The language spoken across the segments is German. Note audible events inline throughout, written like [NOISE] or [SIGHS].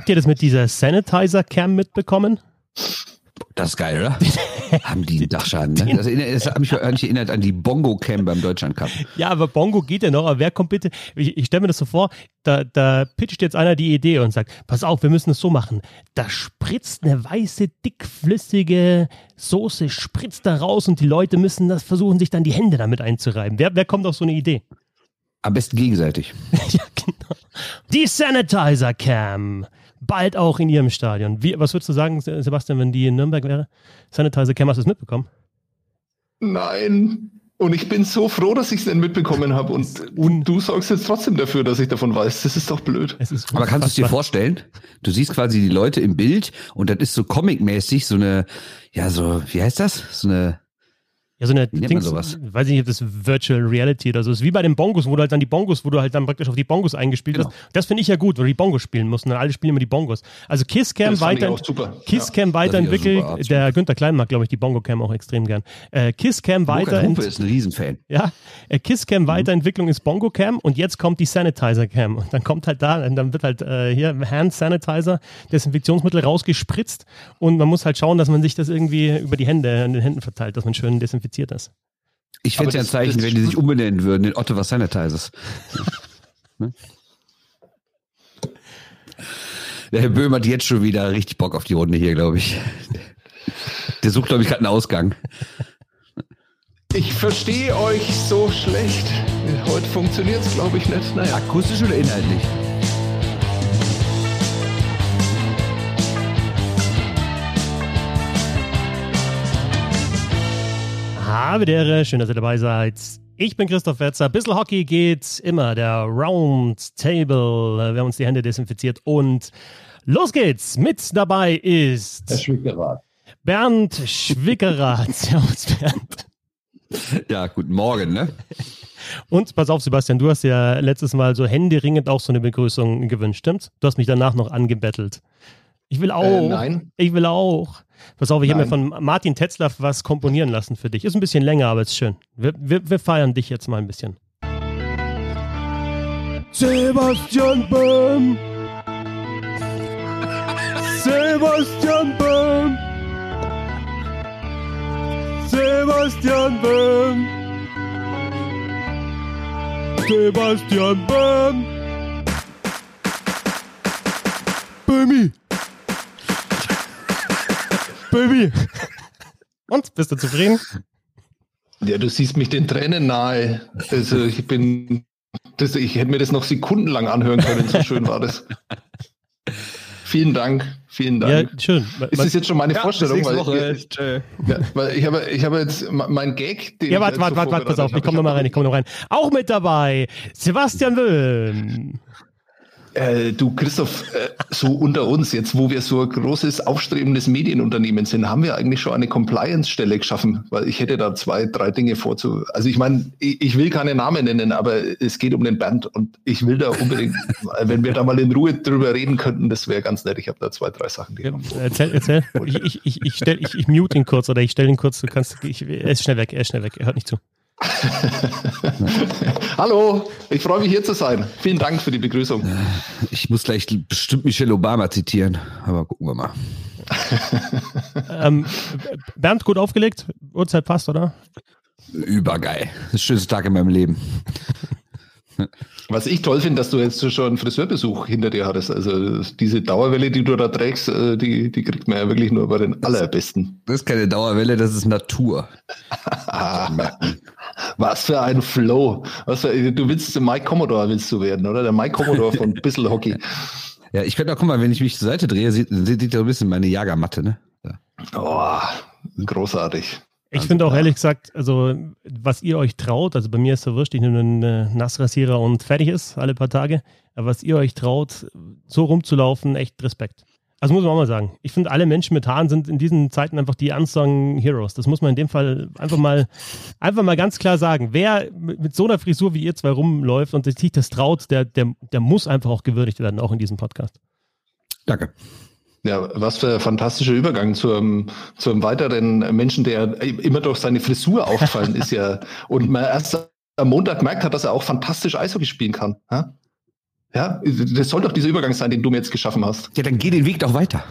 habt ihr das mit dieser Sanitizer-Cam mitbekommen? Das ist geil, oder? [LAUGHS] Haben die einen Dachschaden, ne? Das, erinnert, das hat mich eigentlich erinnert an die Bongo-Cam beim Deutschland Cup. Ja, aber Bongo geht ja noch, aber wer kommt bitte? Ich, ich stelle mir das so vor, da, da pitcht jetzt einer die Idee und sagt, pass auf, wir müssen es so machen. Da spritzt eine weiße, dickflüssige Soße, spritzt da raus und die Leute müssen das versuchen, sich dann die Hände damit einzureiben. Wer, wer kommt auf so eine Idee? Am besten gegenseitig. [LAUGHS] ja, genau. Die Sanitizer Cam. Bald auch in ihrem Stadion. Wie, was würdest du sagen, Sebastian, wenn die in Nürnberg wäre? Sanitizer Cam, hast du es mitbekommen? Nein. Und ich bin so froh, dass ich es denn mitbekommen habe. Und, und du sorgst jetzt trotzdem dafür, dass ich davon weiß. Das ist doch blöd. Ist Aber kannst du es dir vorstellen? Du siehst quasi die Leute im Bild und das ist so comic-mäßig, so eine, ja, so, wie heißt das? So eine ja, so eine Dings, sowas? weiß ich nicht, ob das Virtual Reality oder so ist. Wie bei den Bongos, wo du halt dann die Bongos, wo du halt dann praktisch auf die Bongos eingespielt genau. hast. Das finde ich ja gut, weil du die Bongos spielen musst. Und dann alle spielen immer die Bongos. Also Kisscam weiter, Kisscam ja. weiterentwickelt. Der Günther Klein mag, glaube ich, die Bongo-Cam auch extrem gern. Äh, Kisscam weiter. Hupe ist ein Riesenfan. Ja. Äh, Kisscam mhm. Weiterentwicklung ist Bongo-Cam und jetzt kommt die Sanitizer-Cam. Und dann kommt halt da, dann wird halt äh, hier Hand Sanitizer, Desinfektionsmittel rausgespritzt und man muss halt schauen, dass man sich das irgendwie über die Hände, an den Händen verteilt, dass man schön desinfiziert infiziert ist. Ich fände es ja ein Zeichen, wenn die sich umbenennen würden in Ottawa Sanitizers. [LAUGHS] ne? Der Herr Böhm hat jetzt schon wieder richtig Bock auf die Runde hier, glaube ich. Der sucht, glaube ich, gerade einen Ausgang. Ich verstehe euch so schlecht. Heute funktioniert es, glaube ich, nicht. Naja. Akustisch oder inhaltlich? Habe der schön, dass ihr dabei seid. Ich bin Christoph Wetzer. Bissl Hockey geht immer, der Round Table. Wir haben uns die Hände desinfiziert und los geht's. Mit dabei ist Herr Schwickerath. Bernd Schwickerath. [LAUGHS] Servus, Bernd. Ja, guten Morgen, ne? Und pass auf, Sebastian, du hast ja letztes Mal so händeringend auch so eine Begrüßung gewünscht, stimmt's? Du hast mich danach noch angebettelt. Ich will äh, auch. Äh, nein. Ich will auch. Pass auf, ich habe mir von Martin Tetzlaff was komponieren lassen für dich. Ist ein bisschen länger, aber ist schön. Wir, wir, wir feiern dich jetzt mal ein bisschen. Sebastian Böhm. Sebastian Böhm. Sebastian Böhm. Sebastian Böhm. Böhmi. Baby. Und, bist du zufrieden? Ja, du siehst mich den Tränen nahe. Also ich bin, das, ich hätte mir das noch sekundenlang anhören können, so schön war das. Vielen Dank, vielen Dank. Ja, schön. Ist das jetzt schon meine ja, Vorstellung? Weil ich, ja, weil ich habe, ich habe jetzt mein Gag. ja, warte, warte, warte, warte, pass auf, ich komme nochmal rein, ich komme noch rein. Auch mit dabei, Sebastian Wöhm. Äh, du Christoph, äh, so unter uns, jetzt wo wir so ein großes, aufstrebendes Medienunternehmen sind, haben wir eigentlich schon eine Compliance-Stelle geschaffen, weil ich hätte da zwei, drei Dinge vorzu. Also ich meine, ich, ich, will keine Namen nennen, aber es geht um den Band und ich will da unbedingt, [LAUGHS] wenn wir da mal in Ruhe drüber reden könnten, das wäre ganz nett. Ich habe da zwei, drei Sachen. Die ja, erzähl, erzähl. [LAUGHS] Ich, ich, ich, ich, stell, ich, ich mute ihn kurz oder ich stelle ihn kurz, du kannst, ich, er ist schnell weg, er ist schnell weg, er hört nicht zu. [LAUGHS] Hallo, ich freue mich hier zu sein. Vielen Dank für die Begrüßung. Ich muss gleich bestimmt Michelle Obama zitieren, aber gucken wir mal. [LAUGHS] ähm, Bernd, gut aufgelegt? Uhrzeit passt, oder? Übergeil. Das schönste Tag in meinem Leben. [LAUGHS] Was ich toll finde, dass du jetzt schon einen Friseurbesuch hinter dir hattest. Also diese Dauerwelle, die du da trägst, äh, die, die kriegt man ja wirklich nur bei den allerbesten. Das ist keine Dauerwelle, das ist Natur. [LAUGHS] Was für ein Flow. Was für, du willst Mike Commodore willst du werden, oder? Der Mike Commodore von [LAUGHS] Bissel Hockey. Ja, ich könnte auch, guck mal, wenn ich mich zur Seite drehe, sieht, sieht ihr ein bisschen meine Jagermatte, ne? Ja. Oh, großartig. Ich finde auch ehrlich gesagt, also was ihr euch traut, also bei mir ist es wurscht, ich nehme einen äh, Nassrasierer und fertig ist, alle paar Tage. Aber was ihr euch traut, so rumzulaufen, echt Respekt. Also muss man auch mal sagen. Ich finde, alle Menschen mit Haaren sind in diesen Zeiten einfach die unsung Heroes. Das muss man in dem Fall einfach mal, einfach mal ganz klar sagen. Wer mit so einer Frisur wie ihr zwei rumläuft und sich das traut, der, der, der muss einfach auch gewürdigt werden, auch in diesem Podcast. Danke. Ja, was für ein fantastischer Übergang zu einem, zu einem weiteren Menschen, der immer durch seine Frisur aufgefallen ist ja [LAUGHS] und man erst am Montag gemerkt hat, dass er auch fantastisch Eishockey spielen kann. Ha? Ja, das soll doch dieser Übergang sein, den du mir jetzt geschaffen hast. Ja, dann geh den Weg doch weiter.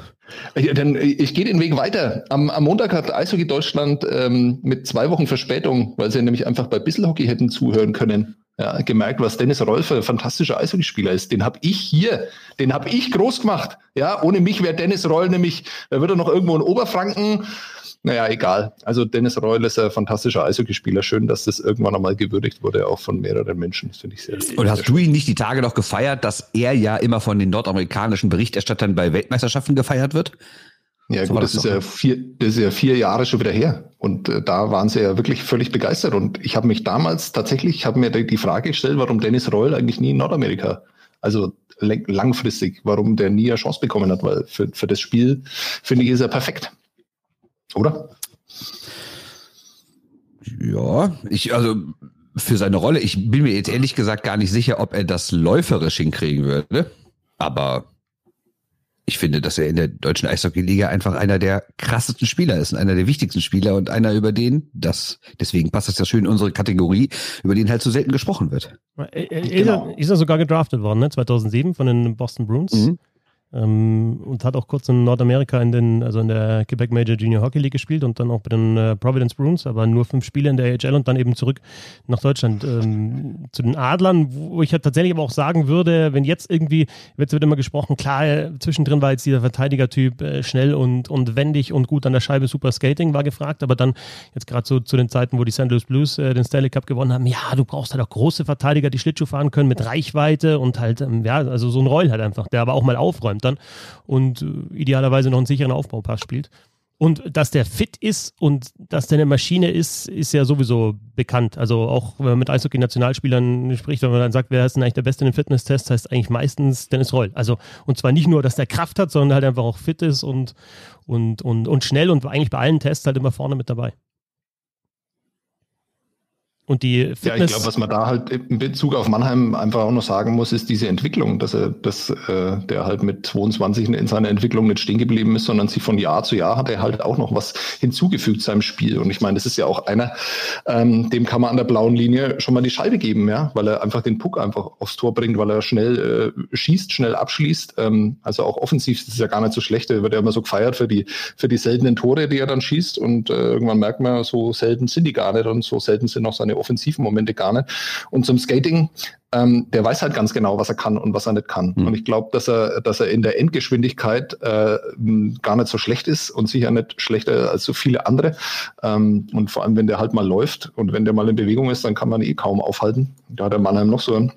Ja, dann, ich gehe den Weg weiter. Am, am Montag hat Eishockey Deutschland ähm, mit zwei Wochen Verspätung, weil sie nämlich einfach bei Bisselhockey hätten zuhören können, ja, gemerkt, was Dennis Rolf ein fantastischer Eishockeyspieler ist. Den habe ich hier, den habe ich groß gemacht. Ja, ohne mich wäre Dennis Roll nämlich, da wird er noch irgendwo in Oberfranken naja, egal. Also Dennis Reul ist ein fantastischer Eishockeyspieler. Schön, dass das irgendwann einmal gewürdigt wurde, auch von mehreren Menschen. Das finde ich sehr Und hast du ihn nicht die Tage noch gefeiert, dass er ja immer von den nordamerikanischen Berichterstattern bei Weltmeisterschaften gefeiert wird? Ja, so gut, das, das ist ja vier, das ist ja vier Jahre schon wieder her. Und äh, da waren sie ja wirklich völlig begeistert. Und ich habe mich damals tatsächlich, ich habe mir die Frage gestellt, warum Dennis Reul eigentlich nie in Nordamerika, also langfristig, warum der nie eine Chance bekommen hat, weil für, für das Spiel, finde ich, ist er perfekt. Oder? Ja, ich, also für seine Rolle, ich bin mir jetzt ehrlich gesagt gar nicht sicher, ob er das läuferisch hinkriegen würde. Aber ich finde, dass er in der deutschen Eishockey-Liga einfach einer der krassesten Spieler ist und einer der wichtigsten Spieler und einer über den, das, deswegen passt das ja schön in unsere Kategorie, über den halt so selten gesprochen wird. Er, er, genau. ist, er, sogar gedraftet worden, ne? 2007 von den Boston Bruins. Mhm. Ähm, und hat auch kurz in Nordamerika in den, also in der Quebec Major Junior Hockey League gespielt und dann auch bei den äh, Providence Bruins, aber nur fünf Spiele in der AHL und dann eben zurück nach Deutschland ähm, [LAUGHS] zu den Adlern, wo ich ja tatsächlich aber auch sagen würde, wenn jetzt irgendwie, jetzt wird immer gesprochen, klar, äh, zwischendrin war jetzt dieser Verteidigertyp äh, schnell und, und wendig und gut an der Scheibe, super Skating war gefragt, aber dann jetzt gerade so zu den Zeiten, wo die St. Louis Blues äh, den Stanley Cup gewonnen haben, ja, du brauchst halt auch große Verteidiger, die Schlittschuh fahren können mit Reichweite und halt, ähm, ja, also so ein Roll halt einfach, der aber auch mal aufräumt dann und äh, idealerweise noch einen sicheren Aufbaupass spielt. Und dass der fit ist und dass der eine Maschine ist, ist ja sowieso bekannt. Also auch wenn man mit Eishockey-Nationalspielern spricht, wenn man dann sagt, wer ist denn eigentlich der Beste in den Fitnesstests, heißt eigentlich meistens Dennis Reul. Also und zwar nicht nur, dass der Kraft hat, sondern halt einfach auch fit ist und, und, und, und schnell und eigentlich bei allen Tests halt immer vorne mit dabei. Und die Fitness ja, ich glaube, was man da halt in Bezug auf Mannheim einfach auch noch sagen muss, ist diese Entwicklung, dass er, dass äh, der halt mit 22 in seiner Entwicklung nicht stehen geblieben ist, sondern sie von Jahr zu Jahr hat er halt auch noch was hinzugefügt seinem Spiel. Und ich meine, das ist ja auch einer, ähm, dem kann man an der blauen Linie schon mal die Scheibe geben, ja, weil er einfach den Puck einfach aufs Tor bringt, weil er schnell äh, schießt, schnell abschließt. Ähm, also auch offensiv ist es ja gar nicht so schlecht. Er wird ja immer so gefeiert für die für die seltenen Tore, die er dann schießt. Und äh, irgendwann merkt man, so selten sind die gar nicht und so selten sind auch seine offensiven Momente gar nicht. Und zum Skating, ähm, der weiß halt ganz genau, was er kann und was er nicht kann. Mhm. Und ich glaube, dass er, dass er in der Endgeschwindigkeit äh, gar nicht so schlecht ist und sicher nicht schlechter als so viele andere. Ähm, und vor allem, wenn der halt mal läuft und wenn der mal in Bewegung ist, dann kann man ihn eh kaum aufhalten. Da hat der Mannheim noch so einen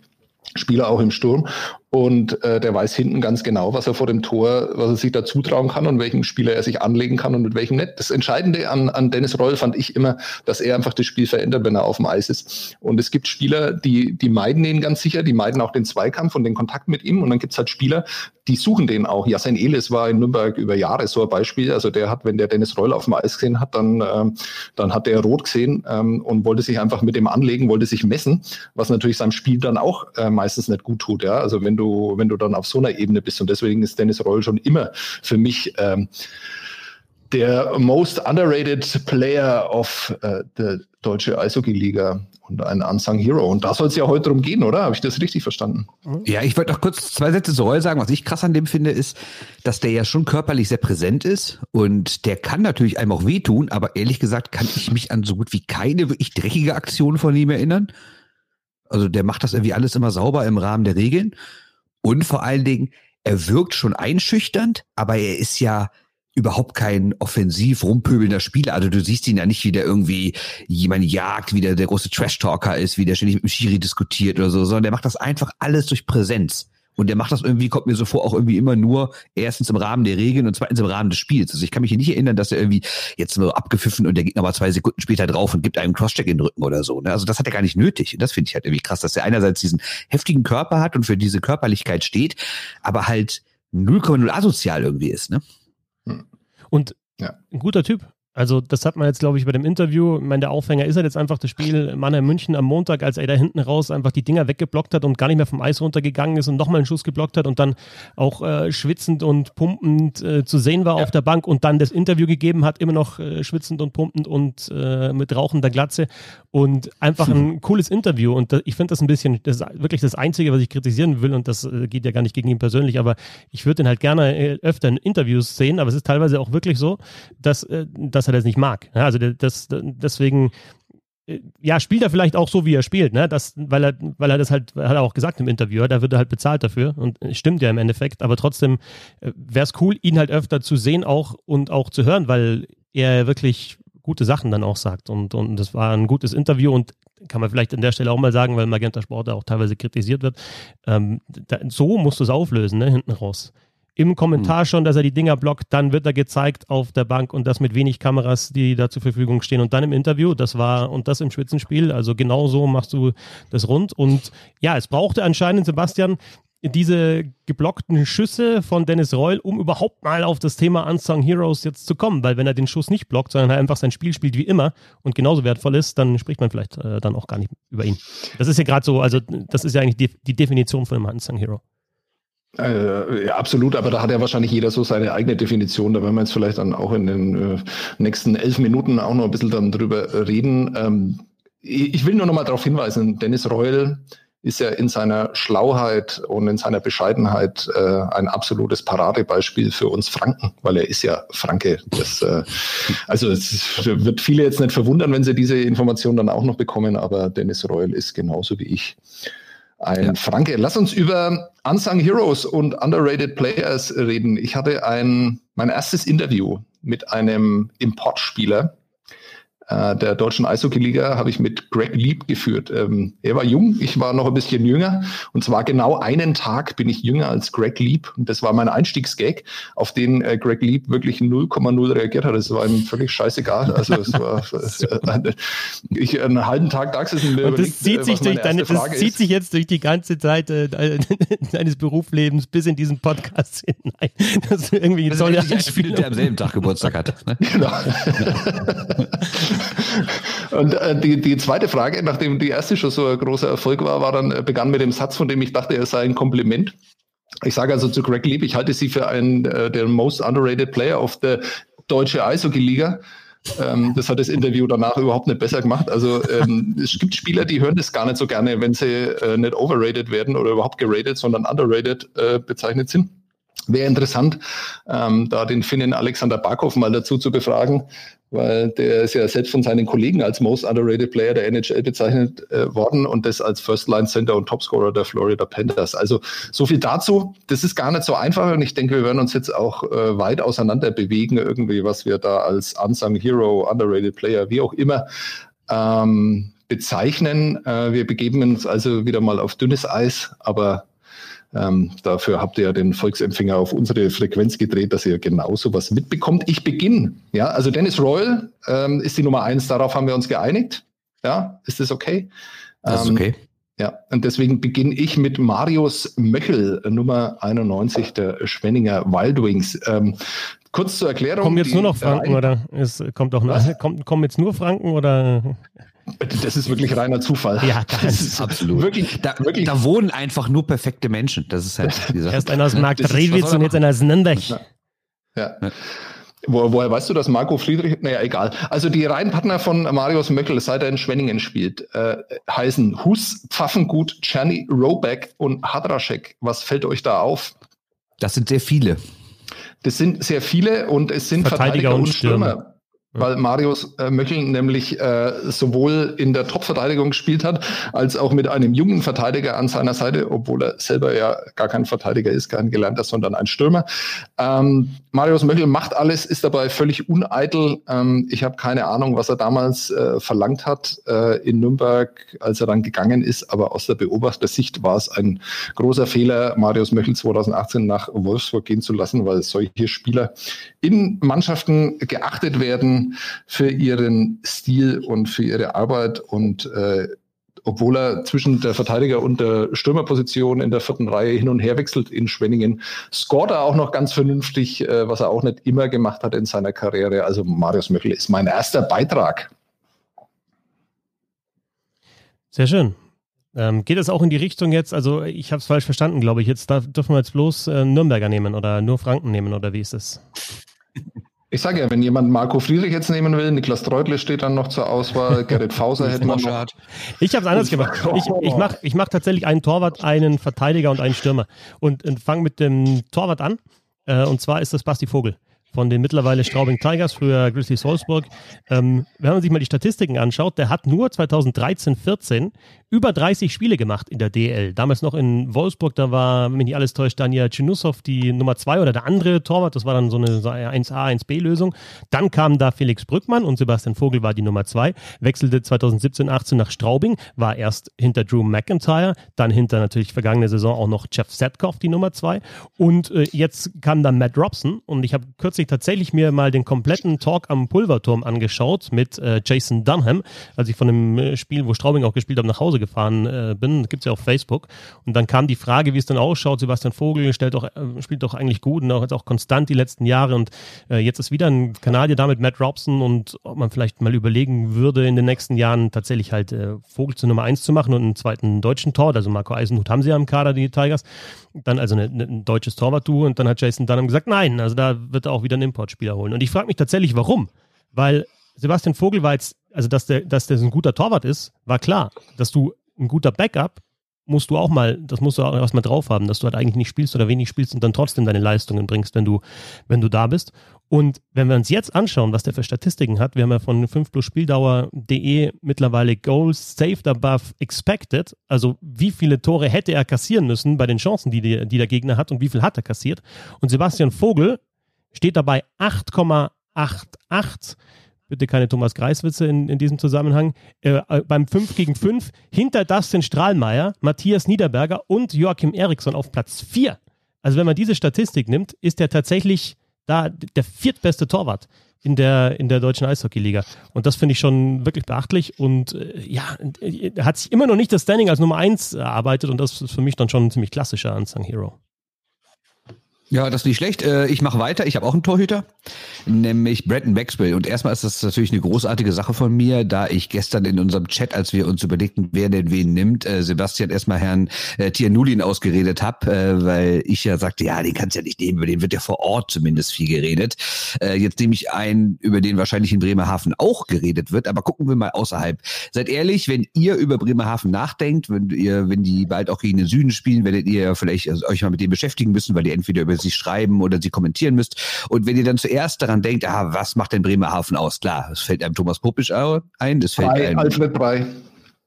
Spieler auch im Sturm. Und äh, der weiß hinten ganz genau, was er vor dem Tor, was er sich da zutrauen kann und welchen Spieler er sich anlegen kann und mit welchem nicht. Das Entscheidende an, an Dennis Roll fand ich immer, dass er einfach das Spiel verändert, wenn er auf dem Eis ist. Und es gibt Spieler, die, die meiden ihn ganz sicher, die meiden auch den Zweikampf und den Kontakt mit ihm. Und dann gibt's halt Spieler, die suchen den auch. Jasen Elis war in Nürnberg über Jahre so ein Beispiel. Also der hat, wenn der Dennis Roll auf dem Eis gesehen hat, dann, ähm, dann hat der rot gesehen ähm, und wollte sich einfach mit dem anlegen, wollte sich messen, was natürlich seinem Spiel dann auch äh, meistens nicht gut tut. Ja? Also wenn du, wenn du dann auf so einer Ebene bist. Und deswegen ist Dennis Roll schon immer für mich ähm, der most underrated player of äh, deutsche Eishockey-Liga und ein Unsung Hero. Und da soll es ja heute drum gehen, oder? Habe ich das richtig verstanden? Ja, ich wollte noch kurz zwei Sätze zu Roll sagen. Was ich krass an dem finde, ist, dass der ja schon körperlich sehr präsent ist und der kann natürlich einem auch wehtun, aber ehrlich gesagt kann ich mich an so gut wie keine wirklich dreckige Aktion von ihm erinnern. Also der macht das irgendwie alles immer sauber im Rahmen der Regeln. Und vor allen Dingen, er wirkt schon einschüchternd, aber er ist ja überhaupt kein offensiv rumpöbelnder Spieler. Also du siehst ihn ja nicht, wie der irgendwie jemand jagt, wie der der große Trash-Talker ist, wie der ständig mit dem Schiri diskutiert oder so, sondern der macht das einfach alles durch Präsenz. Und der macht das irgendwie, kommt mir so vor, auch irgendwie immer nur erstens im Rahmen der Regeln und zweitens im Rahmen des Spiels. Also ich kann mich hier nicht erinnern, dass er irgendwie jetzt nur abgepfiffen und der Gegner mal zwei Sekunden später drauf und gibt einem Crosscheck in den Rücken oder so. Ne? Also das hat er gar nicht nötig. Und das finde ich halt irgendwie krass, dass er einerseits diesen heftigen Körper hat und für diese Körperlichkeit steht, aber halt 0,0 asozial irgendwie ist. Ne? Und ja. ein guter Typ. Also das hat man jetzt, glaube ich, bei dem Interview, ich meine, der Aufhänger ist halt jetzt einfach das Spiel Mannheim München am Montag, als er da hinten raus einfach die Dinger weggeblockt hat und gar nicht mehr vom Eis runtergegangen ist und nochmal einen Schuss geblockt hat und dann auch äh, schwitzend und pumpend äh, zu sehen war ja. auf der Bank und dann das Interview gegeben hat, immer noch äh, schwitzend und pumpend und äh, mit rauchender Glatze und einfach ein [LAUGHS] cooles Interview und da, ich finde das ein bisschen, das ist wirklich das Einzige, was ich kritisieren will und das äh, geht ja gar nicht gegen ihn persönlich, aber ich würde ihn halt gerne äh, öfter in Interviews sehen, aber es ist teilweise auch wirklich so, dass, dass dass er das nicht mag. Also das, deswegen äh, ja, spielt er vielleicht auch so, wie er spielt, ne? Das, weil er, weil er das halt, hat er auch gesagt im Interview, da wird er halt bezahlt dafür und stimmt ja im Endeffekt, aber trotzdem äh, wäre es cool, ihn halt öfter zu sehen auch und auch zu hören, weil er wirklich gute Sachen dann auch sagt und, und das war ein gutes Interview und kann man vielleicht an der Stelle auch mal sagen, weil Magenta Sport auch teilweise kritisiert wird, ähm, da, so musst du es auflösen, ne, hinten raus im Kommentar hm. schon, dass er die Dinger blockt, dann wird er gezeigt auf der Bank und das mit wenig Kameras, die da zur Verfügung stehen und dann im Interview, das war und das im Spitzenspiel, also genau so machst du das rund und ja, es brauchte anscheinend Sebastian diese geblockten Schüsse von Dennis Reul, um überhaupt mal auf das Thema Unsung Heroes jetzt zu kommen, weil wenn er den Schuss nicht blockt, sondern er einfach sein Spiel spielt wie immer und genauso wertvoll ist, dann spricht man vielleicht äh, dann auch gar nicht über ihn. Das ist ja gerade so, also das ist ja eigentlich die, die Definition von einem Unsung Hero. Äh, ja, absolut, aber da hat ja wahrscheinlich jeder so seine eigene Definition. Da werden wir jetzt vielleicht dann auch in den äh, nächsten elf Minuten auch noch ein bisschen dann drüber reden. Ähm, ich will nur noch mal darauf hinweisen, Dennis Reul ist ja in seiner Schlauheit und in seiner Bescheidenheit äh, ein absolutes Paradebeispiel für uns Franken, weil er ist ja Franke. Das, äh, also es wird viele jetzt nicht verwundern, wenn sie diese Information dann auch noch bekommen, aber Dennis Reul ist genauso wie ich ein ja. Franke. Lass uns über Unsung Heroes und Underrated Players reden. Ich hatte ein, mein erstes Interview mit einem Importspieler äh, der deutschen Eishockey-Liga habe ich mit Greg Lieb geführt. Ähm, er war jung, ich war noch ein bisschen jünger. Und zwar genau einen Tag bin ich jünger als Greg Lieb. Und das war mein Einstiegsgag, auf den äh, Greg Lieb wirklich 0,0 reagiert hat. Das war ihm völlig scheißegal. Also es war [LAUGHS] äh, ich einen halben Tag da gesessen. Und das zieht, äh, sich, durch deine, das zieht sich jetzt durch die ganze Zeit äh, [LAUGHS] deines Berufslebens bis in diesen Podcast [LAUGHS] hinein. Dass du irgendwie das tolle Einspielung. der am selben Tag Geburtstag hat. Ne? Genau. Und äh, die, die zweite Frage, nachdem die erste schon so ein großer Erfolg war, war dann, äh, begann mit dem Satz, von dem ich dachte, er sei ein Kompliment. Ich sage also zu Greg Lieb, ich halte sie für einen äh, der most underrated player of the deutsche Eishockey-Liga. Ähm, das hat das Interview danach überhaupt nicht besser gemacht. Also ähm, [LAUGHS] es gibt Spieler, die hören das gar nicht so gerne, wenn sie äh, nicht overrated werden oder überhaupt gerated, sondern underrated äh, bezeichnet sind. Wäre interessant, ähm, da den Finnen Alexander Barkov mal dazu zu befragen, weil der ist ja selbst von seinen Kollegen als Most Underrated Player der NHL bezeichnet äh, worden und das als First Line Center und Topscorer der Florida Panthers. Also so viel dazu. Das ist gar nicht so einfach und ich denke, wir werden uns jetzt auch äh, weit auseinander bewegen, irgendwie, was wir da als Unsung Hero, Underrated Player, wie auch immer ähm, bezeichnen. Äh, wir begeben uns also wieder mal auf dünnes Eis, aber ähm, dafür habt ihr ja den Volksempfänger auf unsere Frequenz gedreht, dass ihr genau sowas mitbekommt. Ich beginne. Ja, also Dennis Royal ähm, ist die Nummer eins. Darauf haben wir uns geeinigt. Ja, ist das okay? Das ist ähm, okay. Ja, und deswegen beginne ich mit Marius Möchel, Nummer 91 der Schwenninger Wild Wings. Ähm, kurz zur Erklärung. Kommen jetzt nur noch Franken oder es kommt auch noch, [LAUGHS] kommt, kommen jetzt nur Franken oder? Das ist wirklich reiner Zufall. Ja, das ist absolut. Wirklich, da, wirklich. da wohnen einfach nur perfekte Menschen. Das ist halt die Erst einer aus Markt Rewitz und jetzt einer aus Nürnberg. Ja. ja. Wo, woher weißt du, dass Marco Friedrich, naja, egal. Also die Reihenpartner von Marius Möckel, seit er in Schwenningen spielt, äh, heißen Hus, Pfaffengut, Czerny, Roback und Hadraschek. Was fällt euch da auf? Das sind sehr viele. Das sind sehr viele und es sind Verteidiger, Verteidiger und Stürmer. Stürmer weil Marius äh, Möchel nämlich äh, sowohl in der Top-Verteidigung gespielt hat, als auch mit einem jungen Verteidiger an seiner Seite, obwohl er selber ja gar kein Verteidiger ist, kein Gelernter, sondern ein Stürmer. Ähm, Marius Möchel macht alles, ist dabei völlig uneitel. Ähm, ich habe keine Ahnung, was er damals äh, verlangt hat äh, in Nürnberg, als er dann gegangen ist, aber aus der Beobachtersicht war es ein großer Fehler, Marius Möchel 2018 nach Wolfsburg gehen zu lassen, weil solche Spieler in Mannschaften geachtet werden für ihren Stil und für ihre Arbeit und äh, obwohl er zwischen der Verteidiger und der Stürmerposition in der vierten Reihe hin und her wechselt in Schwenningen, scoret er auch noch ganz vernünftig, äh, was er auch nicht immer gemacht hat in seiner Karriere. Also Marius Möchel ist mein erster Beitrag. Sehr schön. Ähm, geht es auch in die Richtung jetzt, also ich habe es falsch verstanden, glaube ich, jetzt darf, dürfen wir jetzt bloß äh, Nürnberger nehmen oder nur Franken nehmen oder wie ist es? Ich sage ja, wenn jemand Marco Friedrich jetzt nehmen will, Niklas Treutle steht dann noch zur Auswahl, [LAUGHS] Gerrit Fauser hätte man noch. Ich habe es anders gemacht. Ich, ich mache ich mach tatsächlich einen Torwart, einen Verteidiger und einen Stürmer und, und fange mit dem Torwart an. Äh, und zwar ist das Basti Vogel von den mittlerweile Straubing Tigers, früher Grizzlies Wolfsburg. Ähm, wenn man sich mal die Statistiken anschaut, der hat nur 2013, 14 über 30 Spiele gemacht in der DL. Damals noch in Wolfsburg, da war, wenn mich nicht alles täuscht, Daniel Chinusov die Nummer zwei oder der andere Torwart. Das war dann so eine 1A, 1B-Lösung. Dann kamen da Felix Brückmann und Sebastian Vogel war die Nummer zwei. Wechselte 2017, 18 nach Straubing, war erst hinter Drew McIntyre, dann hinter natürlich vergangene Saison auch noch Jeff Setkoff die Nummer zwei. Und äh, jetzt kam dann Matt Robson und ich habe kürzlich tatsächlich mir mal den kompletten Talk am Pulverturm angeschaut mit äh, Jason Dunham, als ich von dem äh, Spiel, wo Straubing auch gespielt habe, nach Hause gefahren äh, bin. Gibt es ja auf Facebook. Und dann kam die Frage, wie es dann ausschaut. Sebastian Vogel stellt doch, äh, spielt doch eigentlich gut und auch jetzt auch konstant die letzten Jahre. Und äh, jetzt ist wieder ein Kanadier da mit Matt Robson und ob man vielleicht mal überlegen würde, in den nächsten Jahren tatsächlich halt äh, Vogel zur Nummer 1 zu machen und einen zweiten deutschen Tor. Also Marco Eisenhut haben sie ja im Kader, die Tigers. Dann also eine, eine, ein deutsches Torwart-Duo und dann hat Jason Dunham gesagt, nein, also da wird er auch wieder einen Importspieler holen. Und ich frage mich tatsächlich, warum? Weil Sebastian Vogel war jetzt, also dass der, dass der ein guter Torwart ist, war klar. Dass du ein guter Backup musst du auch mal, das musst du auch erstmal drauf haben, dass du halt eigentlich nicht spielst oder wenig spielst und dann trotzdem deine Leistungen bringst, wenn du, wenn du da bist. Und wenn wir uns jetzt anschauen, was der für Statistiken hat, wir haben ja von 5 plus Spieldauer.de mittlerweile Goals saved above expected, also wie viele Tore hätte er kassieren müssen bei den Chancen, die, die, die der Gegner hat und wie viel hat er kassiert. Und Sebastian Vogel steht dabei 8,88 bitte keine Thomas Greiswitze in, in diesem Zusammenhang, äh, äh beim 5 gegen 5 hinter Dustin Strahlmeier, Matthias Niederberger und Joachim Eriksson auf Platz 4. Also wenn man diese Statistik nimmt, ist er tatsächlich da der viertbeste Torwart in der, in der deutschen Eishockeyliga. Und das finde ich schon wirklich beachtlich. Und äh, ja, er hat sich immer noch nicht das Standing als Nummer 1 erarbeitet und das ist für mich dann schon ein ziemlich klassischer Unsung Hero. Ja, das ist nicht schlecht. Äh, ich mache weiter. Ich habe auch einen Torhüter, nämlich Brandon Maxwell. Und erstmal ist das natürlich eine großartige Sache von mir, da ich gestern in unserem Chat, als wir uns überlegten, wer denn wen nimmt, äh, Sebastian erstmal Herrn äh, Tianulin ausgeredet habe, weil ich ja sagte, ja, den kannst du ja nicht nehmen, über den wird ja vor Ort zumindest viel geredet. Jetzt nehme ich einen, über den wahrscheinlich in Bremerhaven auch geredet wird, aber gucken wir mal außerhalb. Seid ehrlich, wenn ihr über Bremerhaven nachdenkt, wenn ihr, wenn die bald auch gegen den Süden spielen, werdet ihr vielleicht also euch mal mit dem beschäftigen müssen, weil ihr entweder über sie schreiben oder sie kommentieren müsst. Und wenn ihr dann zuerst daran denkt, ah, was macht denn Bremerhaven aus? Klar, es fällt einem Thomas Popisch ein, es fällt einem Alfred Brei.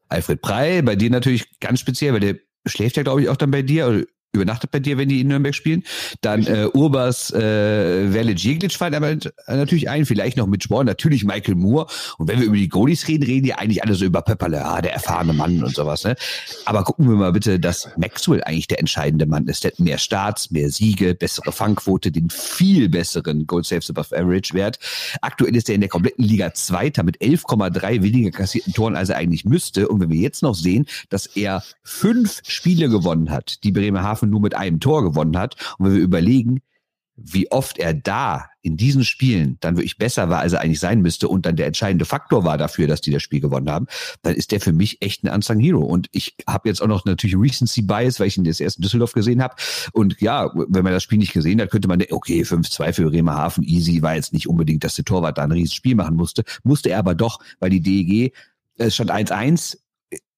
Alfred Brei, bei dir natürlich ganz speziell, weil der schläft ja, glaube ich, auch dann bei dir übernachtet bei dir, wenn die in Nürnberg spielen. Dann äh, Urbas äh, Verlic Jeglic fallen aber natürlich ein, vielleicht noch mit Sporn, natürlich Michael Moore. Und wenn wir über die Goalies reden, reden die eigentlich alle so über Pepperle, ah, der erfahrene Mann und sowas. Ne? Aber gucken wir mal bitte, dass Maxwell eigentlich der entscheidende Mann ist. Der hat mehr Starts, mehr Siege, bessere Fangquote, den viel besseren Goal Saves above Average Wert. Aktuell ist er in der kompletten Liga Zweiter mit 11,3 weniger kassierten Toren, als er eigentlich müsste. Und wenn wir jetzt noch sehen, dass er fünf Spiele gewonnen hat, die Bremerhaven Bremerhaven nur mit einem Tor gewonnen hat. Und wenn wir überlegen, wie oft er da in diesen Spielen dann wirklich besser war, als er eigentlich sein müsste und dann der entscheidende Faktor war dafür, dass die das Spiel gewonnen haben, dann ist der für mich echt ein Unsung Hero. Und ich habe jetzt auch noch natürlich Recency Bias, weil ich ihn das erste Düsseldorf gesehen habe. Und ja, wenn man das Spiel nicht gesehen hat, könnte man denken, okay, 5-2 für Bremerhaven, easy, war jetzt nicht unbedingt, dass der Torwart da ein riesiges Spiel machen musste. Musste er aber doch, weil die DEG es stand 1-1,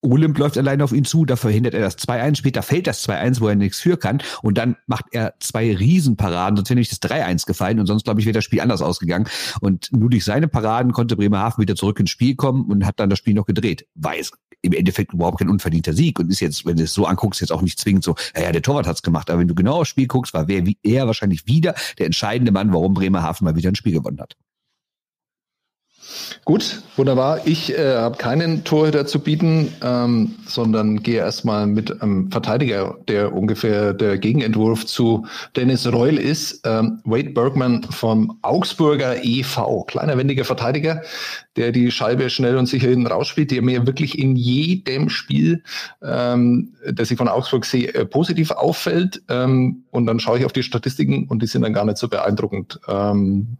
Olymp läuft alleine auf ihn zu, da verhindert er das 2-1, später fällt das 2-1, wo er nichts für kann und dann macht er zwei Riesenparaden, sonst wäre nämlich das 3-1 gefallen und sonst, glaube ich, wäre das Spiel anders ausgegangen und nur durch seine Paraden konnte Bremerhaven wieder zurück ins Spiel kommen und hat dann das Spiel noch gedreht. Weiß im Endeffekt überhaupt kein unverdienter Sieg und ist jetzt, wenn du es so anguckst, jetzt auch nicht zwingend so, ja, ja der Torwart hat's gemacht, aber wenn du genau aufs Spiel guckst, war wer wie er wahrscheinlich wieder der entscheidende Mann, warum Bremerhaven mal wieder ein Spiel gewonnen hat. Gut, wunderbar. Ich äh, habe keinen Torhüter zu bieten, ähm, sondern gehe erstmal mit einem Verteidiger, der ungefähr der Gegenentwurf zu Dennis Reul ist. Ähm, Wade Bergman vom Augsburger e.V. Kleiner, wendiger Verteidiger, der die Scheibe schnell und sicher hinten rausspielt, der mir wirklich in jedem Spiel, ähm, das ich von Augsburg sehe, äh, positiv auffällt. Ähm, und dann schaue ich auf die Statistiken und die sind dann gar nicht so beeindruckend. Ähm,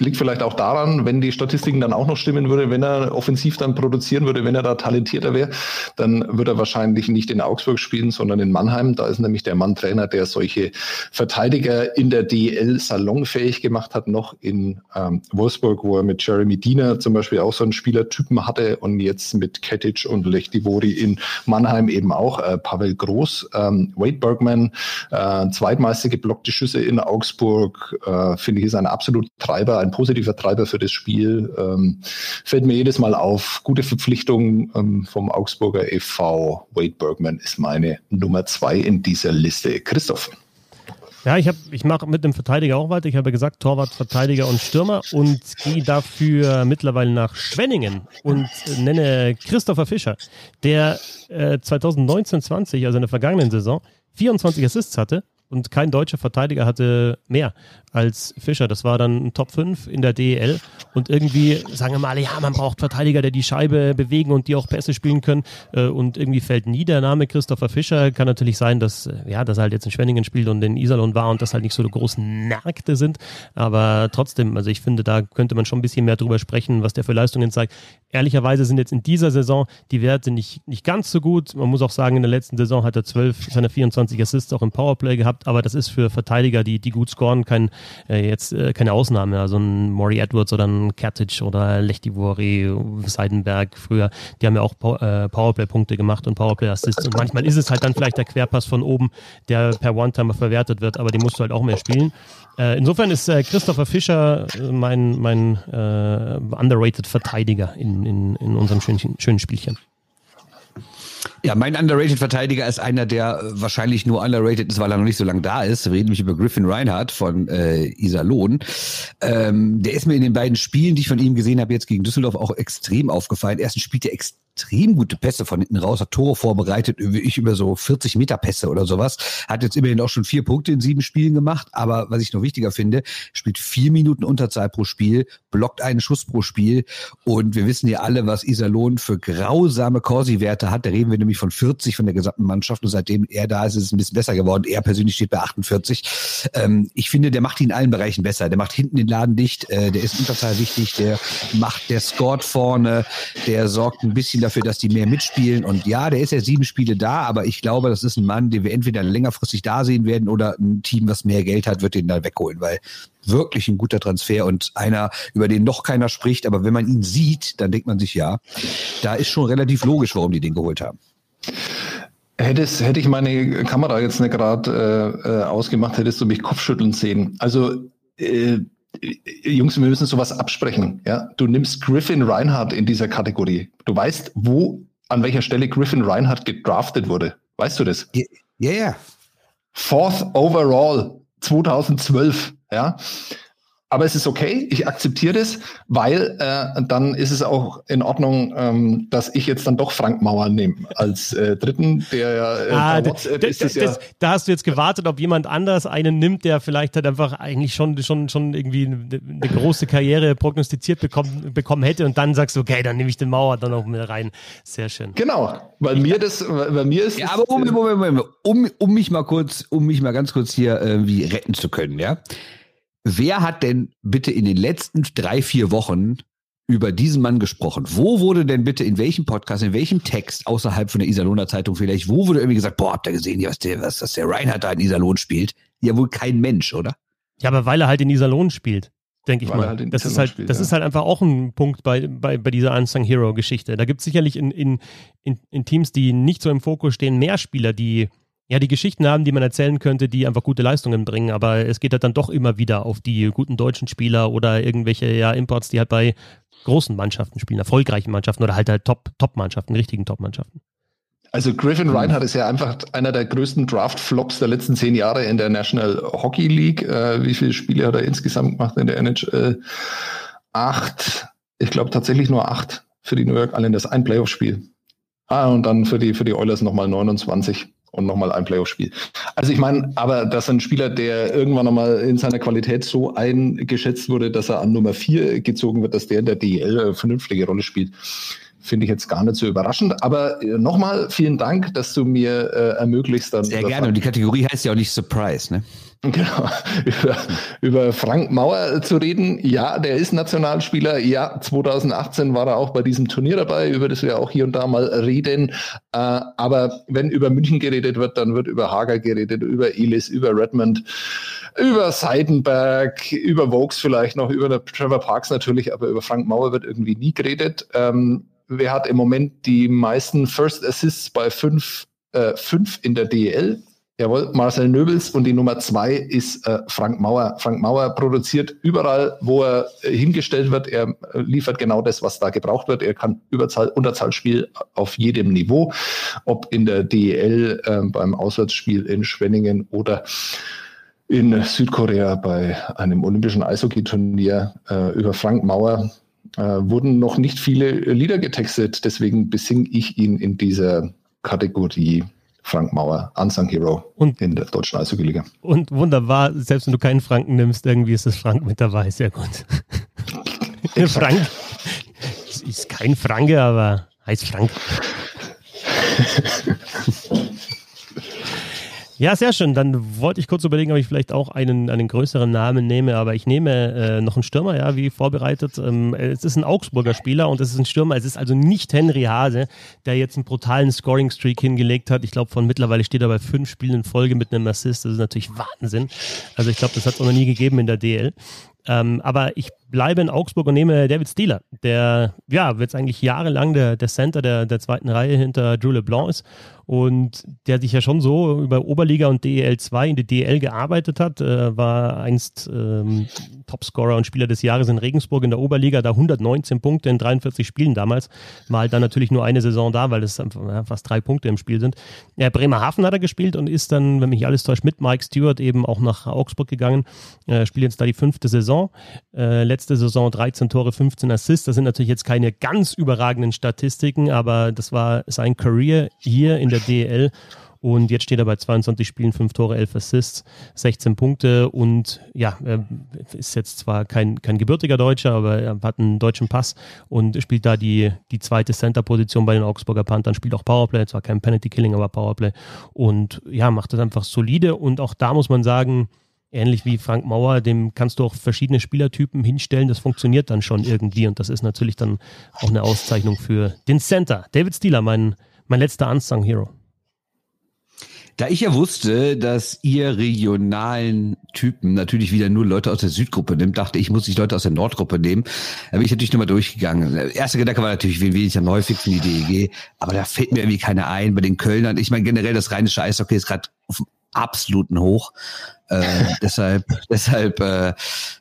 Liegt vielleicht auch daran, wenn die Statistiken dann auch noch stimmen würde, wenn er offensiv dann produzieren würde, wenn er da talentierter wäre, dann würde er wahrscheinlich nicht in Augsburg spielen, sondern in Mannheim. Da ist nämlich der Mann Trainer, der solche Verteidiger in der DL salonfähig gemacht hat, noch in ähm, Wolfsburg, wo er mit Jeremy Diener zum Beispiel auch so einen Spielertypen hatte und jetzt mit Ketic und Lechtivori in Mannheim eben auch. Äh, Pavel Groß, ähm, Wade Bergman, äh, zweitmeiste geblockte Schüsse in Augsburg, äh, finde ich, ist ein absolut Treiber, ein ein positiver Treiber für das Spiel. Ähm, fällt mir jedes Mal auf. Gute Verpflichtung ähm, vom Augsburger e.V. Wade Bergman ist meine Nummer zwei in dieser Liste. Christoph. Ja, ich, ich mache mit dem Verteidiger auch weiter. Ich habe gesagt, Torwart, Verteidiger und Stürmer und gehe dafür mittlerweile nach Schwenningen und nenne Christopher Fischer, der äh, 2019-20, also in der vergangenen Saison, 24 Assists hatte und kein deutscher Verteidiger hatte mehr als Fischer. Das war dann ein Top 5 in der DEL. Und irgendwie sagen wir mal, ja, man braucht Verteidiger, der die Scheibe bewegen und die auch Pässe spielen können. Äh, und irgendwie fällt nie der Name Christopher Fischer. Kann natürlich sein, dass, äh, ja, dass er halt jetzt in Schwenningen spielt und in Iserlohn war und das halt nicht so die großen Märkte sind. Aber trotzdem, also ich finde, da könnte man schon ein bisschen mehr drüber sprechen, was der für Leistungen zeigt. Ehrlicherweise sind jetzt in dieser Saison die Werte nicht, nicht ganz so gut. Man muss auch sagen, in der letzten Saison hat er 12 seiner 24 Assists auch im Powerplay gehabt aber das ist für Verteidiger, die, die gut scoren, kein, äh, jetzt äh, keine Ausnahme. Also ein Maury Edwards oder ein Kertic oder Lechtivori, Seidenberg früher, die haben ja auch äh, Powerplay-Punkte gemacht und Powerplay-Assists. Und manchmal ist es halt dann vielleicht der Querpass von oben, der per One-Timer verwertet wird, aber den musst du halt auch mehr spielen. Äh, insofern ist äh, Christopher Fischer äh, mein, mein äh, underrated Verteidiger in, in, in unserem schönen, schönen Spielchen. Ja, mein underrated Verteidiger ist einer, der wahrscheinlich nur underrated ist, weil er noch nicht so lange da ist. Wir reden nämlich über Griffin Reinhardt von äh, Iserlohn. Ähm, der ist mir in den beiden Spielen, die ich von ihm gesehen habe, jetzt gegen Düsseldorf auch extrem aufgefallen. Erstens spielt er extrem extrem gute Pässe von hinten raus, hat Tore vorbereitet, wie ich über so 40 Meter Pässe oder sowas. Hat jetzt immerhin auch schon vier Punkte in sieben Spielen gemacht. Aber was ich noch wichtiger finde, spielt vier Minuten Unterzahl pro Spiel, blockt einen Schuss pro Spiel. Und wir wissen ja alle, was Iserlohn für grausame Corsi-Werte hat. Da reden wir nämlich von 40 von der gesamten Mannschaft. Und seitdem er da ist, ist es ein bisschen besser geworden. Er persönlich steht bei 48. Ähm, ich finde, der macht ihn in allen Bereichen besser. Der macht hinten den Laden dicht. Äh, der ist Unterzahl wichtig. Der macht, der scored vorne. Der sorgt ein bisschen dafür, dass die mehr mitspielen. Und ja, der ist ja sieben Spiele da, aber ich glaube, das ist ein Mann, den wir entweder längerfristig da sehen werden oder ein Team, was mehr Geld hat, wird den da wegholen, weil wirklich ein guter Transfer und einer, über den noch keiner spricht, aber wenn man ihn sieht, dann denkt man sich, ja, da ist schon relativ logisch, warum die den geholt haben. Hättest, hätte ich meine Kamera jetzt nicht gerade äh, äh, ausgemacht, hättest du mich Kopfschütteln sehen. Also äh, Jungs, wir müssen sowas absprechen. Ja, du nimmst Griffin Reinhardt in dieser Kategorie. Du weißt, wo, an welcher Stelle Griffin Reinhardt gedraftet wurde. Weißt du das? Ja, yeah, yeah. Fourth overall 2012. Ja, aber es ist okay, ich akzeptiere das, weil äh, dann ist es auch in Ordnung, ähm, dass ich jetzt dann doch Frank Mauer nehme als äh, Dritten, der ja äh, ah, WhatsApp ist das, ja. Da hast du jetzt gewartet, ob jemand anders einen nimmt, der vielleicht halt einfach eigentlich schon, schon, schon irgendwie eine, eine große Karriere prognostiziert bekommen, bekommen hätte und dann sagst du, okay, dann nehme ich den Mauer dann auch mit rein. Sehr schön. Genau, weil mir das, bei mir ist. Ja, aber Moment, Moment, Moment, um, um mich mal kurz, um mich mal ganz kurz hier irgendwie retten zu können, ja. Wer hat denn bitte in den letzten drei, vier Wochen über diesen Mann gesprochen? Wo wurde denn bitte in welchem Podcast, in welchem Text außerhalb von der Iserlohner Zeitung vielleicht, wo wurde irgendwie gesagt, boah, habt ihr gesehen, was der, was, was der Reinhard da in Iserlohn spielt? Ja, wohl kein Mensch, oder? Ja, aber weil er halt in Iserlohn spielt, denke ich Weil mal. Halt das ist halt, spielt, das ja. ist halt einfach auch ein Punkt bei, bei, bei dieser Unsung Hero Geschichte. Da gibt es sicherlich in, in, in, in Teams, die nicht so im Fokus stehen, mehr Spieler, die ja, die Geschichten haben, die man erzählen könnte, die einfach gute Leistungen bringen, aber es geht halt dann doch immer wieder auf die guten deutschen Spieler oder irgendwelche ja, Imports, die halt bei großen Mannschaften spielen, erfolgreichen Mannschaften oder halt halt Top, Top-Mannschaften, richtigen Top-Mannschaften. Also Griffin Reinhardt ist ja einfach einer der größten Draft-Flops der letzten zehn Jahre in der National Hockey League. Äh, wie viele Spiele hat er insgesamt gemacht in der NHL? Acht. ich glaube tatsächlich nur acht für die New York Islanders, ein Playoff-Spiel. Ah, und dann für die, für die Oilers nochmal 29 und nochmal ein Playoff-Spiel. Also ich meine, aber dass ein Spieler, der irgendwann nochmal in seiner Qualität so eingeschätzt wurde, dass er an Nummer vier gezogen wird, dass der in der DL eine vernünftige Rolle spielt, finde ich jetzt gar nicht so überraschend. Aber äh, nochmal vielen Dank, dass du mir äh, ermöglicht dann. Sehr gerne. Und die Kategorie heißt ja auch nicht Surprise, ne? Genau, [LAUGHS] über, über Frank Mauer zu reden. Ja, der ist Nationalspieler. Ja, 2018 war er auch bei diesem Turnier dabei, über das wir auch hier und da mal reden. Äh, aber wenn über München geredet wird, dann wird über Hager geredet, über Elis, über Redmond, über Seidenberg, über Vokes vielleicht noch, über Trevor Parks natürlich, aber über Frank Mauer wird irgendwie nie geredet. Ähm, wer hat im Moment die meisten First Assists bei fünf, äh, fünf in der DL? Jawohl, Marcel Nöbels und die Nummer zwei ist äh, Frank Mauer. Frank Mauer produziert überall, wo er äh, hingestellt wird. Er äh, liefert genau das, was da gebraucht wird. Er kann Überzahl, Unterzahlspiel auf jedem Niveau, ob in der DEL äh, beim Auswärtsspiel in Schwenningen oder in Südkorea bei einem olympischen Eishockeyturnier äh, über Frank Mauer äh, wurden noch nicht viele Lieder getextet. Deswegen besing ich ihn in dieser Kategorie Frank Mauer, Unsung Hero und, in der deutschen Eishockey-Liga. Und wunderbar, selbst wenn du keinen Franken nimmst, irgendwie ist das Frank mit dabei, sehr gut. [LAUGHS] Frank ist kein Franke, aber heißt Frank. [LAUGHS] Ja, sehr schön. Dann wollte ich kurz überlegen, ob ich vielleicht auch einen, einen größeren Namen nehme, aber ich nehme äh, noch einen Stürmer, ja, wie vorbereitet. Ähm, es ist ein Augsburger Spieler und es ist ein Stürmer. Es ist also nicht Henry Hase, der jetzt einen brutalen Scoring-Streak hingelegt hat. Ich glaube, von mittlerweile steht er bei fünf Spielen in Folge mit einem Assist. Das ist natürlich Wahnsinn. Also ich glaube, das hat es auch noch nie gegeben in der DL. Ähm, aber ich bleibe in Augsburg und nehme David Stieler, der ja jetzt eigentlich jahrelang der, der Center der, der zweiten Reihe hinter Drew LeBlanc ist und der sich ja schon so über Oberliga und DEL 2 in die DEL gearbeitet hat, äh, war einst ähm, Topscorer und Spieler des Jahres in Regensburg in der Oberliga, da 119 Punkte in 43 Spielen damals, mal dann natürlich nur eine Saison da, weil es ja, fast drei Punkte im Spiel sind. Ja, Bremerhaven hat er gespielt und ist dann, wenn mich alles täuscht, mit Mike Stewart eben auch nach Augsburg gegangen, äh, spielt jetzt da die fünfte Saison, äh, letzte Saison 13 Tore, 15 Assists, das sind natürlich jetzt keine ganz überragenden Statistiken, aber das war sein Career hier in der DEL. Und jetzt steht er bei 22 Spielen, 5 Tore, 11 Assists, 16 Punkte. Und ja, er ist jetzt zwar kein, kein gebürtiger Deutscher, aber er hat einen deutschen Pass und spielt da die, die zweite Center-Position bei den Augsburger Panthern, spielt auch Powerplay, zwar kein Penalty-Killing, aber Powerplay. Und ja, macht das einfach solide. Und auch da muss man sagen, ähnlich wie Frank Mauer, dem kannst du auch verschiedene Spielertypen hinstellen. Das funktioniert dann schon irgendwie und das ist natürlich dann auch eine Auszeichnung für den Center. David Stieler, mein, mein letzter Unsung Hero. Da ich ja wusste, dass ihr regionalen Typen natürlich wieder nur Leute aus der Südgruppe nimmt, dachte ich, muss ich Leute aus der Nordgruppe nehmen. Da bin ich natürlich nochmal durchgegangen. Der erste Gedanke war natürlich, wen wähle ich am häufigsten die DEG? Aber da fällt mir irgendwie keiner ein. Bei den Kölnern, ich meine generell das rheinische Eishockey ist gerade absoluten Hoch. Äh, [LAUGHS] deshalb, deshalb, äh,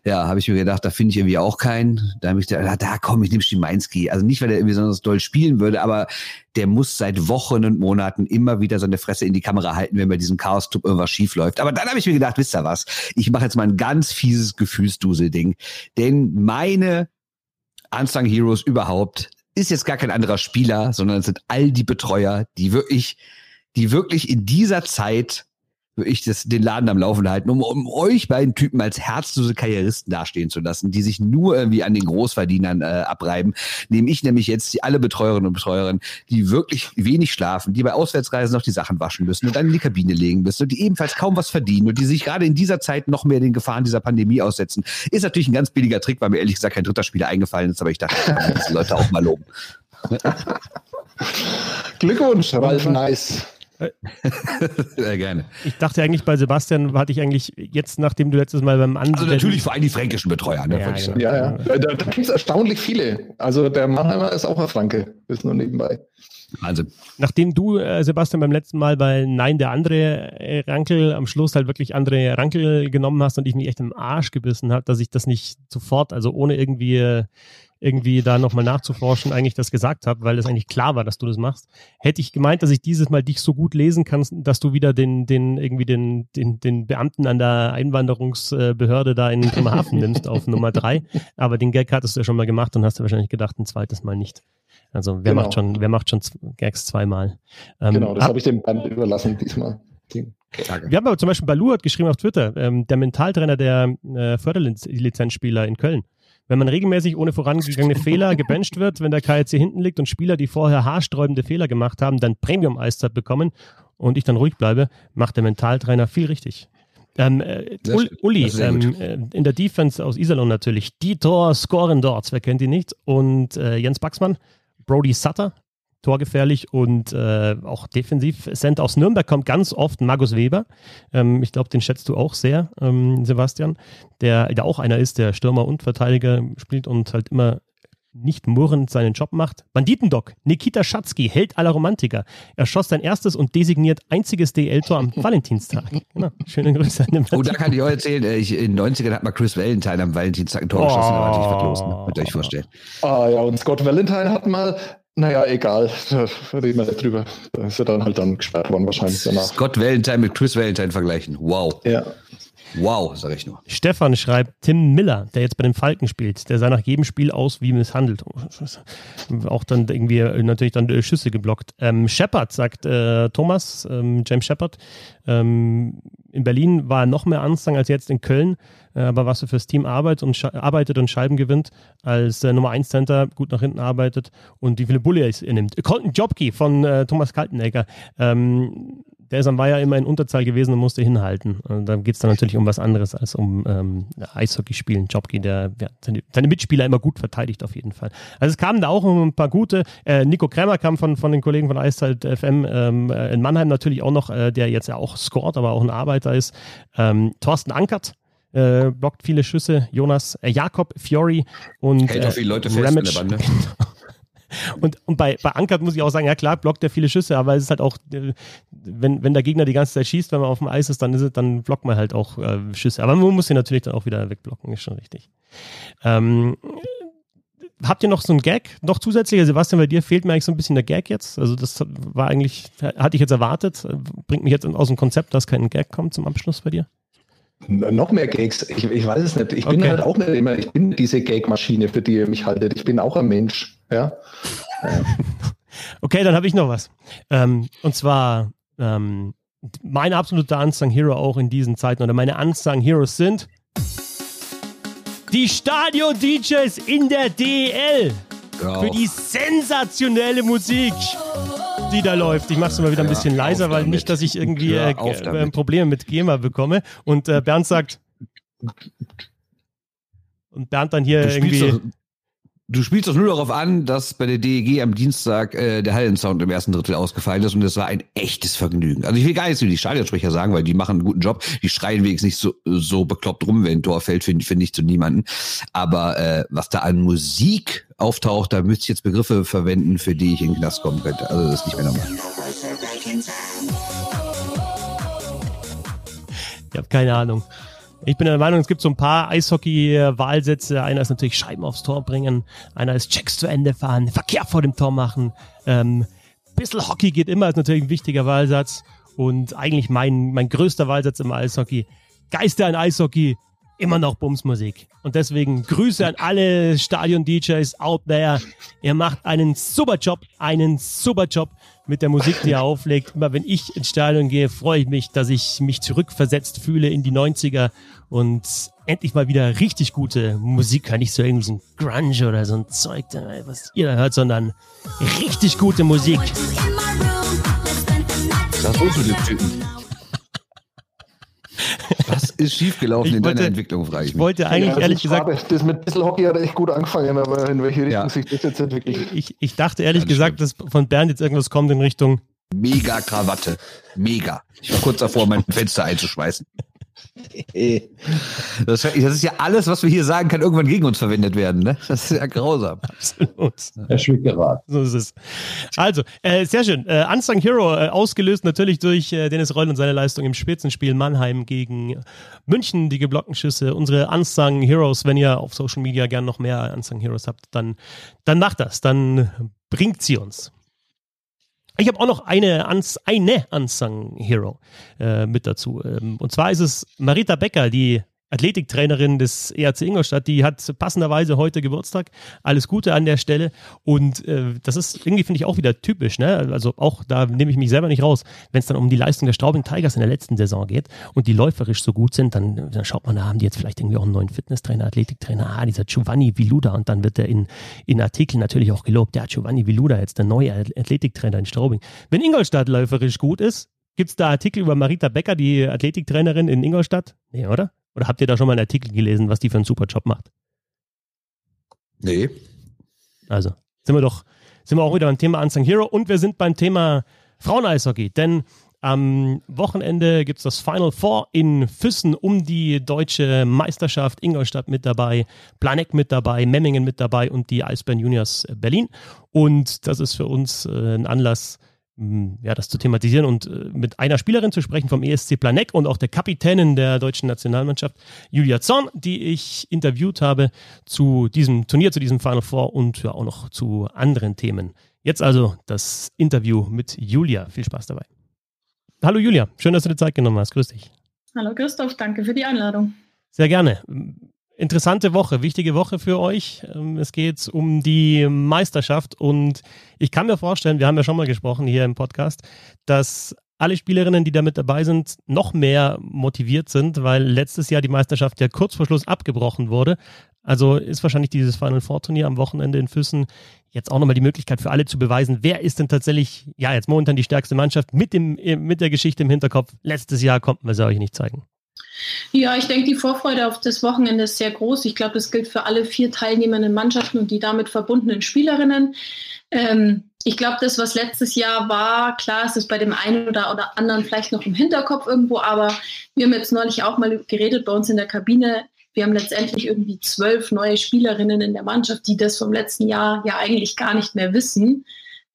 ja, habe ich mir gedacht, da finde ich irgendwie auch keinen. Da habe ich gedacht, da komm, ich nehme Schimanski. Also nicht, weil er irgendwie besonders doll spielen würde, aber der muss seit Wochen und Monaten immer wieder seine Fresse in die Kamera halten, wenn bei diesem Chaos-Tub irgendwas schief läuft. Aber dann habe ich mir gedacht, wisst ihr was? Ich mache jetzt mal ein ganz fieses Gefühlsdusel-Ding. Denn meine Unsung Heroes überhaupt ist jetzt gar kein anderer Spieler, sondern es sind all die Betreuer, die wirklich, die wirklich in dieser Zeit ich das, den Laden am Laufen halten, um, um euch beiden Typen als herzlose Karrieristen dastehen zu lassen, die sich nur irgendwie an den Großverdienern äh, abreiben, nehme ich nämlich jetzt die alle Betreuerinnen und Betreuerinnen, die wirklich wenig schlafen, die bei Auswärtsreisen noch die Sachen waschen müssen und dann in die Kabine legen müssen und die ebenfalls kaum was verdienen und die sich gerade in dieser Zeit noch mehr den Gefahren dieser Pandemie aussetzen. Ist natürlich ein ganz billiger Trick, weil mir ehrlich gesagt kein dritter Spieler eingefallen ist, aber ich dachte, ich kann diese Leute auch mal loben. [LAUGHS] Glückwunsch, Ralf Nice. [LAUGHS] Sehr gerne. Ich dachte eigentlich bei Sebastian, hatte ich eigentlich jetzt, nachdem du letztes Mal beim Ansehen. Also natürlich vor allem die fränkischen Betreuer, ne? Ja, ja, ja. Da, da gibt es erstaunlich viele. Also der Mannheimer ist auch ein Franke. Das nur nebenbei. Also. Nachdem du, äh, Sebastian, beim letzten Mal bei Nein, der andere äh, Rankel am Schluss halt wirklich andere Rankel genommen hast und ich mich echt im Arsch gebissen habe, dass ich das nicht sofort, also ohne irgendwie äh, irgendwie da nochmal nachzuforschen, eigentlich das gesagt habe, weil es eigentlich klar war, dass du das machst. Hätte ich gemeint, dass ich dieses Mal dich so gut lesen kann, dass du wieder den, den, irgendwie den, den, den Beamten an der Einwanderungsbehörde da in Bremerhaven [LAUGHS] nimmst auf Nummer drei. Aber den Gag hattest du ja schon mal gemacht und hast du wahrscheinlich gedacht, ein zweites Mal nicht. Also wer genau. macht schon, wer macht schon Gags zweimal? Ähm, genau, das habe ich dem Band überlassen diesmal. Wir haben aber zum Beispiel Balu hat geschrieben auf Twitter, ähm, der Mentaltrainer der äh, Förderlizenzspieler in Köln. Wenn man regelmäßig ohne vorangegangene Fehler gebencht wird, wenn der KLC hinten liegt und Spieler, die vorher haarsträubende Fehler gemacht haben, dann Premium-Eiszeit bekommen und ich dann ruhig bleibe, macht der Mentaltrainer viel richtig. Ähm, äh, Uli, ähm, äh, in der Defense aus Iserlohn natürlich. Dietor scoren dort, wer kennt ihn nicht? Und äh, Jens Baxmann, Brody Sutter, torgefährlich und äh, auch defensiv. Center aus Nürnberg kommt ganz oft Markus Weber. Ähm, ich glaube, den schätzt du auch sehr, ähm, Sebastian, der, der auch einer ist, der Stürmer und Verteidiger spielt und halt immer nicht murrend seinen Job macht. Banditendoc, Nikita Schatzky, Held aller Romantiker. Er schoss sein erstes und designiert einziges DL-Tor am [LAUGHS] Valentinstag. Genau. Schöne Grüße an den Oh, da kann ich euch erzählen, äh, ich, in den 90ern hat mal Chris Valentine am Valentinstag ein Tor geschossen, da natürlich was los, ne? könnt ihr euch vorstellen. Ah ja, und Scott Valentine hat mal naja, egal. [LAUGHS] Da reden wir nicht drüber. Da ist er dann halt dann gesperrt worden wahrscheinlich danach. Scott Valentine mit Chris Valentine vergleichen. Wow. Ja. Wow, sag ich nur. Stefan schreibt, Tim Miller, der jetzt bei den Falken spielt, der sah nach jedem Spiel aus wie misshandelt. [LAUGHS] Auch dann irgendwie natürlich dann äh, Schüsse geblockt. Ähm, Shepard, sagt äh, Thomas, ähm, James Shepard, ähm, in Berlin war er noch mehr Anstang als jetzt in Köln, äh, aber was er fürs Team arbeitet und, arbeitet und Scheiben gewinnt, als äh, Nummer 1 Center gut nach hinten arbeitet und wie viele Bullies er nimmt. Colton Jobkey von äh, Thomas Kaltenegger, ähm, der ist am Weiher immer in Unterzahl gewesen und musste hinhalten. Und da geht es dann natürlich um was anderes als um ähm, Eishockey spielen. Jobki, der ja, seine, seine, Mitspieler immer gut verteidigt auf jeden Fall. Also es kamen da auch ein paar gute. Äh, Nico Krämer kam von, von den Kollegen von Eiszeit FM ähm, äh, in Mannheim natürlich auch noch, äh, der jetzt ja auch scored, aber auch ein Arbeiter ist. Ähm, Thorsten Ankert, äh, blockt viele Schüsse. Jonas äh, Jakob, Fiori und Hält äh, viele Leute fest Ramage. in der Bande. [LAUGHS] Und, und bei, bei Ankert muss ich auch sagen, ja klar, blockt er viele Schüsse, aber es ist halt auch, äh, wenn, wenn der Gegner die ganze Zeit schießt, wenn man auf dem Eis ist, dann ist es, dann blockt man halt auch äh, Schüsse. Aber man muss sie natürlich dann auch wieder wegblocken, ist schon richtig. Ähm, habt ihr noch so einen Gag? Noch zusätzlicher, Sebastian, bei dir fehlt mir eigentlich so ein bisschen der Gag jetzt. Also das war eigentlich, hatte ich jetzt erwartet, bringt mich jetzt aus dem Konzept, dass kein Gag kommt zum Abschluss bei dir. Noch mehr Gags. Ich, ich weiß es nicht. Ich bin okay. halt auch nicht immer, ich bin diese Gag-Maschine, für die ihr mich haltet. Ich bin auch ein Mensch. Ja. [LAUGHS] okay, dann habe ich noch was. Ähm, und zwar ähm, meine absolute Unsung Hero auch in diesen Zeiten oder meine Unsung Heroes sind die Stadion-DJs in der DL. Ja. Für die sensationelle Musik die da läuft. Ich mache es mal wieder ein bisschen leiser, weil nicht, dass ich irgendwie äh, äh, Probleme mit GEMA bekomme. Und äh, Bernd sagt. Und Bernd dann hier irgendwie. Doch, du spielst doch nur darauf an, dass bei der DEG am Dienstag äh, der Hallensound im ersten Drittel ausgefallen ist und es war ein echtes Vergnügen. Also ich will gar nichts über die Stadionsprecher sagen, weil die machen einen guten Job. Die schreien wenigstens nicht so, so bekloppt rum, wenn ein Tor fällt, finde find ich zu niemanden. Aber äh, was da an Musik auftaucht, da müsste ich jetzt Begriffe verwenden, für die ich in den Knast kommen könnte. Also das ist nicht mehr normal. Ich habe keine Ahnung. Ich bin der Meinung, es gibt so ein paar Eishockey-Wahlsätze. Einer ist natürlich Scheiben aufs Tor bringen, einer ist Checks zu Ende fahren, Verkehr vor dem Tor machen. Ähm, bisschen Hockey geht immer, ist natürlich ein wichtiger Wahlsatz. Und eigentlich mein, mein größter Wahlsatz im Eishockey. Geister in Eishockey, immer noch Bumsmusik. Und deswegen Grüße an alle Stadion-DJs out there. Ihr macht einen super Job, einen super Job mit der Musik, die ihr auflegt. Immer wenn ich ins Stadion gehe, freue ich mich, dass ich mich zurückversetzt fühle in die 90er und endlich mal wieder richtig gute Musik höre. Nicht so irgendwie so ein Grunge oder so ein Zeug, was ihr da hört, sondern richtig gute Musik. Das ist so Typen. [LAUGHS] Ist schiefgelaufen in deiner Entwicklung, frage ich mich. Ich wollte eigentlich ja, ehrlich gesagt. Schade. Das mit bisschen Hockey hat echt gut angefangen, aber in welche Richtung ja. sich das jetzt entwickelt. Ich, ich dachte ehrlich das gesagt, stimmt. dass von Bernd jetzt irgendwas kommt in Richtung. Mega Krawatte. Mega. Ich war kurz davor, mein [LAUGHS] Fenster einzuschmeißen. [LAUGHS] Das, das, ist ja alles, was wir hier sagen, kann irgendwann gegen uns verwendet werden. Ne? Das ist ja grausam. Absolut. Herr. So ist es. Also, äh, sehr schön. Äh, Unsung Hero, äh, ausgelöst natürlich durch äh, Dennis Reul und seine Leistung im Spitzenspiel Mannheim gegen München, die geblockten Schüsse. Unsere Unsung Heroes, wenn ihr auf Social Media gern noch mehr Unsung Heroes habt, dann, dann macht das. Dann bringt sie uns. Ich habe auch noch eine, eine Unsung Hero äh, mit dazu. Ähm, und zwar ist es Marita Becker, die Athletiktrainerin des ERC Ingolstadt, die hat passenderweise heute Geburtstag. Alles Gute an der Stelle. Und äh, das ist irgendwie, finde ich, auch wieder typisch. Ne? Also auch da nehme ich mich selber nicht raus. Wenn es dann um die Leistung der Straubing Tigers in der letzten Saison geht und die läuferisch so gut sind, dann, dann schaut man, da haben die jetzt vielleicht irgendwie auch einen neuen Fitnesstrainer, Athletiktrainer. Ah, dieser Giovanni Viluda. Und dann wird er in, in Artikeln natürlich auch gelobt. Ja, Giovanni Viluda, jetzt der neue Athletiktrainer in Straubing. Wenn Ingolstadt läuferisch gut ist, gibt es da Artikel über Marita Becker, die Athletiktrainerin in Ingolstadt? Nee, oder? Oder habt ihr da schon mal einen Artikel gelesen, was die für einen super Job macht? Nee. Also, sind wir doch, sind wir auch wieder beim Thema Unsung Hero und wir sind beim Thema Frauen-Eishockey, denn am Wochenende gibt es das Final Four in Füssen um die deutsche Meisterschaft. Ingolstadt mit dabei, Planeck mit dabei, Memmingen mit dabei und die Eisbären Juniors Berlin. Und das ist für uns äh, ein Anlass, ja, das zu thematisieren und äh, mit einer Spielerin zu sprechen vom ESC Planeck und auch der Kapitänin der deutschen Nationalmannschaft, Julia Zorn, die ich interviewt habe zu diesem Turnier, zu diesem Final Four und ja auch noch zu anderen Themen. Jetzt also das Interview mit Julia. Viel Spaß dabei. Hallo Julia, schön, dass du dir Zeit genommen hast. Grüß dich. Hallo Christoph, danke für die Einladung. Sehr gerne interessante Woche, wichtige Woche für euch. Ähm, es geht um die Meisterschaft und ich kann mir vorstellen, wir haben ja schon mal gesprochen hier im Podcast, dass alle Spielerinnen, die da mit dabei sind, noch mehr motiviert sind, weil letztes Jahr die Meisterschaft ja kurz vor Schluss abgebrochen wurde. Also ist wahrscheinlich dieses Final Four Turnier am Wochenende in Füssen jetzt auch nochmal die Möglichkeit für alle zu beweisen, wer ist denn tatsächlich, ja, jetzt momentan die stärkste Mannschaft mit dem, mit der Geschichte im Hinterkopf. Letztes Jahr konnten wir sie euch nicht zeigen. Ja, ich denke, die Vorfreude auf das Wochenende ist sehr groß. Ich glaube, das gilt für alle vier teilnehmenden Mannschaften und die damit verbundenen Spielerinnen. Ähm, ich glaube, das, was letztes Jahr war, klar ist es bei dem einen oder, oder anderen vielleicht noch im Hinterkopf irgendwo, aber wir haben jetzt neulich auch mal geredet bei uns in der Kabine. Wir haben letztendlich irgendwie zwölf neue Spielerinnen in der Mannschaft, die das vom letzten Jahr ja eigentlich gar nicht mehr wissen.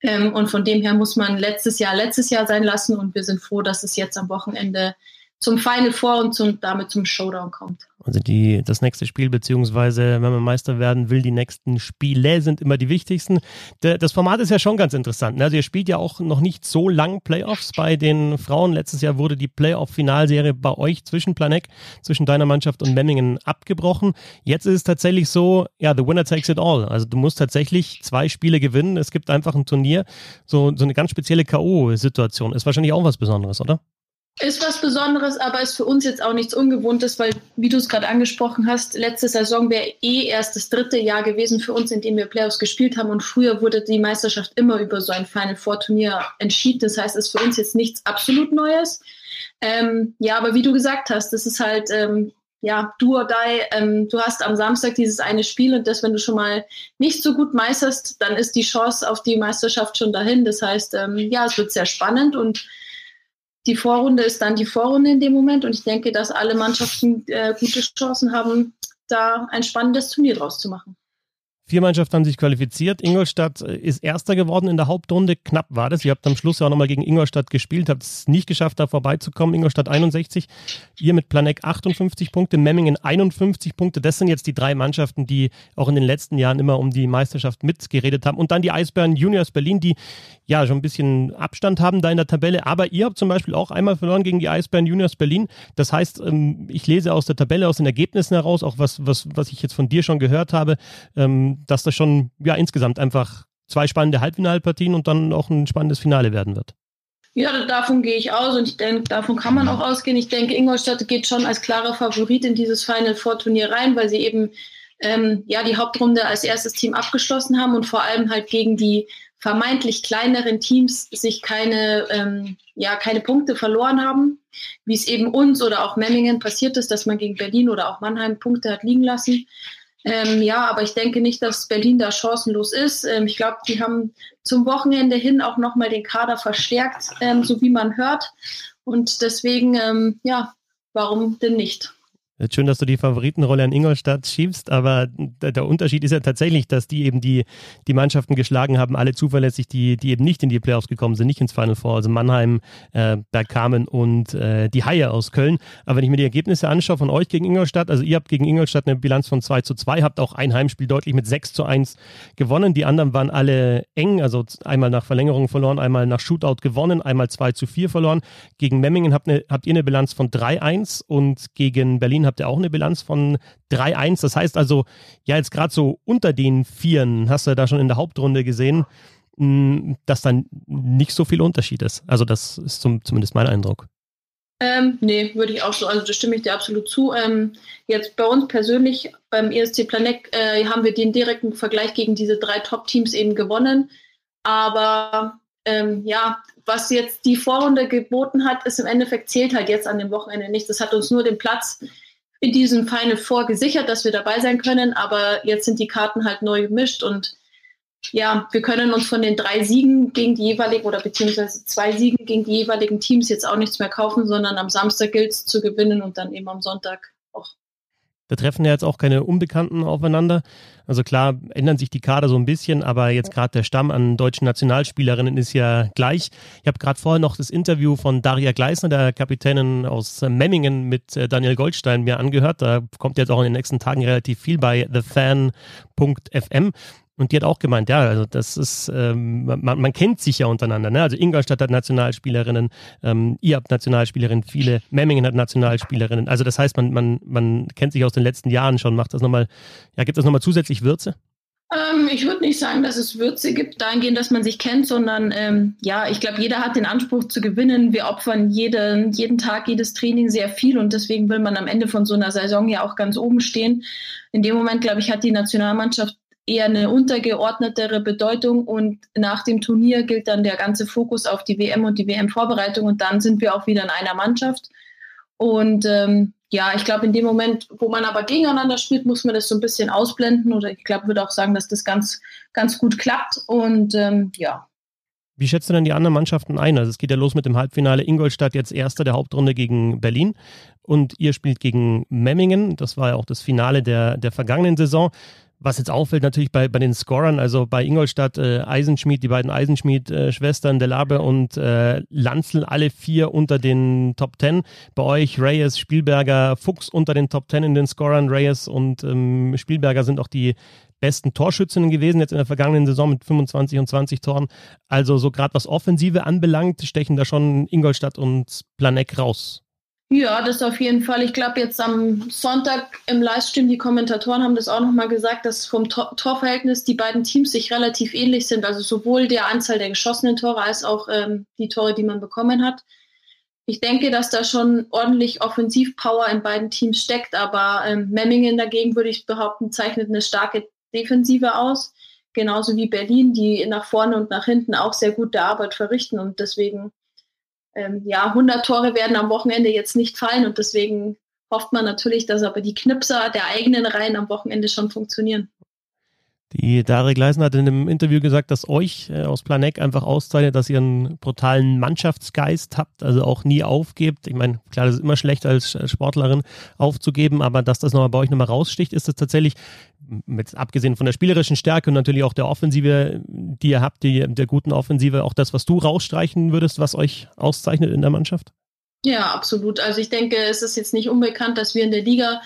Ähm, und von dem her muss man letztes Jahr letztes Jahr sein lassen und wir sind froh, dass es jetzt am Wochenende zum Final Four und zum, damit zum Showdown kommt. Also die, das nächste Spiel, beziehungsweise wenn man Meister werden will, die nächsten Spiele sind immer die wichtigsten. De, das Format ist ja schon ganz interessant. Ne? Also ihr spielt ja auch noch nicht so lang Playoffs bei den Frauen. Letztes Jahr wurde die Playoff-Finalserie bei euch zwischen Planek, zwischen deiner Mannschaft und Memmingen abgebrochen. Jetzt ist es tatsächlich so, ja, the winner takes it all. Also du musst tatsächlich zwei Spiele gewinnen. Es gibt einfach ein Turnier, so, so eine ganz spezielle K.O.-Situation. Ist wahrscheinlich auch was Besonderes, oder? Ist was Besonderes, aber ist für uns jetzt auch nichts Ungewohntes, weil, wie du es gerade angesprochen hast, letzte Saison wäre eh erst das dritte Jahr gewesen für uns, in dem wir Playoffs gespielt haben. Und früher wurde die Meisterschaft immer über so ein Final Four Turnier entschieden. Das heißt, es ist für uns jetzt nichts absolut Neues. Ähm, ja, aber wie du gesagt hast, das ist halt, ähm, ja, do or die. Ähm, du hast am Samstag dieses eine Spiel und das, wenn du schon mal nicht so gut meisterst, dann ist die Chance auf die Meisterschaft schon dahin. Das heißt, ähm, ja, es wird sehr spannend und die Vorrunde ist dann die Vorrunde in dem Moment und ich denke, dass alle Mannschaften äh, gute Chancen haben, da ein spannendes Turnier draus zu machen. Vier Mannschaften haben sich qualifiziert. Ingolstadt äh, ist Erster geworden in der Hauptrunde. Knapp war das. Ihr habt am Schluss ja auch nochmal gegen Ingolstadt gespielt, habt es nicht geschafft, da vorbeizukommen. Ingolstadt 61, ihr mit Planek 58 Punkte, Memmingen 51 Punkte. Das sind jetzt die drei Mannschaften, die auch in den letzten Jahren immer um die Meisterschaft mitgeredet haben. Und dann die Eisbären Juniors Berlin, die ja schon ein bisschen Abstand haben da in der Tabelle. Aber ihr habt zum Beispiel auch einmal verloren gegen die Eisbären Juniors Berlin. Das heißt, ähm, ich lese aus der Tabelle, aus den Ergebnissen heraus, auch was, was, was ich jetzt von dir schon gehört habe, ähm, dass das schon ja insgesamt einfach zwei spannende Halbfinalpartien und dann auch ein spannendes Finale werden wird. Ja, davon gehe ich aus und ich denke, davon kann man auch ausgehen. Ich denke, Ingolstadt geht schon als klarer Favorit in dieses Final Four Turnier rein, weil sie eben ähm, ja die Hauptrunde als erstes Team abgeschlossen haben und vor allem halt gegen die vermeintlich kleineren Teams sich keine ähm, ja keine Punkte verloren haben, wie es eben uns oder auch Memmingen passiert ist, dass man gegen Berlin oder auch Mannheim Punkte hat liegen lassen. Ähm, ja, aber ich denke nicht, dass Berlin da chancenlos ist. Ähm, ich glaube, die haben zum Wochenende hin auch nochmal den Kader verstärkt, ähm, so wie man hört. Und deswegen, ähm, ja, warum denn nicht? Schön, dass du die Favoritenrolle an Ingolstadt schiebst, aber der Unterschied ist ja tatsächlich, dass die eben die, die Mannschaften geschlagen haben, alle zuverlässig, die, die eben nicht in die Playoffs gekommen sind, nicht ins Final Four, also Mannheim, äh, Bergkamen und äh, die Haie aus Köln. Aber wenn ich mir die Ergebnisse anschaue von euch gegen Ingolstadt, also ihr habt gegen Ingolstadt eine Bilanz von 2 zu 2, habt auch ein Heimspiel deutlich mit 6 zu 1 gewonnen. Die anderen waren alle eng, also einmal nach Verlängerung verloren, einmal nach Shootout gewonnen, einmal 2 zu 4 verloren. Gegen Memmingen habt, eine, habt ihr eine Bilanz von 3-1 und gegen Berlin habt ihr auch eine Bilanz von 3-1. Das heißt also, ja, jetzt gerade so unter den Vieren, hast du da schon in der Hauptrunde gesehen, hm, dass dann nicht so viel Unterschied ist. Also, das ist zum, zumindest mein Eindruck. Ähm, nee, würde ich auch so, also da stimme ich dir absolut zu. Ähm, jetzt bei uns persönlich beim ESC Planet äh, haben wir den direkten Vergleich gegen diese drei Top-Teams eben gewonnen. Aber ähm, ja, was jetzt die Vorrunde geboten hat, ist im Endeffekt zählt halt jetzt an dem Wochenende nicht. Das hat uns nur den Platz in diesem Final Four gesichert, dass wir dabei sein können, aber jetzt sind die Karten halt neu gemischt und ja, wir können uns von den drei Siegen gegen die jeweiligen oder beziehungsweise zwei Siegen gegen die jeweiligen Teams jetzt auch nichts mehr kaufen, sondern am Samstag gilt es zu gewinnen und dann eben am Sonntag. Da treffen ja jetzt auch keine Unbekannten aufeinander. Also klar ändern sich die Kader so ein bisschen, aber jetzt gerade der Stamm an deutschen Nationalspielerinnen ist ja gleich. Ich habe gerade vorher noch das Interview von Daria Gleisner, der Kapitänin aus Memmingen, mit äh, Daniel Goldstein mir angehört. Da kommt jetzt auch in den nächsten Tagen relativ viel bei thefan.fm. Und die hat auch gemeint, ja, also das ist, ähm, man, man kennt sich ja untereinander. Ne? Also Ingolstadt hat Nationalspielerinnen, ähm, ihr habt Nationalspielerinnen, viele, Memmingen hat Nationalspielerinnen. Also das heißt, man, man, man kennt sich aus den letzten Jahren schon, macht das nochmal, ja, gibt das nochmal zusätzlich Würze? Ähm, ich würde nicht sagen, dass es Würze gibt, dahingehend, dass man sich kennt, sondern ähm, ja, ich glaube, jeder hat den Anspruch zu gewinnen. Wir opfern jeden, jeden Tag, jedes Training sehr viel und deswegen will man am Ende von so einer Saison ja auch ganz oben stehen. In dem Moment, glaube ich, hat die Nationalmannschaft eher eine untergeordnetere Bedeutung und nach dem Turnier gilt dann der ganze Fokus auf die WM und die WM-Vorbereitung und dann sind wir auch wieder in einer Mannschaft. Und ähm, ja, ich glaube, in dem Moment, wo man aber gegeneinander spielt, muss man das so ein bisschen ausblenden oder ich glaube, würde auch sagen, dass das ganz, ganz gut klappt und ähm, ja. Wie schätzt du denn die anderen Mannschaften ein? Also es geht ja los mit dem Halbfinale Ingolstadt, jetzt erster der Hauptrunde gegen Berlin und ihr spielt gegen Memmingen. Das war ja auch das Finale der, der vergangenen Saison. Was jetzt auffällt natürlich bei, bei den Scorern, also bei Ingolstadt äh, Eisenschmied, die beiden Eisenschmied-Schwestern, äh, Delabe und äh, Lanzel, alle vier unter den Top Ten. Bei euch Reyes, Spielberger, Fuchs unter den Top Ten in den Scorern. Reyes und ähm, Spielberger sind auch die besten Torschützinnen gewesen, jetzt in der vergangenen Saison mit 25 und 20 Toren. Also so gerade was Offensive anbelangt, stechen da schon Ingolstadt und Planek raus. Ja, das auf jeden Fall. Ich glaube, jetzt am Sonntag im Livestream, die Kommentatoren haben das auch nochmal gesagt, dass vom Tor Torverhältnis die beiden Teams sich relativ ähnlich sind. Also sowohl der Anzahl der geschossenen Tore als auch ähm, die Tore, die man bekommen hat. Ich denke, dass da schon ordentlich Offensivpower in beiden Teams steckt, aber ähm, Memmingen dagegen würde ich behaupten, zeichnet eine starke Defensive aus. Genauso wie Berlin, die nach vorne und nach hinten auch sehr gute Arbeit verrichten und deswegen ähm, ja, 100 Tore werden am Wochenende jetzt nicht fallen und deswegen hofft man natürlich, dass aber die Knipser der eigenen Reihen am Wochenende schon funktionieren. Die Daria Gleisner hat in einem Interview gesagt, dass euch äh, aus Planek einfach auszeichnet, dass ihr einen brutalen Mannschaftsgeist habt, also auch nie aufgebt. Ich meine, klar, das ist immer schlecht als Sportlerin aufzugeben, aber dass das nochmal bei euch nochmal raussticht, ist das tatsächlich, mit, abgesehen von der spielerischen Stärke und natürlich auch der Offensive, die ihr habt, die, der guten Offensive, auch das, was du rausstreichen würdest, was euch auszeichnet in der Mannschaft? Ja, absolut. Also ich denke, es ist jetzt nicht unbekannt, dass wir in der Liga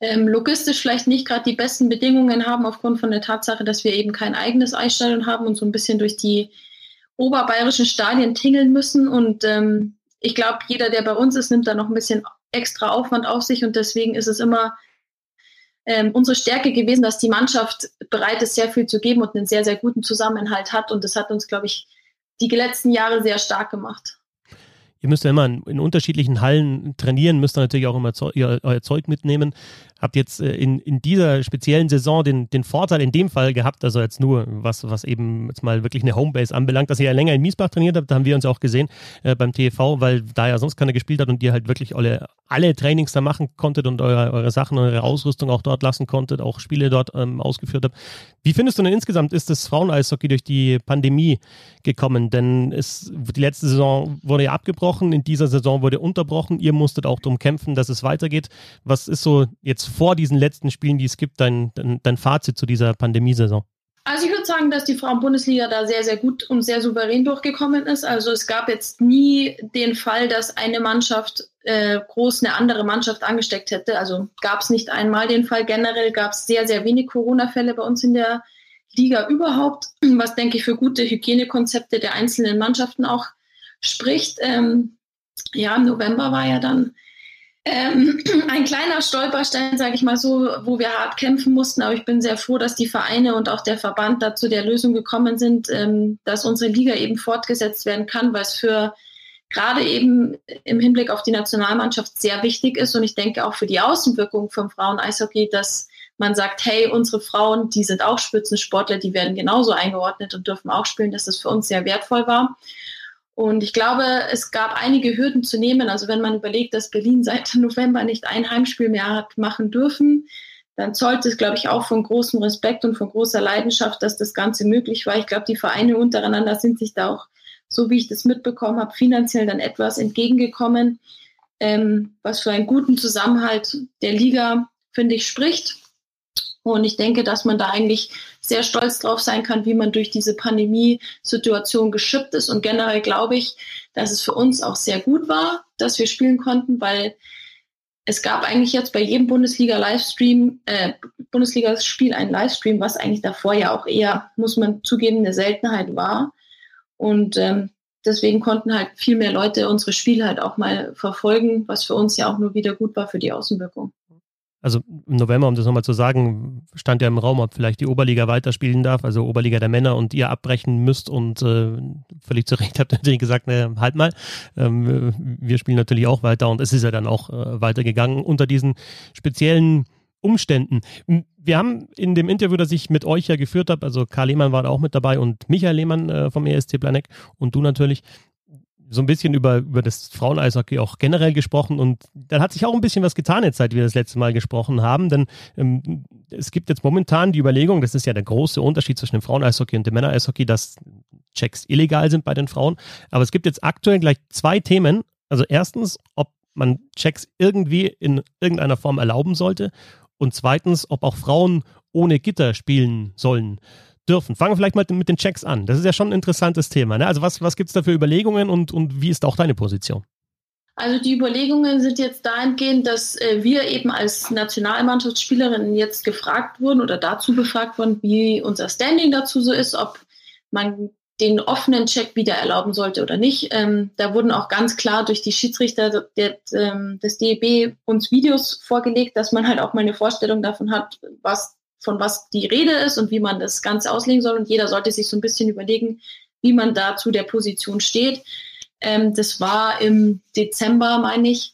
ähm, logistisch vielleicht nicht gerade die besten Bedingungen haben, aufgrund von der Tatsache, dass wir eben kein eigenes Eisstadion haben und so ein bisschen durch die oberbayerischen Stadien tingeln müssen. Und ähm, ich glaube, jeder, der bei uns ist, nimmt da noch ein bisschen extra Aufwand auf sich und deswegen ist es immer ähm, unsere Stärke gewesen, dass die Mannschaft bereit ist, sehr viel zu geben und einen sehr, sehr guten Zusammenhalt hat. Und das hat uns, glaube ich, die letzten Jahre sehr stark gemacht. Ihr müsst ja immer in, unterschiedlichen Hallen trainieren, müsst ihr natürlich auch immer euer Zeug mitnehmen habt jetzt äh, in, in dieser speziellen Saison den, den Vorteil in dem Fall gehabt, also jetzt nur, was, was eben jetzt mal wirklich eine Homebase anbelangt, dass ihr ja länger in Miesbach trainiert habt, da haben wir uns auch gesehen äh, beim TV, weil da ja sonst keiner gespielt hat und ihr halt wirklich alle, alle Trainings da machen konntet und eure, eure Sachen, eure Ausrüstung auch dort lassen konntet, auch Spiele dort ähm, ausgeführt habt. Wie findest du denn insgesamt, ist das Fraueneishockey durch die Pandemie gekommen? Denn es, die letzte Saison wurde ja abgebrochen in dieser Saison wurde unterbrochen. Ihr musstet auch darum kämpfen, dass es weitergeht. Was ist so jetzt vor diesen letzten Spielen, die es gibt, dein, dein, dein Fazit zu dieser Pandemiesaison? Also ich würde sagen, dass die Frauen-Bundesliga da sehr, sehr gut und sehr souverän durchgekommen ist. Also es gab jetzt nie den Fall, dass eine Mannschaft äh, groß eine andere Mannschaft angesteckt hätte. Also gab es nicht einmal den Fall. Generell gab es sehr, sehr wenig Corona-Fälle bei uns in der Liga überhaupt, was denke ich für gute Hygienekonzepte der einzelnen Mannschaften auch spricht. Ähm, ja, im November war ja dann ähm, [CLEARS THROAT] ein kleiner Stolperstein, sage ich mal so, wo wir hart kämpfen mussten. Aber ich bin sehr froh, dass die Vereine und auch der Verband da zu der Lösung gekommen sind, ähm, dass unsere Liga eben fortgesetzt werden kann, weil es für gerade eben im Hinblick auf die Nationalmannschaft sehr wichtig ist. Und ich denke auch für die Außenwirkung vom Frauen-Eishockey, dass man sagt, hey, unsere Frauen, die sind auch Spitzensportler, die werden genauso eingeordnet und dürfen auch spielen, dass das für uns sehr wertvoll war. Und ich glaube, es gab einige Hürden zu nehmen. Also wenn man überlegt, dass Berlin seit [LAUGHS] November nicht ein Heimspiel mehr hat machen dürfen, dann zollt es, glaube ich, auch von großem Respekt und von großer Leidenschaft, dass das Ganze möglich war. Ich glaube, die Vereine untereinander sind sich da auch, so wie ich das mitbekommen habe, finanziell dann etwas entgegengekommen, ähm, was für einen guten Zusammenhalt der Liga, finde ich, spricht. Und ich denke, dass man da eigentlich sehr stolz drauf sein kann, wie man durch diese Pandemiesituation geschippt ist. Und generell glaube ich, dass es für uns auch sehr gut war, dass wir spielen konnten, weil es gab eigentlich jetzt bei jedem Bundesliga-Livestream, äh, Bundesliga-Spiel einen Livestream, was eigentlich davor ja auch eher, muss man zugeben, eine Seltenheit war. Und ähm, deswegen konnten halt viel mehr Leute unsere Spiele halt auch mal verfolgen, was für uns ja auch nur wieder gut war für die Außenwirkung also im November, um das nochmal zu sagen, stand ja im Raum, ob vielleicht die Oberliga weiterspielen darf, also Oberliga der Männer und ihr abbrechen müsst und äh, völlig zu Recht [LAUGHS] habt ihr natürlich gesagt, ne, halt mal, ähm, wir spielen natürlich auch weiter und es ist ja dann auch äh, weitergegangen unter diesen speziellen Umständen. Wir haben in dem Interview, das ich mit euch ja geführt habe, also Karl Lehmann war da auch mit dabei und Michael Lehmann äh, vom ESC Planek und du natürlich, so ein bisschen über, über das Frauen-Eishockey auch generell gesprochen und dann hat sich auch ein bisschen was getan jetzt, seit wir das letzte Mal gesprochen haben, denn ähm, es gibt jetzt momentan die Überlegung, das ist ja der große Unterschied zwischen dem Frauen-Eishockey und dem Männer-Eishockey, dass Checks illegal sind bei den Frauen, aber es gibt jetzt aktuell gleich zwei Themen, also erstens, ob man Checks irgendwie in irgendeiner Form erlauben sollte und zweitens, ob auch Frauen ohne Gitter spielen sollen dürfen. Fangen wir vielleicht mal mit den Checks an. Das ist ja schon ein interessantes Thema. Ne? Also was, was gibt es da für Überlegungen und, und wie ist auch deine Position? Also die Überlegungen sind jetzt dahingehend, dass äh, wir eben als Nationalmannschaftsspielerinnen jetzt gefragt wurden oder dazu befragt wurden, wie unser Standing dazu so ist, ob man den offenen Check wieder erlauben sollte oder nicht. Ähm, da wurden auch ganz klar durch die Schiedsrichter der, ähm, des DEB uns Videos vorgelegt, dass man halt auch mal eine Vorstellung davon hat, was von was die Rede ist und wie man das Ganze auslegen soll. Und jeder sollte sich so ein bisschen überlegen, wie man da zu der Position steht. Ähm, das war im Dezember, meine ich.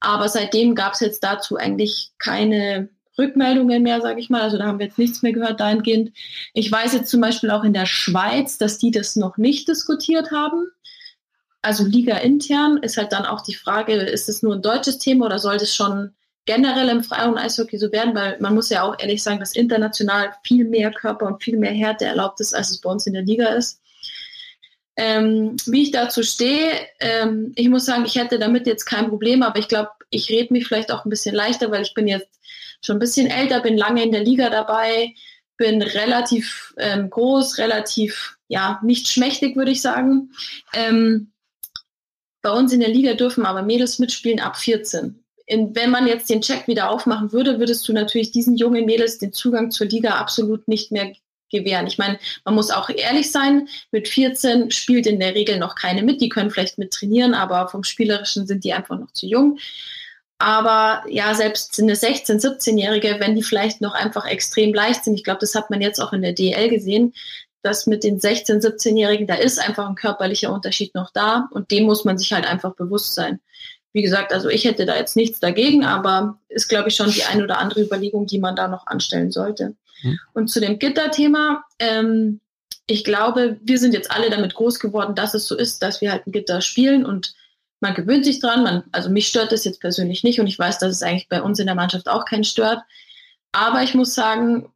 Aber seitdem gab es jetzt dazu eigentlich keine Rückmeldungen mehr, sage ich mal. Also da haben wir jetzt nichts mehr gehört dahingehend. Ich weiß jetzt zum Beispiel auch in der Schweiz, dass die das noch nicht diskutiert haben. Also Liga intern ist halt dann auch die Frage, ist es nur ein deutsches Thema oder soll das schon generell im Frei- und Eishockey so werden, weil man muss ja auch ehrlich sagen, dass international viel mehr Körper und viel mehr Härte erlaubt ist, als es bei uns in der Liga ist. Ähm, wie ich dazu stehe, ähm, ich muss sagen, ich hätte damit jetzt kein Problem, aber ich glaube, ich rede mich vielleicht auch ein bisschen leichter, weil ich bin jetzt schon ein bisschen älter, bin lange in der Liga dabei, bin relativ ähm, groß, relativ, ja, nicht schmächtig, würde ich sagen. Ähm, bei uns in der Liga dürfen aber Mädels mitspielen ab 14 in, wenn man jetzt den Check wieder aufmachen würde, würdest du natürlich diesen jungen Mädels den Zugang zur Liga absolut nicht mehr gewähren. Ich meine, man muss auch ehrlich sein, mit 14 spielt in der Regel noch keine mit. Die können vielleicht mit trainieren, aber vom Spielerischen sind die einfach noch zu jung. Aber ja, selbst eine 16-, 17-Jährige, wenn die vielleicht noch einfach extrem leicht sind, ich glaube, das hat man jetzt auch in der DL gesehen, dass mit den 16-, 17-Jährigen, da ist einfach ein körperlicher Unterschied noch da und dem muss man sich halt einfach bewusst sein wie gesagt, also ich hätte da jetzt nichts dagegen, aber ist, glaube ich, schon die ein oder andere Überlegung, die man da noch anstellen sollte. Mhm. Und zu dem Gitter-Thema, ähm, ich glaube, wir sind jetzt alle damit groß geworden, dass es so ist, dass wir halt ein Gitter spielen und man gewöhnt sich dran. Man, also mich stört das jetzt persönlich nicht und ich weiß, dass es eigentlich bei uns in der Mannschaft auch keinen stört. Aber ich muss sagen,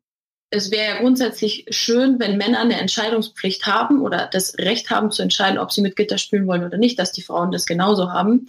es wäre ja grundsätzlich schön, wenn Männer eine Entscheidungspflicht haben oder das Recht haben zu entscheiden, ob sie mit Gitter spielen wollen oder nicht, dass die Frauen das genauso haben.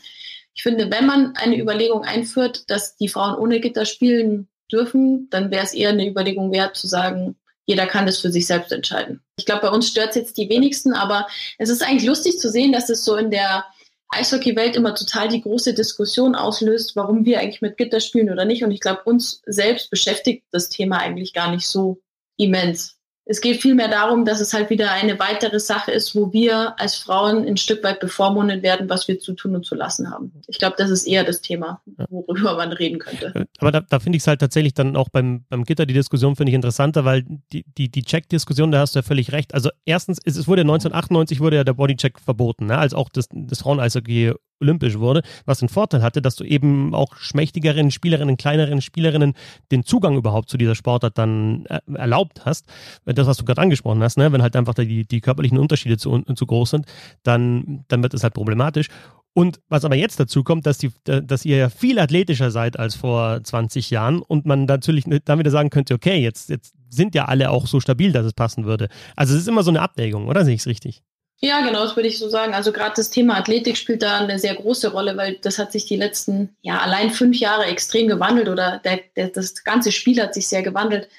Ich finde, wenn man eine Überlegung einführt, dass die Frauen ohne Gitter spielen dürfen, dann wäre es eher eine Überlegung wert zu sagen, jeder kann das für sich selbst entscheiden. Ich glaube, bei uns stört es jetzt die wenigsten, aber es ist eigentlich lustig zu sehen, dass es so in der Eishockey-Welt immer total die große Diskussion auslöst, warum wir eigentlich mit Gitter spielen oder nicht. Und ich glaube, uns selbst beschäftigt das Thema eigentlich gar nicht so immens. Es geht vielmehr darum, dass es halt wieder eine weitere Sache ist, wo wir als Frauen ein Stück weit bevormundet werden, was wir zu tun und zu lassen haben. Ich glaube, das ist eher das Thema, worüber man reden könnte. Aber da, da finde ich es halt tatsächlich dann auch beim, beim Gitter, die Diskussion finde ich interessanter, weil die, die, die Check-Diskussion, da hast du ja völlig recht. Also erstens, es, es wurde 1998 wurde ja der Bodycheck verboten, ne? als auch das, das Frauen-Eishockey olympisch wurde, was den Vorteil hatte, dass du eben auch schmächtigeren Spielerinnen, kleineren Spielerinnen den Zugang überhaupt zu dieser Sportart dann äh, erlaubt hast. Das, was du gerade angesprochen hast, ne? wenn halt einfach die, die körperlichen Unterschiede zu, zu groß sind, dann, dann wird es halt problematisch. Und was aber jetzt dazu kommt, dass, die, dass ihr ja viel athletischer seid als vor 20 Jahren und man natürlich dann wieder sagen könnte, okay, jetzt, jetzt sind ja alle auch so stabil, dass es passen würde. Also es ist immer so eine Abwägung, oder sehe ich es richtig? Ja, genau, das würde ich so sagen. Also gerade das Thema Athletik spielt da eine sehr große Rolle, weil das hat sich die letzten, ja, allein fünf Jahre extrem gewandelt oder der, der, das ganze Spiel hat sich sehr gewandelt.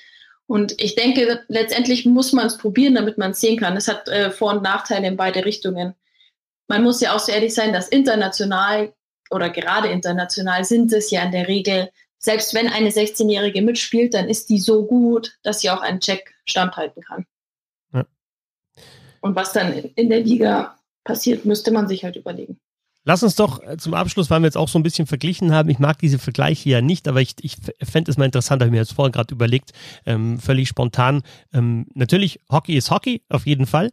Und ich denke, letztendlich muss man es probieren, damit man es sehen kann. Es hat äh, Vor- und Nachteile in beide Richtungen. Man muss ja auch so ehrlich sein, dass international oder gerade international sind es ja in der Regel, selbst wenn eine 16-Jährige mitspielt, dann ist die so gut, dass sie auch einen Check standhalten kann. Und was dann in der Liga passiert, müsste man sich halt überlegen. Lass uns doch äh, zum Abschluss, weil wir jetzt auch so ein bisschen verglichen haben, ich mag diese Vergleiche ja nicht, aber ich, ich fände es mal interessant, habe ich mir jetzt vorher gerade überlegt, ähm, völlig spontan. Ähm, natürlich, Hockey ist Hockey, auf jeden Fall.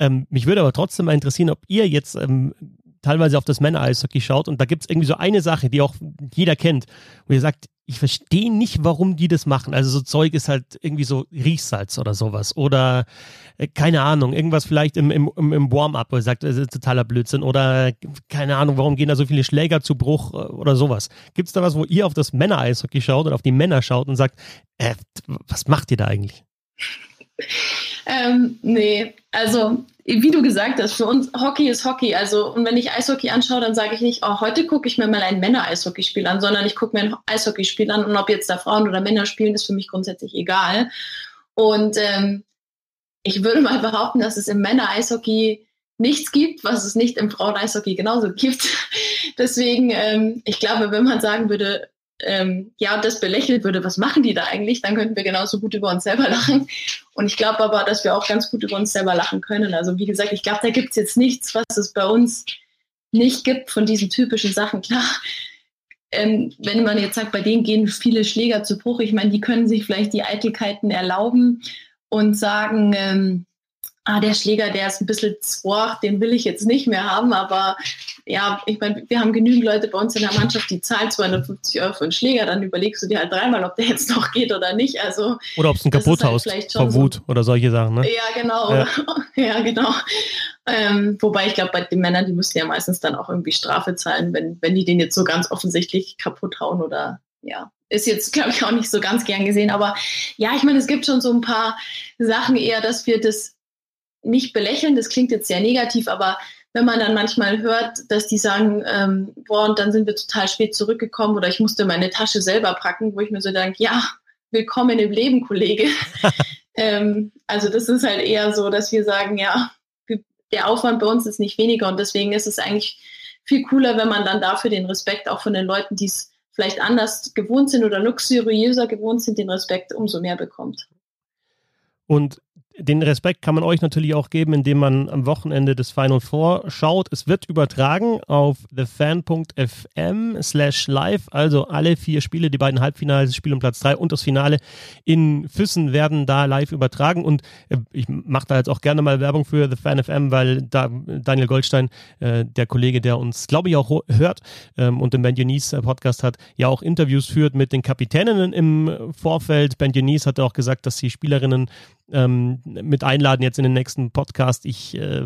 Ähm, mich würde aber trotzdem mal interessieren, ob ihr jetzt ähm, teilweise auf das Männer-Eishockey schaut und da gibt es irgendwie so eine Sache, die auch jeder kennt, wo ihr sagt, ich verstehe nicht, warum die das machen. Also so Zeug ist halt irgendwie so Riechsalz oder sowas. Oder äh, keine Ahnung, irgendwas vielleicht im, im, im Warm-up, wo ihr sagt, das ist totaler Blödsinn. Oder keine Ahnung, warum gehen da so viele Schläger zu Bruch äh, oder sowas. Gibt es da was, wo ihr auf das Männer-Eishockey schaut und auf die Männer schaut und sagt, äh, was macht ihr da eigentlich? [LAUGHS] Ähm, nee, also wie du gesagt hast, für uns Hockey ist Hockey. Also, und wenn ich Eishockey anschaue, dann sage ich nicht, oh, heute gucke ich mir mal ein Männer-Eishockeyspiel an, sondern ich gucke mir ein Eishockeyspiel an und ob jetzt da Frauen oder Männer spielen, ist für mich grundsätzlich egal. Und ähm, ich würde mal behaupten, dass es im Männer-Eishockey nichts gibt, was es nicht im Frauen-Eishockey genauso gibt. [LAUGHS] Deswegen, ähm, ich glaube, wenn man sagen würde, ähm, ja, das belächelt würde, was machen die da eigentlich, dann könnten wir genauso gut über uns selber lachen. Und ich glaube aber, dass wir auch ganz gut über uns selber lachen können. Also wie gesagt, ich glaube, da gibt es jetzt nichts, was es bei uns nicht gibt von diesen typischen Sachen. Klar, ähm, wenn man jetzt sagt, bei denen gehen viele Schläger zu Bruch, ich meine, die können sich vielleicht die Eitelkeiten erlauben und sagen, ähm, ah, der Schläger, der ist ein bisschen zwort, den will ich jetzt nicht mehr haben, aber ja, ich meine, wir haben genügend Leute bei uns in der Mannschaft, die zahlen 250 Euro für einen Schläger, dann überlegst du dir halt dreimal, ob der jetzt noch geht oder nicht. Also, oder ob es ein Kaputthaus halt vor Wut so, oder solche Sachen, ne? Ja, genau. Ja, [LAUGHS] ja genau. Ähm, wobei ich glaube, bei den Männern, die müssen ja meistens dann auch irgendwie Strafe zahlen, wenn, wenn die den jetzt so ganz offensichtlich kaputt hauen oder ja, ist jetzt, glaube ich, auch nicht so ganz gern gesehen. Aber ja, ich meine, es gibt schon so ein paar Sachen eher, dass wir das nicht belächeln, das klingt jetzt sehr negativ, aber wenn man dann manchmal hört, dass die sagen, ähm, boah, und dann sind wir total spät zurückgekommen oder ich musste meine Tasche selber packen, wo ich mir so denke, ja, willkommen im Leben, Kollege. [LAUGHS] ähm, also das ist halt eher so, dass wir sagen, ja, der Aufwand bei uns ist nicht weniger und deswegen ist es eigentlich viel cooler, wenn man dann dafür den Respekt auch von den Leuten, die es vielleicht anders gewohnt sind oder luxuriöser gewohnt sind, den Respekt umso mehr bekommt. Und den Respekt kann man euch natürlich auch geben, indem man am Wochenende des Final Four schaut. Es wird übertragen auf thefan.fm slash live. Also alle vier Spiele, die beiden Halbfinals, Spiel um Platz drei und das Finale in Füssen werden da live übertragen. Und äh, ich mache da jetzt auch gerne mal Werbung für The Fan FM, weil da Daniel Goldstein, äh, der Kollege, der uns, glaube ich, auch hört ähm, und den Ben Dionys äh, Podcast hat, ja auch Interviews führt mit den Kapitäninnen im Vorfeld. Ben Dionys hat auch gesagt, dass die Spielerinnen ähm, mit einladen jetzt in den nächsten Podcast. Ich, äh,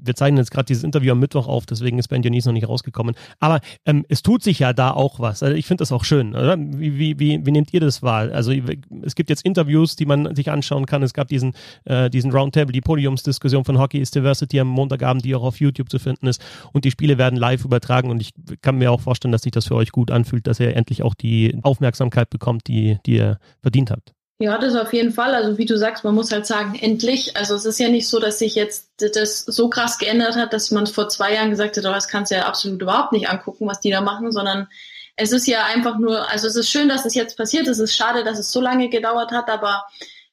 wir zeichnen jetzt gerade dieses Interview am Mittwoch auf, deswegen ist Ben Dionis noch nicht rausgekommen. Aber ähm, es tut sich ja da auch was. Also ich finde das auch schön, oder? Wie, wie, wie, wie nehmt ihr das wahr? Also es gibt jetzt Interviews, die man sich anschauen kann. Es gab diesen, äh, diesen Roundtable, die Podiumsdiskussion von Hockey is Diversity am Montagabend, die auch auf YouTube zu finden ist. Und die Spiele werden live übertragen. Und ich kann mir auch vorstellen, dass sich das für euch gut anfühlt, dass ihr endlich auch die Aufmerksamkeit bekommt, die, die ihr verdient habt. Ja, das auf jeden Fall. Also wie du sagst, man muss halt sagen, endlich. Also es ist ja nicht so, dass sich jetzt das so krass geändert hat, dass man vor zwei Jahren gesagt hat, oh, das kannst du ja absolut überhaupt nicht angucken, was die da machen, sondern es ist ja einfach nur, also es ist schön, dass es jetzt passiert. Es ist schade, dass es so lange gedauert hat, aber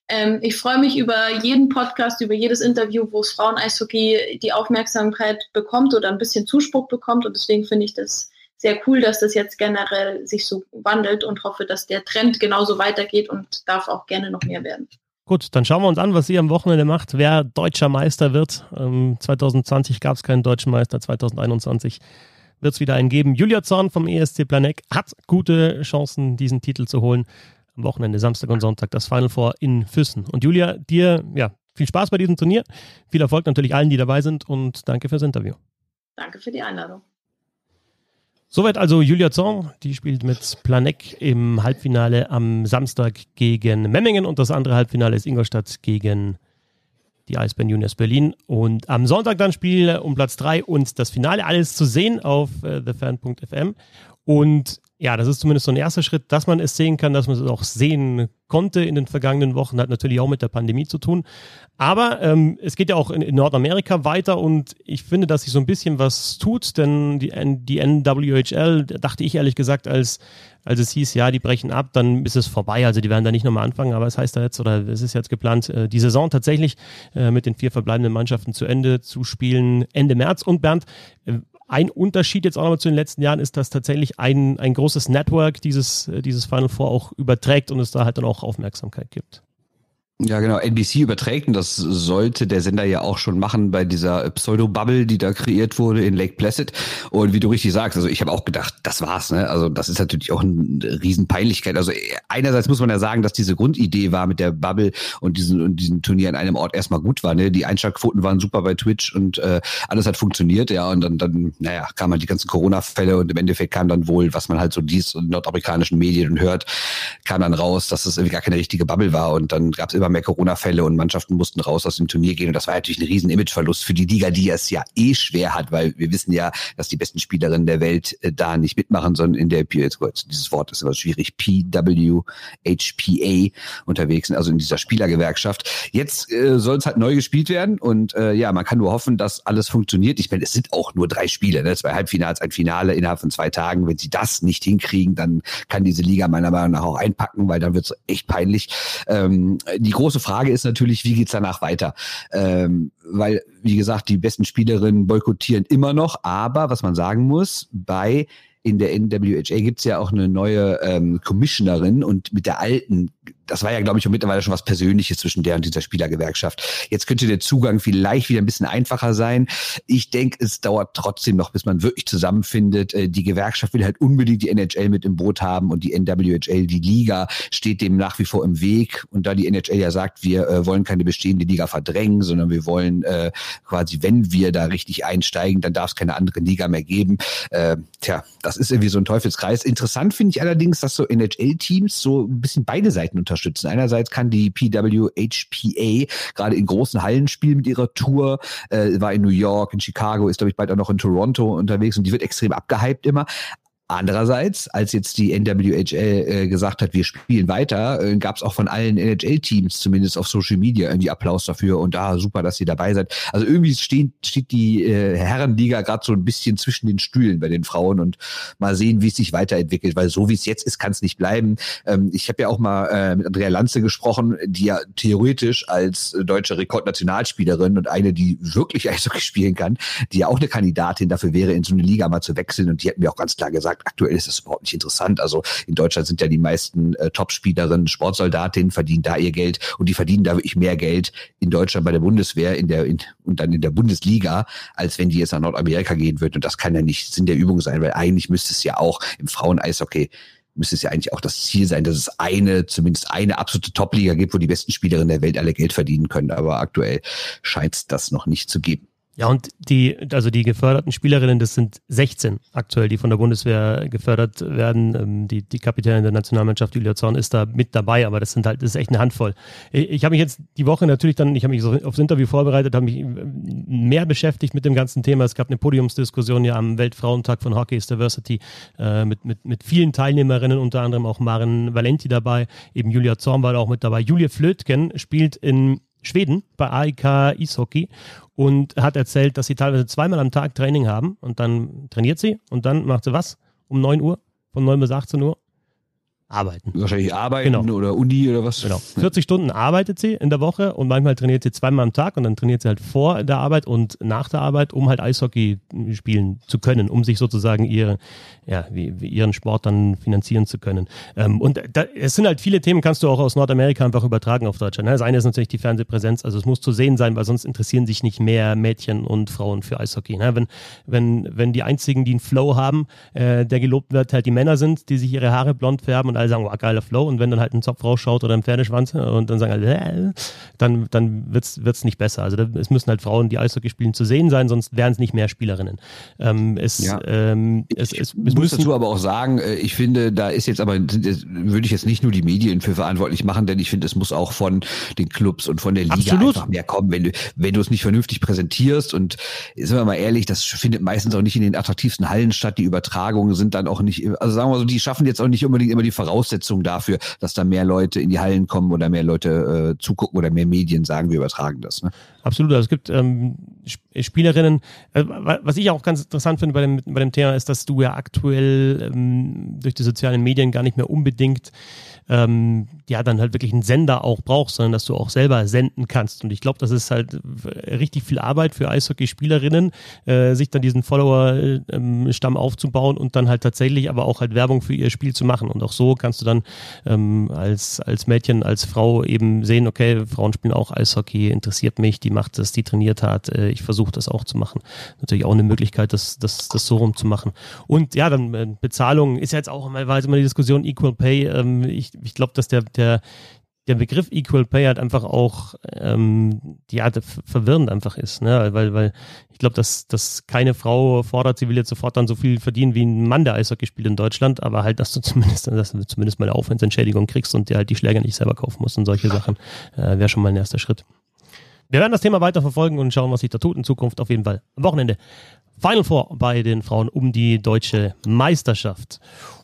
ähm, ich freue mich über jeden Podcast, über jedes Interview, wo es Frauen-Eishockey die Aufmerksamkeit bekommt oder ein bisschen Zuspruch bekommt. Und deswegen finde ich das sehr cool, dass das jetzt generell sich so wandelt und hoffe, dass der Trend genauso weitergeht und darf auch gerne noch mehr werden. Gut, dann schauen wir uns an, was sie am Wochenende macht, wer deutscher Meister wird. Ähm, 2020 gab es keinen deutschen Meister, 2021 wird es wieder einen geben. Julia Zorn vom ESC Planek hat gute Chancen, diesen Titel zu holen. Am Wochenende, Samstag und Sonntag, das Final Four in Füssen. Und Julia, dir ja, viel Spaß bei diesem Turnier. Viel Erfolg natürlich allen, die dabei sind und danke fürs Interview. Danke für die Einladung. Soweit also Julia Zorn, die spielt mit Planek im Halbfinale am Samstag gegen Memmingen und das andere Halbfinale ist Ingolstadt gegen die Eisbären Juniors Berlin. Und am Sonntag dann Spiel um Platz 3 und das Finale alles zu sehen auf äh, thefan.fm. Und ja, das ist zumindest so ein erster Schritt, dass man es sehen kann, dass man es auch sehen konnte in den vergangenen Wochen, hat natürlich auch mit der Pandemie zu tun. Aber ähm, es geht ja auch in, in, Nordamerika weiter und ich finde, dass sich so ein bisschen was tut, denn die, die NWHL, dachte ich ehrlich gesagt, als, als es hieß, ja, die brechen ab, dann ist es vorbei. Also die werden da nicht nochmal anfangen, aber es heißt da jetzt, oder es ist jetzt geplant, äh, die Saison tatsächlich äh, mit den vier verbleibenden Mannschaften zu Ende zu spielen, Ende März. Und Bernd, äh, ein Unterschied jetzt auch nochmal zu den letzten Jahren ist, dass tatsächlich ein, ein großes Network dieses, äh, dieses Final Four auch überträgt und es da halt dann auch Aufmerksamkeit gibt. Ja, genau. NBC überträgt und das sollte der Sender ja auch schon machen bei dieser Pseudo-Bubble, die da kreiert wurde in Lake Placid. Und wie du richtig sagst, also ich habe auch gedacht, das war's. Ne? Also das ist natürlich auch eine Riesenpeinlichkeit. Also einerseits muss man ja sagen, dass diese Grundidee war mit der Bubble und diesen, und diesen Turnier an einem Ort erstmal gut war. Ne? Die Einschaltquoten waren super bei Twitch und äh, alles hat funktioniert. Ja, und dann, dann naja, kam halt die ganzen Corona-Fälle und im Endeffekt kam dann wohl, was man halt so dies in nordamerikanischen Medien hört, kam dann raus, dass es irgendwie gar keine richtige Bubble war. Und dann gab es immer immer mehr Corona-Fälle und Mannschaften mussten raus aus dem Turnier gehen. Und das war natürlich ein riesen Imageverlust für die Liga, die es ja eh schwer hat, weil wir wissen ja, dass die besten Spielerinnen der Welt äh, da nicht mitmachen, sondern in der, jetzt dieses Wort ist immer schwierig, PWHPA unterwegs sind, also in dieser Spielergewerkschaft. Jetzt äh, soll es halt neu gespielt werden und äh, ja, man kann nur hoffen, dass alles funktioniert. Ich meine, es sind auch nur drei Spiele, ne? zwei Halbfinals, ein Finale innerhalb von zwei Tagen. Wenn sie das nicht hinkriegen, dann kann diese Liga meiner Meinung nach auch einpacken, weil dann wird es echt peinlich. Ähm, die große Frage ist natürlich, wie geht's danach weiter? Ähm, weil, wie gesagt, die besten Spielerinnen boykottieren immer noch, aber was man sagen muss, bei in der NWHA gibt's ja auch eine neue ähm, Commissionerin und mit der alten das war ja, glaube ich, mittlerweile schon was Persönliches zwischen der und dieser Spielergewerkschaft. Jetzt könnte der Zugang vielleicht wieder ein bisschen einfacher sein. Ich denke, es dauert trotzdem noch, bis man wirklich zusammenfindet. Äh, die Gewerkschaft will halt unbedingt die NHL mit im Boot haben und die NWHL, die Liga, steht dem nach wie vor im Weg. Und da die NHL ja sagt, wir äh, wollen keine bestehende Liga verdrängen, sondern wir wollen äh, quasi, wenn wir da richtig einsteigen, dann darf es keine andere Liga mehr geben. Äh, tja, das ist irgendwie so ein Teufelskreis. Interessant finde ich allerdings, dass so NHL-Teams so ein bisschen beide Seiten unter unterstützen. Einerseits kann die PWHPA gerade in großen Hallen spielen mit ihrer Tour, äh, war in New York, in Chicago, ist glaube ich bald auch noch in Toronto unterwegs und die wird extrem abgehypt immer. Andererseits, als jetzt die NWHL äh, gesagt hat, wir spielen weiter, äh, gab es auch von allen NHL-Teams zumindest auf Social Media irgendwie Applaus dafür und da ah, super, dass ihr dabei seid. Also irgendwie steht, steht die äh, Herrenliga gerade so ein bisschen zwischen den Stühlen bei den Frauen und mal sehen, wie es sich weiterentwickelt, weil so wie es jetzt ist, kann es nicht bleiben. Ähm, ich habe ja auch mal äh, mit Andrea Lanze gesprochen, die ja theoretisch als deutsche Rekordnationalspielerin und eine, die wirklich [LAUGHS] Eishockey spielen kann, die ja auch eine Kandidatin dafür wäre, in so eine Liga mal zu wechseln und die hat mir auch ganz klar gesagt, sagt, aktuell ist das überhaupt nicht interessant. Also in Deutschland sind ja die meisten äh, Topspielerinnen Sportsoldatinnen, verdienen da ihr Geld und die verdienen da wirklich mehr Geld in Deutschland bei der Bundeswehr in der in, und dann in der Bundesliga, als wenn die jetzt nach Nordamerika gehen würden. Und das kann ja nicht Sinn der Übung sein, weil eigentlich müsste es ja auch im Frauen-Eishockey müsste es ja eigentlich auch das Ziel sein, dass es eine, zumindest eine absolute Top-Liga gibt, wo die besten Spielerinnen der Welt alle Geld verdienen können. Aber aktuell scheint es das noch nicht zu geben. Ja, und die, also die geförderten Spielerinnen, das sind 16 aktuell, die von der Bundeswehr gefördert werden. Ähm, die, die Kapitänin der Nationalmannschaft, Julia Zorn, ist da mit dabei, aber das sind halt, das ist echt eine Handvoll. Ich, ich habe mich jetzt die Woche natürlich dann, ich habe mich so aufs Interview vorbereitet, habe mich mehr beschäftigt mit dem ganzen Thema. Es gab eine Podiumsdiskussion ja am Weltfrauentag von Hockey's Diversity äh, mit, mit, mit vielen Teilnehmerinnen, unter anderem auch Maren Valenti dabei, eben Julia Zorn war da auch mit dabei. Julia Flötgen spielt in Schweden bei AIK Eishockey und hat erzählt, dass sie teilweise zweimal am Tag Training haben und dann trainiert sie und dann macht sie was? Um 9 Uhr, von 9 bis 18 Uhr arbeiten. Wahrscheinlich arbeiten genau. oder Uni oder was. Genau. 40 Stunden arbeitet sie in der Woche und manchmal trainiert sie zweimal am Tag und dann trainiert sie halt vor der Arbeit und nach der Arbeit, um halt Eishockey spielen zu können, um sich sozusagen ihre, ja, wie, wie ihren Sport dann finanzieren zu können. Ähm, und da, es sind halt viele Themen, kannst du auch aus Nordamerika einfach übertragen auf Deutschland. Ne? Das eine ist natürlich die Fernsehpräsenz, also es muss zu sehen sein, weil sonst interessieren sich nicht mehr Mädchen und Frauen für Eishockey. Ne? Wenn, wenn, wenn die einzigen, die einen Flow haben, äh, der gelobt wird, halt die Männer sind, die sich ihre Haare blond färben und alle sagen, wow, geiler Flow. Und wenn dann halt ein Zopf rausschaut oder ein Pferdeschwanz und dann sagen alle, äh, dann, dann wird's, wird's nicht besser. Also da, es müssen halt Frauen, die Eishockey spielen, zu sehen sein, sonst wären es nicht mehr Spielerinnen. Ähm, es, ja. ähm, es, es, es muss dazu aber auch sagen, äh, ich finde, da ist jetzt aber, würde ich jetzt nicht nur die Medien für verantwortlich machen, denn ich finde, es muss auch von den Clubs und von der Liga Absolut. einfach mehr kommen, wenn du, wenn du es nicht vernünftig präsentierst und sind wir mal ehrlich, das findet meistens auch nicht in den attraktivsten Hallen statt. Die Übertragungen sind dann auch nicht, also sagen wir so, die schaffen jetzt auch nicht unbedingt immer die Voraussetzungen Voraussetzung dafür, dass da mehr Leute in die Hallen kommen oder mehr Leute äh, zugucken oder mehr Medien sagen, wir übertragen das. Ne? Absolut. Also es gibt ähm, Spielerinnen. Äh, was ich auch ganz interessant finde bei dem, bei dem Thema ist, dass du ja aktuell ähm, durch die sozialen Medien gar nicht mehr unbedingt ähm, ja dann halt wirklich einen Sender auch brauchst, sondern dass du auch selber senden kannst. Und ich glaube, das ist halt richtig viel Arbeit für Eishockeyspielerinnen, äh, sich dann diesen Follower-Stamm aufzubauen und dann halt tatsächlich aber auch halt Werbung für ihr Spiel zu machen. Und auch so kannst du dann ähm, als, als Mädchen, als Frau eben sehen, okay, Frauen spielen auch Eishockey, interessiert mich, die macht das, die trainiert hat, äh, ich versuche das auch zu machen. Natürlich auch eine Möglichkeit, das, das, das so rum zu machen. Und ja, dann äh, Bezahlung ist ja jetzt auch immer, war jetzt immer die Diskussion Equal Pay. Ähm, ich ich glaube, dass der, der, der Begriff Equal Pay halt einfach auch ähm, ja, verwirrend einfach ist, ne? Weil, weil ich glaube, dass, dass keine Frau fordert, sie will jetzt sofort dann so viel verdienen wie ein Mann, der Eishockey spielt in Deutschland, aber halt, dass du [LAUGHS] zumindest, dass du zumindest mal eine Aufwandsentschädigung kriegst und dir halt die Schläger nicht selber kaufen musst und solche Sachen, [LAUGHS] äh, wäre schon mal ein erster Schritt. Wir werden das Thema weiter verfolgen und schauen, was sich da tut in Zukunft auf jeden Fall. Am Wochenende Final Four bei den Frauen um die deutsche Meisterschaft.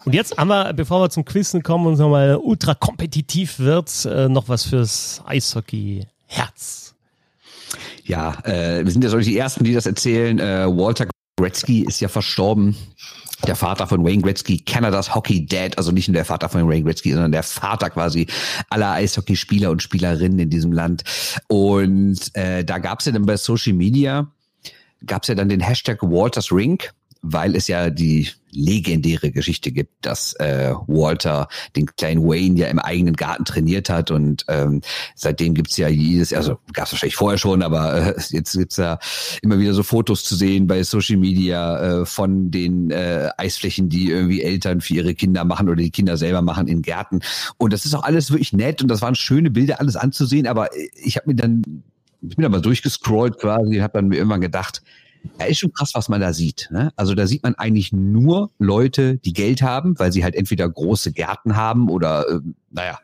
Und jetzt haben wir, bevor wir zum Quizzen kommen und nochmal ultra kompetitiv wird, äh, noch was fürs Eishockey-Herz. Ja, äh, wir sind ja so die Ersten, die das erzählen. Äh, Walter Gretzky ist ja verstorben. Der Vater von Wayne Gretzky, Canadas Hockey Dad, also nicht nur der Vater von Wayne Gretzky, sondern der Vater quasi aller Eishockeyspieler und Spielerinnen in diesem Land. Und äh, da gab es ja dann bei Social Media gab es ja dann den Hashtag Walters Ring, weil es ja die legendäre Geschichte gibt, dass äh, Walter den kleinen Wayne ja im eigenen Garten trainiert hat und ähm, seitdem gibt's ja jedes, also gab es wahrscheinlich vorher schon, aber äh, jetzt gibt's ja immer wieder so Fotos zu sehen bei Social Media äh, von den äh, Eisflächen, die irgendwie Eltern für ihre Kinder machen oder die Kinder selber machen in Gärten. Und das ist auch alles wirklich nett und das waren schöne Bilder, alles anzusehen, aber ich habe mir dann ich bin aber durchgescrollt quasi, habe dann mir irgendwann gedacht, ja, ist schon krass, was man da sieht. Ne? Also da sieht man eigentlich nur Leute, die Geld haben, weil sie halt entweder große Gärten haben oder, äh, naja,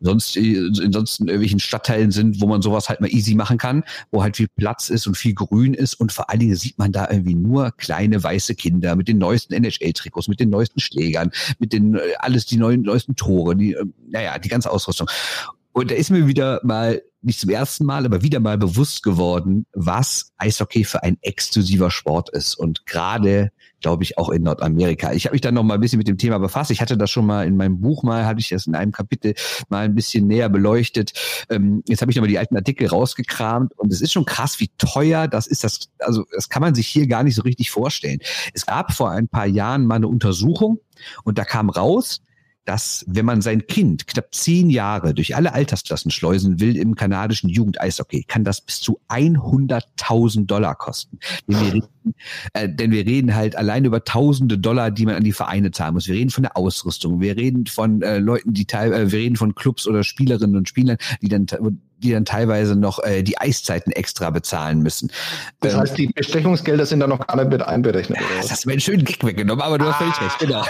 sonst äh, in irgendwelchen Stadtteilen sind, wo man sowas halt mal easy machen kann, wo halt viel Platz ist und viel Grün ist und vor allen Dingen sieht man da irgendwie nur kleine weiße Kinder mit den neuesten NHL-Trikots, mit den neuesten Schlägern, mit den äh, alles die neuen neuesten Tore, die, äh, naja, die ganze Ausrüstung. Und da ist mir wieder mal nicht zum ersten Mal, aber wieder mal bewusst geworden, was Eishockey für ein exklusiver Sport ist. Und gerade, glaube ich, auch in Nordamerika. Ich habe mich dann noch mal ein bisschen mit dem Thema befasst. Ich hatte das schon mal in meinem Buch mal, hatte ich das in einem Kapitel mal ein bisschen näher beleuchtet. Ähm, jetzt habe ich nochmal die alten Artikel rausgekramt und es ist schon krass, wie teuer das ist. Das, also das kann man sich hier gar nicht so richtig vorstellen. Es gab vor ein paar Jahren mal eine Untersuchung und da kam raus, dass wenn man sein Kind knapp zehn Jahre durch alle Altersklassen schleusen will im kanadischen Jugend-Eishockey, kann das bis zu 100.000 Dollar kosten. Denn wir, reden, äh, denn wir reden halt allein über tausende Dollar, die man an die Vereine zahlen muss. Wir reden von der Ausrüstung, wir reden von äh, Leuten, die teil, äh, wir reden von Clubs oder Spielerinnen und Spielern, die dann die dann teilweise noch äh, die Eiszeiten extra bezahlen müssen. Das Ähm, heißt, die Bestechungsgelder sind da noch gar nicht mit einberechnet. ja, das hast du mir einen schönen Gag weggenommen, aber du hast völlig recht, genau.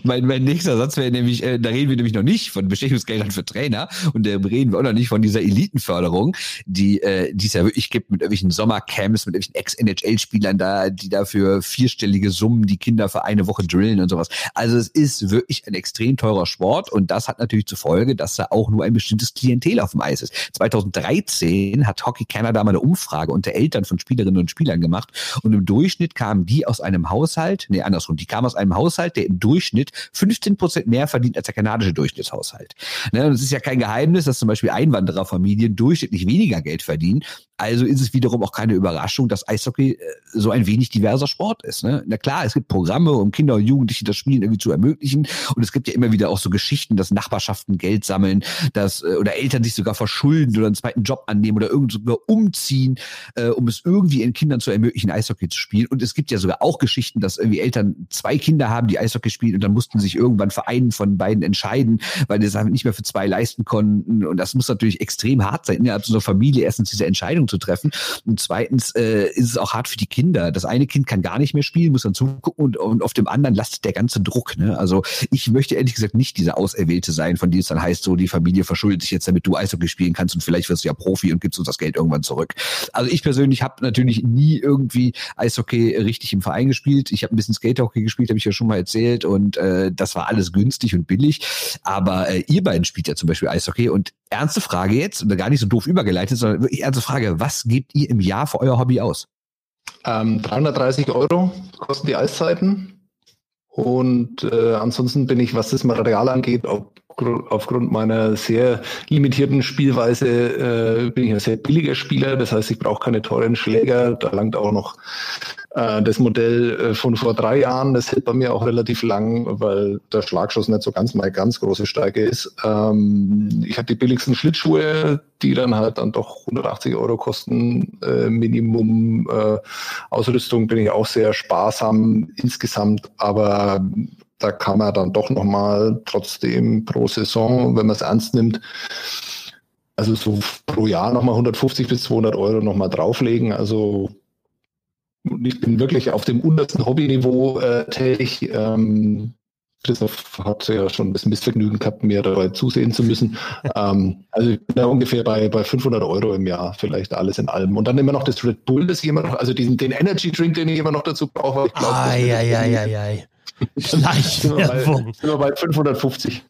[LAUGHS] mein, mein nächster Satz wäre nämlich, äh, da reden wir nämlich noch nicht von Bestechungsgeldern für Trainer und da reden wir auch noch nicht von dieser Elitenförderung, die, äh, die es ja wirklich gibt mit irgendwelchen Sommercamps, mit irgendwelchen Ex-NHL-Spielern da, die dafür vierstellige Summen die Kinder für eine Woche drillen und sowas. Also es ist wirklich ein extrem teurer Sport und das hat natürlich zur Folge, dass da auch nur ein bestimmtes Klientel auf dem Eis ist. 2013 hat Hockey Canada mal eine Umfrage unter Eltern von Spielerinnen und Spielern gemacht und im Durchschnitt kamen die aus einem Haushalt, nee, andersrum, die kamen aus einem Haushalt, der im Durchschnitt 15 Prozent mehr verdient als der kanadische Durchschnittshaushalt. Ne, und es ist ja kein Geheimnis, dass zum Beispiel Einwandererfamilien durchschnittlich weniger Geld verdienen. Also ist es wiederum auch keine Überraschung, dass Eishockey äh, so ein wenig diverser Sport ist. Ne? Na klar, es gibt Programme, um Kinder und Jugendliche das Spielen irgendwie zu ermöglichen. Und es gibt ja immer wieder auch so Geschichten, dass Nachbarschaften Geld sammeln, dass äh, oder Eltern sich sogar verschulden oder einen zweiten Job annehmen oder irgend sogar umziehen, äh, um es irgendwie ihren Kindern zu ermöglichen, Eishockey zu spielen. Und es gibt ja sogar auch Geschichten, dass irgendwie Eltern zwei Kinder haben, die Eishockey spielen und dann mussten sich irgendwann für einen von beiden entscheiden, weil die es einfach nicht mehr für zwei leisten konnten. Und das muss natürlich extrem hart sein, innerhalb so einer Familie erstens diese Entscheidung zu treffen. Und zweitens äh, ist es auch hart für die Kinder. Das eine Kind kann gar nicht mehr spielen, muss dann zugucken und, und auf dem anderen lastet der ganze Druck. Ne? Also ich möchte ehrlich gesagt nicht dieser Auserwählte sein, von dem es dann heißt, so die Familie verschuldet sich jetzt, damit du Eishockey spielen kannst und vielleicht wirst du ja Profi und gibst uns das Geld irgendwann zurück. Also ich persönlich habe natürlich nie irgendwie Eishockey richtig im Verein gespielt. Ich habe ein bisschen Skatehockey gespielt, habe ich ja schon mal erzählt und äh, das war alles günstig und billig. Aber äh, ihr beiden spielt ja zum Beispiel Eishockey und ernste Frage jetzt, und gar nicht so doof übergeleitet, sondern wirklich ernste Frage, was gebt ihr im Jahr für euer Hobby aus? Ähm, 330 Euro kosten die Eiszeiten. Und äh, ansonsten bin ich, was das Material angeht, auf, aufgrund meiner sehr limitierten Spielweise, äh, bin ich ein sehr billiger Spieler. Das heißt, ich brauche keine teuren Schläger. Da langt auch noch das Modell äh, von vor drei Jahren. Das hält bei mir auch relativ lang, weil der Schlagschuss nicht so ganz meine ganz große Stärke ist. Ähm, ich habe die billigsten Schlittschuhe, die dann halt dann doch 180 Euro kosten, äh, Minimum. Äh, Ausrüstung bin ich auch sehr sparsam insgesamt, aber da kann man dann doch nochmal trotzdem pro Saison, wenn man es ernst nimmt, also so pro Jahr nochmal 150 bis 200 Euro nochmal drauflegen. Also ich bin wirklich auf dem untersten Hobbyniveau äh, tätig. Ähm, Christoph hat ja schon ein bisschen Missvergnügen gehabt, mir dabei zusehen zu müssen. [LAUGHS] ähm, also ich bin da ungefähr bei, bei 500 Euro im Jahr, vielleicht alles in allem. Und dann immer noch das Red Bull, das ich immer noch, also diesen, den Energy Drink, den ich immer noch dazu brauche. [LAUGHS] Eieieiei. sind wir, bei, Schleichwerbung. sind wir bei 550.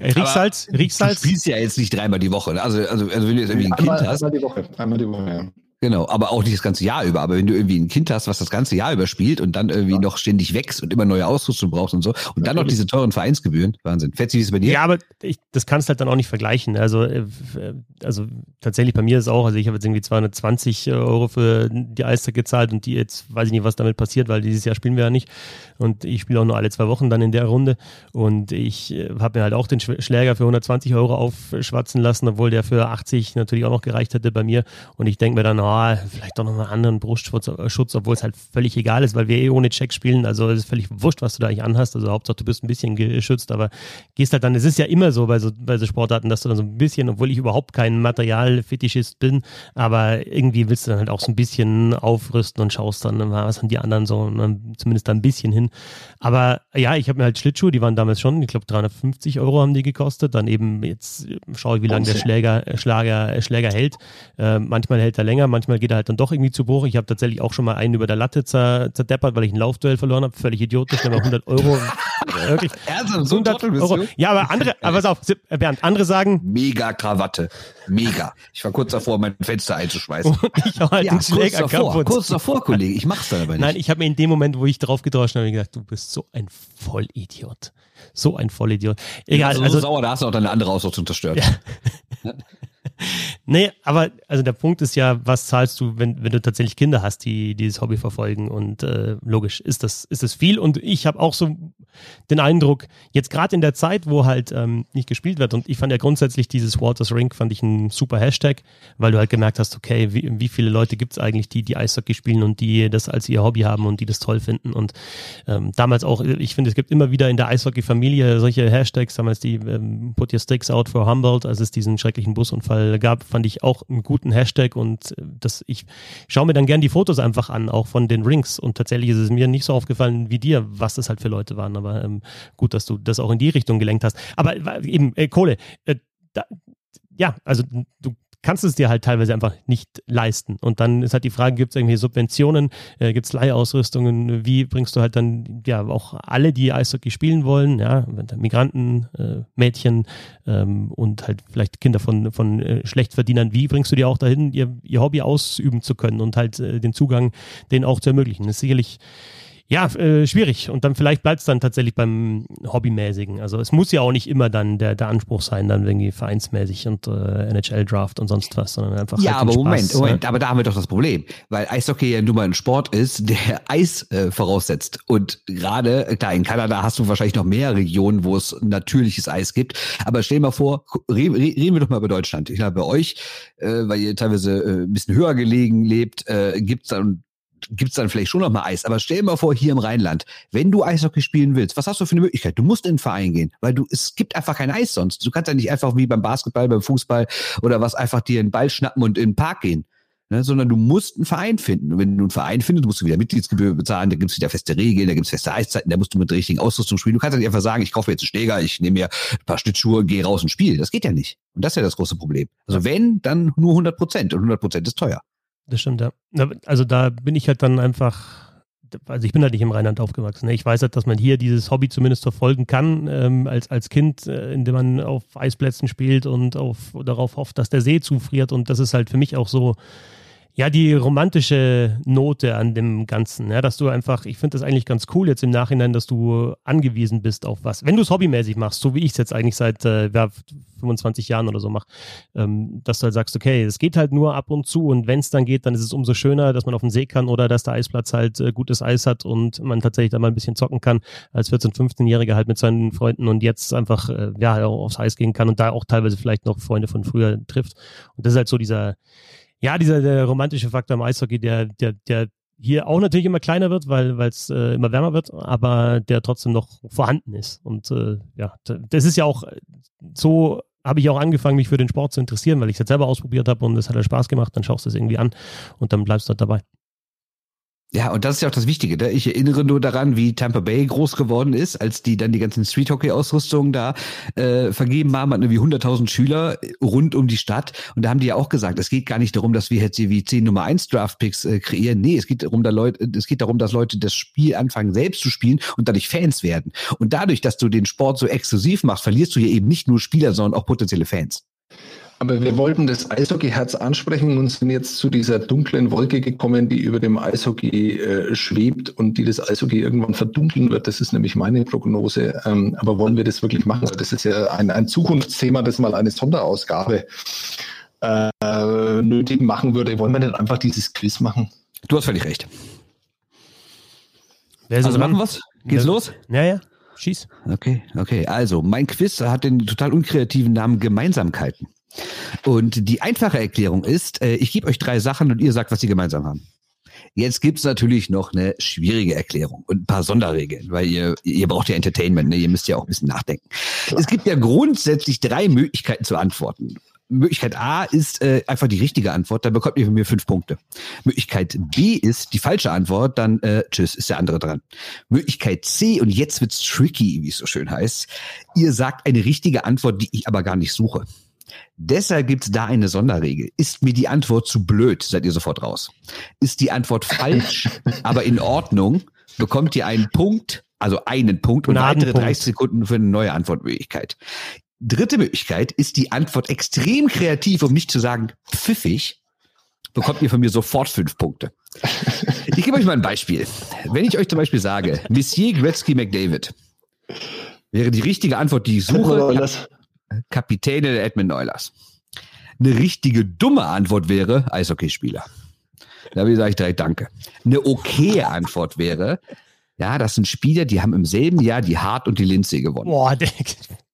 Riechsalz, Du Riechsalz. spielst ja jetzt nicht dreimal die Woche. ne? Also, also, also wenn du jetzt irgendwie ein Kind Einmal, hast, einmal die Woche. Einmal die Woche, ja. Genau, aber auch nicht das ganze Jahr über. Aber wenn du irgendwie ein Kind hast, was das ganze Jahr über spielt und dann irgendwie noch ständig wächst und immer neue Ausrüstung brauchst und so und dann noch diese teuren Vereinsgebühren, Wahnsinn. Fetzi, wie ist es bei dir? Ja, aber ich, das kannst du halt dann auch nicht vergleichen. Also, äh, also tatsächlich bei mir ist es auch, also ich habe jetzt irgendwie 220 Euro für die Eister gezahlt und die jetzt weiß ich nicht, was damit passiert, weil dieses Jahr spielen wir ja nicht. Und ich spiele auch nur alle zwei Wochen dann in der Runde. Und ich äh, habe mir halt auch den Sch- Schläger für 120 Euro aufschwatzen lassen, obwohl der für 80 natürlich auch noch gereicht hätte bei mir. Und ich denke mir dann, oh, vielleicht doch noch einen anderen Brustschutz, äh, Schutz, obwohl es halt völlig egal ist, weil wir eh ohne Check spielen. Also es ist völlig wurscht, was du da eigentlich anhast. Also Hauptsache du bist ein bisschen geschützt, aber gehst halt dann, es ist ja immer so bei so, bei so Sportarten, dass du dann so ein bisschen, obwohl ich überhaupt kein Materialfetischist bin, aber irgendwie willst du dann halt auch so ein bisschen aufrüsten und schaust dann, was haben die anderen so, und dann zumindest da ein bisschen hin. Aber ja, ich habe mir halt Schlittschuhe, die waren damals schon, ich glaube 350 Euro haben die gekostet. Dann eben, jetzt äh, schaue ich, wie lange der. Schläger, äh, Schlager, äh, Schläger hält. Äh, manchmal hält er länger, manchmal geht er halt dann doch irgendwie zu Bruch. Ich habe tatsächlich auch schon mal einen über der Latte zer, zerdeppert, weil ich ein Laufduell verloren habe. Völlig idiotisch, wenn man 100 Euro, [LAUGHS] wirklich, Ernsthaft, so ein 100 Trottel bist Euro. Ja, aber andere, aber pass auf, äh, Bernd, andere sagen, Mega Krawatte. Mega. Ich war kurz davor, mein Fenster einzuschmeißen. [LAUGHS] ich hau halt Ja, den kurz davor, kaputt. kurz davor, Kollege. Ich mach's dann aber nicht. Nein, ich habe mir in dem Moment, wo ich drauf gedroschen habe, gesagt, du bist so ein Vollidiot. So ein Vollidiot. Egal, also, so also, sauer, da hast du auch deine andere Ausrüstung zerstört. Ja. [LAUGHS] nee, aber also der Punkt ist ja, was zahlst du, wenn, wenn du tatsächlich Kinder hast, die dieses Hobby verfolgen und äh, logisch ist das ist das viel und ich habe auch so den Eindruck, jetzt gerade in der Zeit, wo halt ähm, nicht gespielt wird, und ich fand ja grundsätzlich dieses Walters Rink, fand ich ein super Hashtag, weil du halt gemerkt hast, okay, wie, wie viele Leute gibt es eigentlich, die, die Eishockey spielen und die das als ihr Hobby haben und die das toll finden. Und ähm, damals auch, ich finde, es gibt immer wieder in der Eishockey-Familie solche Hashtags, damals die ähm, Put Your Sticks Out for Humboldt, als es diesen schrecklichen Busunfall gab, fand ich auch einen guten Hashtag und äh, das, ich schaue mir dann gern die Fotos einfach an, auch von den Rings und tatsächlich ist es mir nicht so aufgefallen wie dir, was das halt für Leute waren, aber ähm, gut, dass du das auch in die Richtung gelenkt hast. Aber äh, eben, äh, Kohle, äh, da, ja, also du kannst es dir halt teilweise einfach nicht leisten. Und dann ist halt die Frage, gibt es irgendwelche Subventionen, äh, gibt es Leihausrüstungen, wie bringst du halt dann ja auch alle, die Eishockey spielen wollen, ja, Migranten, äh, Mädchen ähm, und halt vielleicht Kinder von, von äh, Schlechtverdienern, wie bringst du dir auch dahin, ihr, ihr Hobby ausüben zu können und halt äh, den Zugang denen auch zu ermöglichen. Das ist sicherlich ja, äh, schwierig. Und dann vielleicht bleibt es dann tatsächlich beim Hobbymäßigen. Also es muss ja auch nicht immer dann der, der Anspruch sein, dann irgendwie vereinsmäßig und äh, NHL-Draft und sonst was, sondern einfach. Ja, halt aber Spaß, Moment, Moment, ne? aber da haben wir doch das Problem. Weil Eishockey ja nun mal ein Sport ist, der [LAUGHS] Eis äh, voraussetzt. Und gerade, da in Kanada hast du wahrscheinlich noch mehr Regionen, wo es natürliches Eis gibt. Aber stell dir mal vor, reden wir doch mal über Deutschland. Ich glaube, bei euch, äh, weil ihr teilweise äh, ein bisschen höher gelegen lebt, äh, gibt es dann gibt's dann vielleicht schon noch mal Eis. Aber stell dir mal vor, hier im Rheinland, wenn du Eishockey spielen willst, was hast du für eine Möglichkeit? Du musst in den Verein gehen, weil du, es gibt einfach kein Eis sonst. Du kannst ja nicht einfach wie beim Basketball, beim Fußball oder was einfach dir einen Ball schnappen und in den Park gehen. Ne, sondern du musst einen Verein finden. Und wenn du einen Verein findest, musst du wieder Mitgliedsgebühr bezahlen, da gibt's wieder feste Regeln, da gibt's feste Eiszeiten, da musst du mit der richtigen Ausrüstung spielen. Du kannst ja nicht einfach sagen, ich kaufe jetzt einen Schläger, ich nehme mir ein paar Schlittschuhe, gehe raus und spiele. Das geht ja nicht. Und das ist ja das große Problem. Also wenn, dann nur 100 Prozent. Und 100 Prozent ist teuer. Das stimmt, ja. Also da bin ich halt dann einfach, also ich bin halt nicht im Rheinland aufgewachsen. Ne? Ich weiß halt, dass man hier dieses Hobby zumindest verfolgen kann, ähm, als, als Kind, äh, indem man auf Eisplätzen spielt und auf, darauf hofft, dass der See zufriert. Und das ist halt für mich auch so, ja, die romantische Note an dem Ganzen, ja, dass du einfach, ich finde das eigentlich ganz cool jetzt im Nachhinein, dass du angewiesen bist auf was. Wenn du es hobbymäßig machst, so wie ich es jetzt eigentlich seit äh, ja, 25 Jahren oder so mache, ähm, dass du halt sagst, okay, es geht halt nur ab und zu und wenn es dann geht, dann ist es umso schöner, dass man auf den See kann oder dass der Eisplatz halt äh, gutes Eis hat und man tatsächlich da mal ein bisschen zocken kann, als 14-, 15-Jähriger halt mit seinen Freunden und jetzt einfach äh, ja aufs Eis gehen kann und da auch teilweise vielleicht noch Freunde von früher trifft. Und das ist halt so dieser ja, dieser der romantische Faktor im Eishockey, der, der, der hier auch natürlich immer kleiner wird, weil es äh, immer wärmer wird, aber der trotzdem noch vorhanden ist. Und äh, ja, das ist ja auch so habe ich auch angefangen, mich für den Sport zu interessieren, weil ich es selber ausprobiert habe und es hat ja Spaß gemacht, dann schaust du es irgendwie an und dann bleibst du halt dabei. Ja, und das ist ja auch das Wichtige. Ne? Ich erinnere nur daran, wie Tampa Bay groß geworden ist, als die dann die ganzen Street Hockey Ausrüstungen da äh, vergeben haben, hatten irgendwie 100.000 Schüler rund um die Stadt. Und da haben die ja auch gesagt, es geht gar nicht darum, dass wir jetzt hier wie 10 Nummer 1 Draft Picks äh, kreieren. Nee, es geht darum, da Leute, es geht darum, dass Leute das Spiel anfangen selbst zu spielen und dadurch Fans werden. Und dadurch, dass du den Sport so exklusiv machst, verlierst du hier eben nicht nur Spieler, sondern auch potenzielle Fans. Aber wir wollten das Eishockey-Herz ansprechen und sind jetzt zu dieser dunklen Wolke gekommen, die über dem Eishockey äh, schwebt und die das Eishockey irgendwann verdunkeln wird. Das ist nämlich meine Prognose. Ähm, aber wollen wir das wirklich machen? Das ist ja ein, ein Zukunftsthema, das mal eine Sonderausgabe äh, nötig machen würde. Wollen wir denn einfach dieses Quiz machen? Du hast völlig recht. Wer also machen wir's? Geht's ja. los? Ja, ja. Schieß. Okay, okay. Also, mein Quiz hat den total unkreativen Namen Gemeinsamkeiten. Und die einfache Erklärung ist, äh, ich gebe euch drei Sachen und ihr sagt, was sie gemeinsam haben. Jetzt gibt's natürlich noch eine schwierige Erklärung und ein paar Sonderregeln, weil ihr, ihr braucht ja Entertainment, ne? ihr müsst ja auch ein bisschen nachdenken. Klar. Es gibt ja grundsätzlich drei Möglichkeiten zu antworten. Möglichkeit A ist äh, einfach die richtige Antwort, dann bekommt ihr von mir fünf Punkte. Möglichkeit B ist die falsche Antwort, dann äh, tschüss, ist der andere dran. Möglichkeit C, und jetzt wird's tricky, wie es so schön heißt, ihr sagt eine richtige Antwort, die ich aber gar nicht suche. Deshalb gibt es da eine Sonderregel. Ist mir die Antwort zu blöd, seid ihr sofort raus. Ist die Antwort falsch, [LAUGHS] aber in Ordnung, bekommt ihr einen Punkt, also einen Punkt und weitere 30 Sekunden für eine neue Antwortmöglichkeit. Dritte Möglichkeit ist die Antwort extrem kreativ, um nicht zu sagen pfiffig, bekommt ihr von mir sofort fünf Punkte. Ich gebe euch mal ein Beispiel. Wenn ich euch zum Beispiel sage, Monsieur Gretzky McDavid, wäre die richtige Antwort, die ich suche, Kapitäne der Edmund Oilers. Eine richtige dumme Antwort wäre Eishockeyspieler. Da sage ich direkt Danke. Eine okaye Antwort wäre Ja, das sind Spieler, die haben im selben Jahr die Hart und die Lindsay gewonnen. Boah,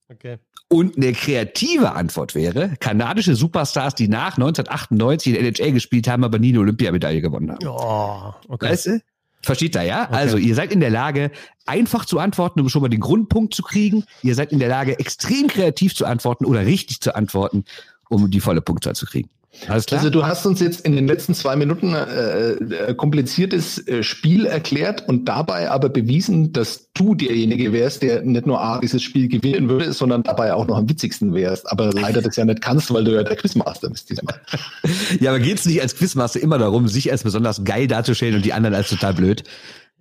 okay. Und eine kreative Antwort wäre, kanadische Superstars, die nach 1998 in der NHL gespielt haben, aber nie eine Olympiamedaille gewonnen haben. Oh, okay. Weißt du? Versteht da, ja? Also ihr seid in der Lage, einfach zu antworten, um schon mal den Grundpunkt zu kriegen. Ihr seid in der Lage, extrem kreativ zu antworten oder richtig zu antworten, um die volle Punktzahl zu kriegen. Alles klar? Also du hast uns jetzt in den letzten zwei Minuten äh, äh, kompliziertes äh, Spiel erklärt und dabei aber bewiesen, dass du derjenige wärst, der nicht nur A, dieses Spiel gewinnen würde, sondern dabei auch noch am witzigsten wärst. Aber leider das ja nicht kannst, weil du ja der Quizmaster bist diesmal. [LAUGHS] ja, aber geht es nicht als Quizmaster immer darum, sich als besonders geil darzustellen und die anderen als total blöd?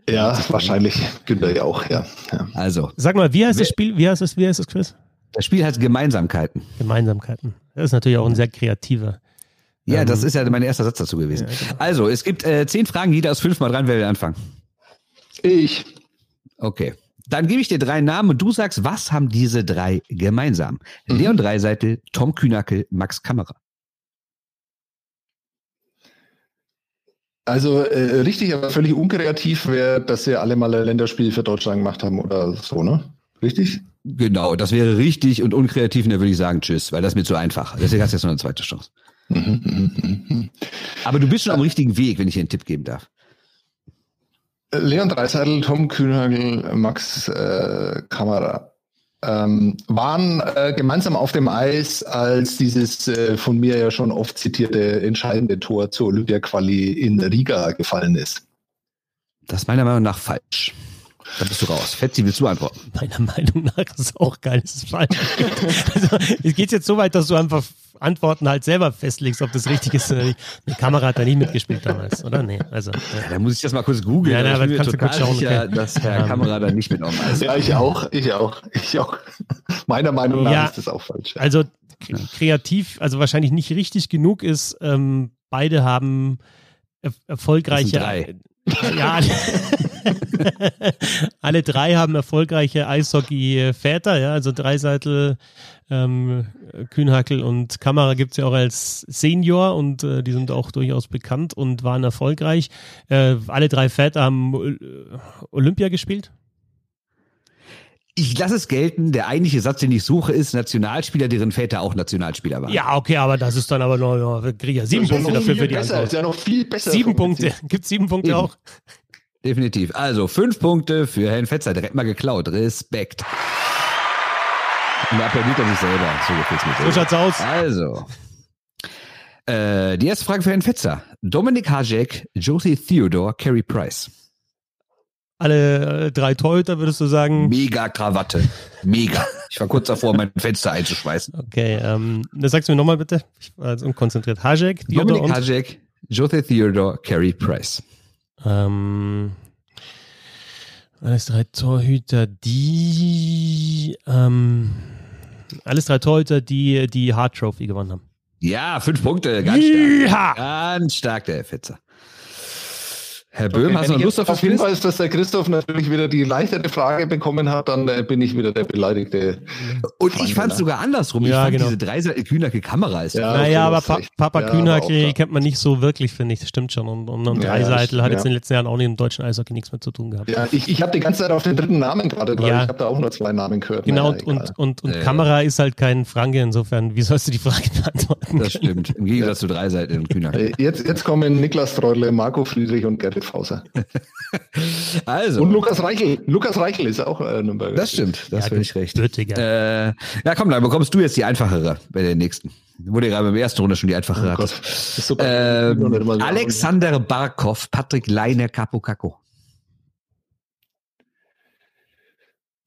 Ja, wahrscheinlich Günther ja auch, ja. ja. Also. Sag mal, wie heißt das Spiel? Wie heißt das, wie heißt das Quiz? Das Spiel heißt Gemeinsamkeiten. Gemeinsamkeiten. Das ist natürlich auch ein sehr kreativer. Ja, das ist ja mein erster Satz dazu gewesen. Ja, genau. Also, es gibt äh, zehn Fragen, jeder aus fünf mal dran, wer will anfangen? Ich. Okay. Dann gebe ich dir drei Namen und du sagst, was haben diese drei gemeinsam? Mhm. Leon Dreiseitel, Tom Kühnackel, Max Kammerer. Also äh, richtig, aber völlig unkreativ wäre, dass sie alle mal ein Länderspiel für Deutschland gemacht haben oder so, ne? Richtig? Genau, das wäre richtig und unkreativ, und da würde ich sagen Tschüss, weil das ist mir zu einfach. Deswegen hast du jetzt noch eine zweite Chance. Aber du bist schon am richtigen Weg, wenn ich dir einen Tipp geben darf. Leon Dreiseitel, Tom Kühnhagel, Max äh, Kamera ähm, waren äh, gemeinsam auf dem Eis, als dieses äh, von mir ja schon oft zitierte entscheidende Tor zur Olympia-Quali in Riga gefallen ist. Das ist meiner Meinung nach falsch. Da bist du raus. Fetzi, willst du antworten? Meiner Meinung nach ist es auch geil. Es ist falsch. [LAUGHS] also, es geht jetzt so weit, dass du einfach Antworten halt selber festlegst, ob das richtig ist oder nicht. Die Kamera hat da nicht mitgespielt damals, oder? Nee, also. Ja, ja da muss ich das mal kurz googeln. Ja, ja, aber kannst du kurz schauen. Sicher, okay. dass Herr Kamera da nicht mitgenommen ist. Ja, ich auch, ich auch, ich auch. Meiner Meinung nach ja, ist das auch falsch. Also kreativ, also wahrscheinlich nicht richtig genug ist, ähm, beide haben erfolgreiche. Ja, [LAUGHS] alle drei haben erfolgreiche Eishockey-Väter, ja, also Dreiseitel, ähm, Kühnhackel und Kamera gibt es ja auch als Senior und äh, die sind auch durchaus bekannt und waren erfolgreich. Äh, alle drei Väter haben Olympia gespielt. Ich lasse es gelten, der eigentliche Satz, den ich suche, ist Nationalspieler, deren Väter auch Nationalspieler waren. Ja, okay, aber das ist dann aber noch, noch ja sieben Punkte dafür für die besser, Antwort. Ist ja noch viel besser. Sieben Punkte. Gibt sieben Punkte Eben. auch? Definitiv. Also fünf Punkte für Herrn Fetzer, direkt mal geklaut. Respekt. Und da applaudiert er sich selber. So So schaut's aus. Also. Äh, die erste Frage für Herrn Fetzer. Dominik Hajek, Josie Theodore, Carey Price alle äh, drei Torhüter, würdest du sagen? Mega Krawatte. Mega. Ich war kurz davor, mein Fenster einzuschweißen. Okay, ähm, das sagst du mir nochmal bitte. Ich war jetzt unkonzentriert. Hajek, Theodor Dominik Hajek, Jothe Theodore, Carey Price. Ähm, alles drei Torhüter, die, ähm, alles drei Torhüter, die die Hard Trophy gewonnen haben. Ja, fünf Punkte, ganz stark. Ganz stark, der Fetzer. Herr Böhm, okay, hast du Lust auf das Fall ist, dass der Christoph natürlich wieder die leichtere Frage bekommen hat, dann äh, bin ich wieder der beleidigte. Und Freund, ich fand es sogar andersrum. Ja, ich genau. diese Dreiseitel Kühnacke Kamera ist. Ja, naja, aber pa Papa ja, Kühnacke kennt man nicht so wirklich, finde ich. Das stimmt schon. Und, und, und ja, Dreiseitel hat jetzt in den letzten Jahren auch nicht im deutschen Eishockey nichts mehr zu tun gehabt. Ja, ich, ich habe die ganze Zeit auf den dritten Namen gerade drauf. Ja. Ich habe da auch nur zwei Namen gehört. Genau, naja, und, und, und, und Kamera ist halt kein Franke. Insofern, wie sollst du die Frage [LAUGHS] beantworten? Das stimmt. Im Gegensatz zu Dreiseitel und Kühnacke. Äh, jetzt, jetzt kommen Niklas Treudle, Marco Friedrich und Gerrit Fauser. [LAUGHS] also. Und Lukas Reichel. Lukas Reichel ist auch äh, Nürnberger. Das stimmt, das ja, finde ich recht. Äh, ja, komm, dann bekommst du jetzt die einfachere bei der nächsten. Wurde gerade beim ersten Runde schon die einfachere oh ähm, Alexander Barkov, Patrick Leiner, Capo Caco.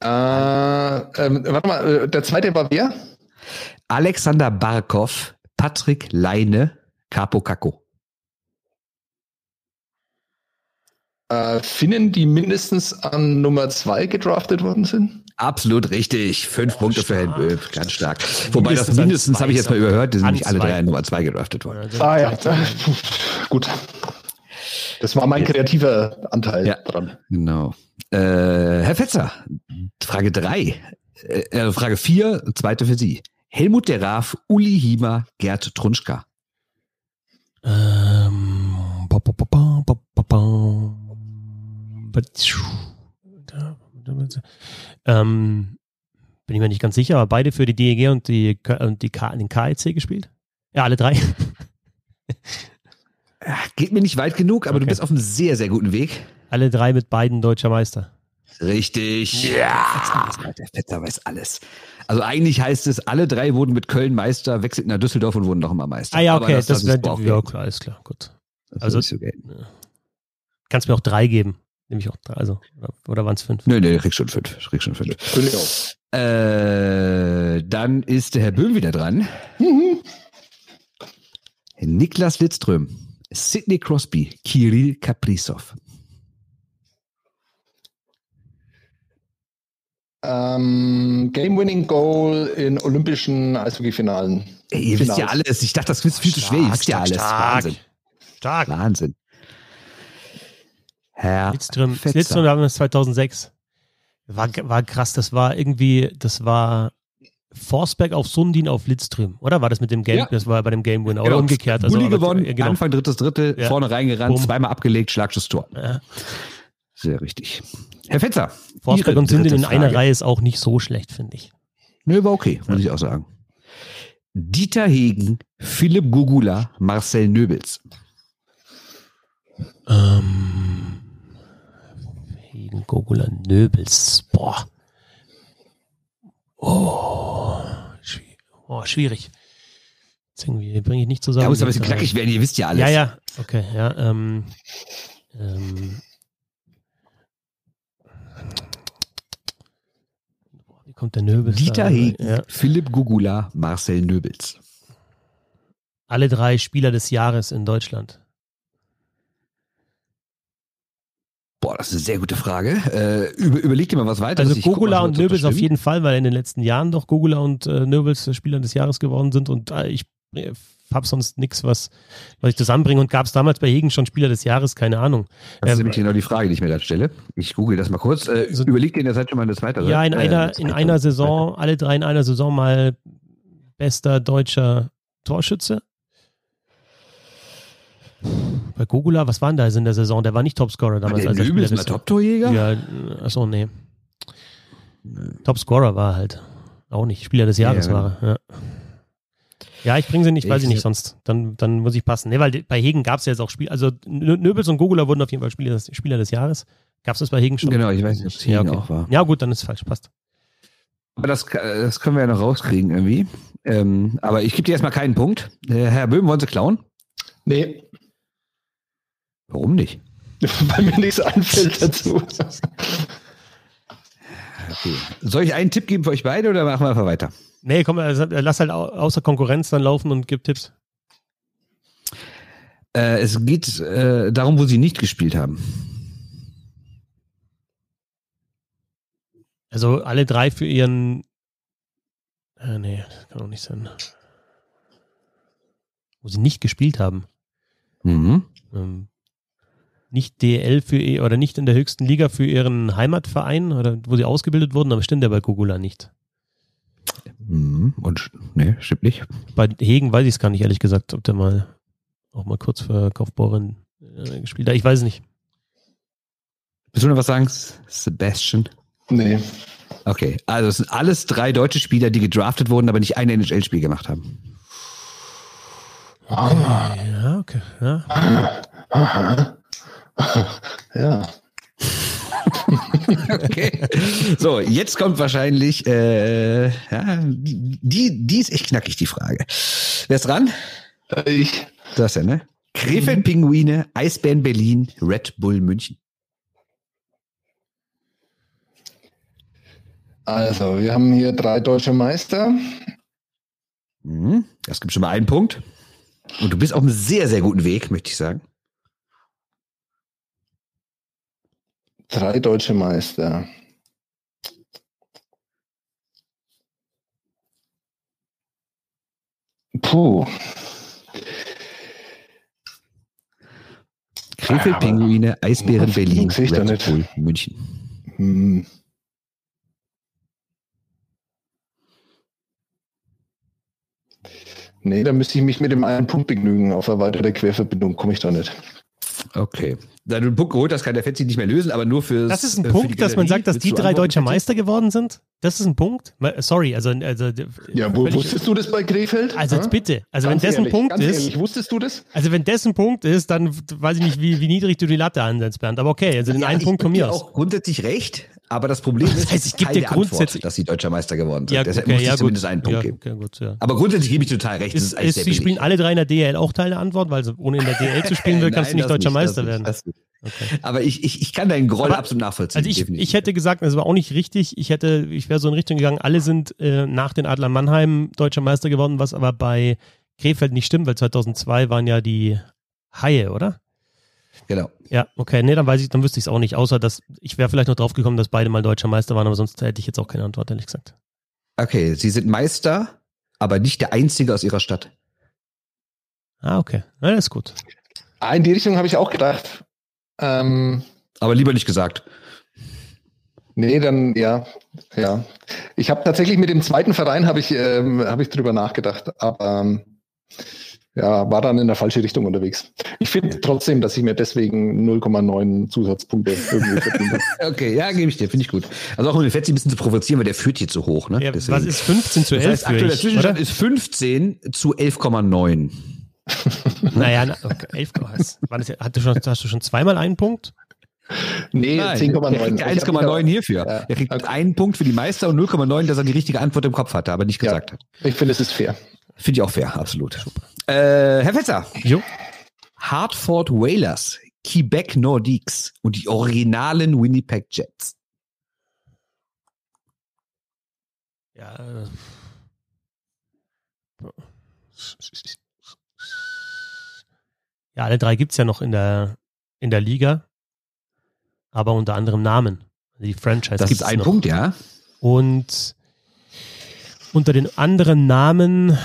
Äh, ähm, warte mal, äh, der zweite war wer? Alexander Barkov, Patrick Leine, Capo Caco. Äh, Finnen, die mindestens an Nummer zwei gedraftet worden sind? Absolut richtig. Fünf oh, Punkte stark. für Herrn Böhm. Ganz stark. Wobei mindestens das mindestens habe ich jetzt mal überhört, die sind nicht alle drei an Nummer zwei gedraftet worden. Ah ja, [LAUGHS] gut. Das war mein kreativer Anteil ja, dran. Genau. Äh, Herr Fetzer, Frage drei. Äh, äh Frage vier, zweite für Sie. Helmut der Raaf, Uli Hiemer, Gerd Trunschka. Ähm, ba, ba, ba, Ähm, bin ich mir nicht ganz sicher, aber beide für die DEG und, die, und die K, den KLC gespielt? Ja, alle drei. [LAUGHS] Geht mir nicht weit genug, aber okay. du bist auf einem sehr, sehr guten Weg. Alle drei mit beiden deutscher Meister. Richtig. Ja. Der Vetter weiß alles. Also eigentlich heißt es, alle drei wurden mit Köln Meister, wechselten nach Düsseldorf und wurden noch immer Meister. Ah ja, okay, das, das, das wäre ja klar, ist klar, gut. Das also so kannst mir auch drei geben. Nehme ich auch drei, also oder, oder waren es fünf? Nö, nö, krieg schon fünf. Krieg schon fünf. Äh, dann ist der Herr Böhm wieder dran. [LAUGHS] Mhm. Niklas Lidström, Sidney Crosby, Kirill Kaprizov. Ähm, Game-Winning Goal in olympischen Eishockey-Finalen. Ey, ihr wisst ja alles. Ich dachte, das wird viel zu schwer. Ihr wisst ja alles. Stark. Wahnsinn. Stark. Wahnsinn. Herr Lidström, Lidström haben wir 2006. War, war krass. Das war irgendwie, das war Forsberg auf Sundin auf Lidström, oder? War das mit dem Game? Ja. Das war bei dem Game Winner. Genau. Oder umgekehrt. Also, Bulli gewonnen, genau. Anfang drittes Drittel, ja. vorne reingerannt, Boom. zweimal abgelegt, Schlagschuss Tor. Ja. Sehr richtig. Herr Fetzer. Forsberg und Sundin in einer Reihe ist auch nicht so schlecht, finde ich. Nö, war okay, muss ich auch sagen. Dieter Hegen, Philipp Gugula, Marcel Nöbels. Ähm, Hegen, Gugula, Nöbels. Boah. Oh, schwierig. Oh, schwierig. Jetzt irgendwie bringe ich nicht zusammen. Ja, muss aber ein bisschen knackig werden, ihr wisst ja alles. Ja, ja, okay, ja. Ähm, ähm, wie kommt der Nöbels? Dieter da? Hegen, ja. Philipp Gugula, Marcel Nöbels. Alle drei Spieler des Jahres in Deutschland. Boah, das ist eine sehr gute Frage. Äh, über, überleg dir mal was weiter. Also Gogula und Nöbels auf jeden Fall, weil in den letzten Jahren doch Gogula und äh, Nöbels Spieler des Jahres geworden sind und äh, ich äh, habe sonst nichts, was, was ich zusammenbringe und gab es damals bei Hegen schon Spieler des Jahres, keine Ahnung. Das ist nämlich genau die Frage, die ich mir gerade stelle. Ich google das mal kurz. Äh, so, überleg dir in der Zeit schon mal eine zweite. Ja, in einer, in einer Saison, alle drei in einer Saison mal bester deutscher Torschütze. Bei Gogula, was war denn da in der Saison? Der war nicht Topscorer damals. War der als Nöbel ist Top-Torjäger? Ja, achso, nee. Topscorer war halt auch nicht. Spieler des Jahres ja, war er. Ja. ja, ich bringe sie nicht, weiß ich nicht, sonst. Dann, dann muss ich passen. Nee, weil bei Hegen gab es ja jetzt auch Spiel. Also Nöbels und Gogula wurden auf jeden Fall Spieler des, Spieler des Jahres. Gab es das bei Hegen schon? Genau, ich weiß nicht, ob es ja, okay. auch war. Ja, gut, dann ist es falsch, passt. Aber das, das können wir ja noch rauskriegen irgendwie. Ähm, aber ich gebe dir erstmal keinen Punkt. Äh, Herr Böhm, wollen Sie klauen? Nee. Warum nicht? [LAUGHS] Weil mir nichts einfällt dazu. Okay. Soll ich einen Tipp geben für euch beide oder machen wir einfach weiter? Nee, komm, also, lass halt außer Konkurrenz dann laufen und gib Tipps. Äh, es geht äh, darum, wo sie nicht gespielt haben. Also alle drei für ihren. Äh, nee, das kann auch nicht sein. Wo sie nicht gespielt haben. Mhm. Ähm, nicht DL für ihr oder nicht in der höchsten Liga für ihren Heimatverein oder wo sie ausgebildet wurden, aber stimmt ja bei Gugula nicht. Mhm. Und nee, stimmt nicht. Bei Hegen weiß ich es gar nicht, ehrlich gesagt, ob der mal auch mal kurz für Kaufbeuren äh, gespielt hat. Ich weiß es nicht. Willst du noch was sagen, Sebastian? Nee. Okay, also es sind alles drei deutsche Spieler, die gedraftet wurden, aber nicht ein NHL-Spiel gemacht haben. Okay, ja, okay. Ja. Aha. [LAUGHS] ja. okay. So, jetzt kommt wahrscheinlich, äh, ja, die, die ist echt knackig, die Frage. Wer ist dran? Ich. Das ja, ne? Krefeld-Pinguine, Eisbären Berlin, Red Bull München. Also, wir haben hier drei deutsche Meister. Mhm. Das gibt schon mal einen Punkt. Und du bist auf einem sehr, sehr guten Weg, möchte ich sagen. Drei deutsche Meister. Puh. Krefeld, Pinguine, Eisbären, Berlin, Red Bull, München. Hm. Nee, da müsste ich mich mit dem einen Punkt begnügen. Auf erweiterte Querverbindung komme ich da nicht. Okay. Da du einen Punkt geholt hast, kann der Fetzi nicht mehr lösen, aber nur für Das ist ein Punkt, dass man sagt, dass die drei deutscher Meister geworden sind? Das ist ein Punkt? Sorry, also. also ja, wo, wusstest du das bei Krefeld? Also jetzt bitte. Also ganz wenn das ein Punkt ganz ist. Ehrlich, wusstest du das? Also wenn das ein Punkt ist, dann weiß ich nicht, wie, wie niedrig du die Latte ansetzt, Bernd. Aber okay, also den ja, einen Punkt von mir aus. auch grundsätzlich recht, aber das Problem ist, das heißt, ich gebe dir grundsätzlich, dass sie deutscher Meister geworden sind. Ja, Deshalb okay, muss ich ja, zumindest gut. einen Punkt ja, geben. Okay, gut, ja. Aber grundsätzlich gebe ich total recht. Ist, ist, sie spielen alle drei in der DL auch Teil der Antwort, weil ohne in der DL zu spielen will, [LAUGHS] kannst du nicht deutscher nicht, Meister werden. Okay. Aber ich, ich, ich kann deinen Groll aber, absolut nachvollziehen. Also ich, ich hätte gesagt, das war auch nicht richtig. Ich hätte, ich wäre so in Richtung gegangen, alle sind äh, nach den Adler Mannheim deutscher Meister geworden, was aber bei Krefeld nicht stimmt, weil 2002 waren ja die Haie, oder? Genau. Ja, okay, nee, dann weiß ich, dann wüsste ich es auch nicht, außer dass ich wäre vielleicht noch drauf gekommen, dass beide mal deutscher Meister waren, aber sonst hätte ich jetzt auch keine Antwort, ehrlich gesagt. Okay, sie sind Meister, aber nicht der einzige aus ihrer Stadt. Ah, okay. Ja, das ist gut. Ah, in die Richtung habe ich auch gedacht. Ähm, Aber lieber nicht gesagt. Nee, dann ja, ja. Ich habe tatsächlich mit dem zweiten Verein habe ich ähm, habe ich drüber nachgedacht, aber ähm, ja, war dann in der falsche Richtung unterwegs. Ich finde trotzdem, dass ich mir deswegen 0,9 Zusatzpunkte irgendwie [LAUGHS] verdient habe. okay, ja, gebe ich dir, finde ich gut. Also auch um den Fetzi ein bisschen zu provozieren, weil der führt hier zu hoch. Ne? Ja, was ist 15 zu 11 das heißt, aktuell der Zwischenstand ist 15 zu 11,9 [LAUGHS] naja, okay, 11, war das, hast, du schon, hast du schon zweimal einen Punkt? Nee, 10,9. 1,9 hierfür. Ja. Er kriegt okay. einen Punkt für die Meister und 0,9, dass er die richtige Antwort im Kopf hatte, aber nicht gesagt ja. hat. Ich finde, es ist fair. Finde ich auch fair, absolut. Äh, Herr Fetzer. Jo. Hartford Whalers, Quebec Nordiques und die originalen Winnipeg Jets. Ja. Äh, Ja, alle drei gibt es ja noch in der, in der Liga, aber unter anderem Namen. Die Franchise Das ist ein noch. Punkt, ja. Und unter den anderen Namen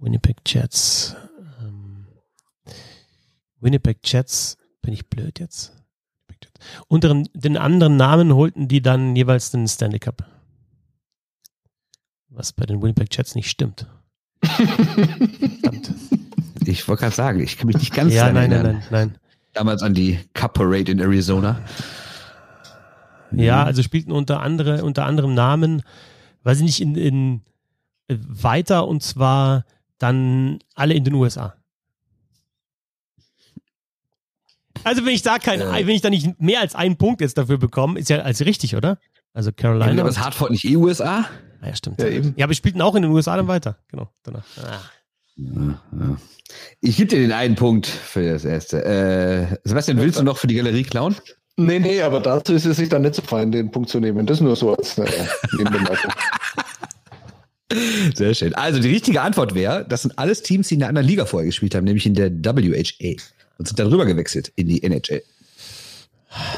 Winnipeg Jets. Ähm, Winnipeg Jets, bin ich blöd jetzt? Unter den anderen Namen holten die dann jeweils den Stanley Cup. Was bei den Winnipeg Jets nicht stimmt [LAUGHS] ich wollte gerade sagen, ich kann mich nicht ganz ja, nein, erinnern. Nein, nein, nein. Damals an die Cup Parade in Arizona. Ja, also spielten unter, andere, unter anderem Namen, weiß ich nicht, in, in weiter und zwar dann alle in den USA. Also wenn ich da kein, äh. wenn ich da nicht mehr als einen Punkt jetzt dafür bekomme, ist ja als richtig, oder? Also Carolina. Ja, aber ist Hartford nicht eh USA? Ah, ja, stimmt. Ja, eben. ja, aber spielten auch in den USA dann weiter. Genau, danach. Ah. Ja, ja. Ich gebe dir den einen Punkt für das erste. Äh, Sebastian, willst du noch für die Galerie klauen? Nee, nee, aber dazu ist es sich dann nicht so fein, den Punkt zu nehmen. Das ist nur so als äh, [LAUGHS] Nebenbemerkung. Sehr schön. Also die richtige Antwort wäre, das sind alles Teams, die in einer anderen Liga vorher gespielt haben, nämlich in der WHA und sind dann rüber gewechselt in die NHL.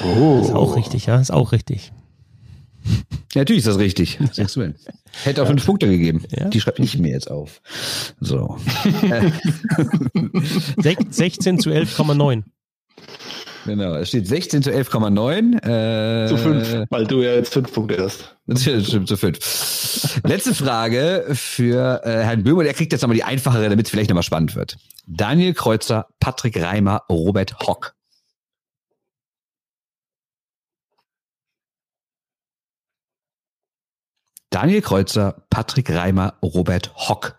Oh. Das ist auch richtig, ja, ist auch richtig. Ja, natürlich ist das richtig. [LAUGHS] Sagst du Hätte auch fünf Punkte gegeben. Ja? Die schreibe ich mir jetzt auf. So. [LAUGHS] 16 zu 11,9. Genau, es steht 16 zu 11,9. Äh, zu 5, weil du ja jetzt 5 Punkte hast. Stimmt, zu 5. Letzte Frage für äh, Herrn Böhmer, der kriegt jetzt nochmal die einfachere, damit es vielleicht nochmal spannend wird. Daniel Kreuzer, Patrick Reimer, Robert Hock. Daniel Kreuzer, Patrick Reimer, Robert Hock.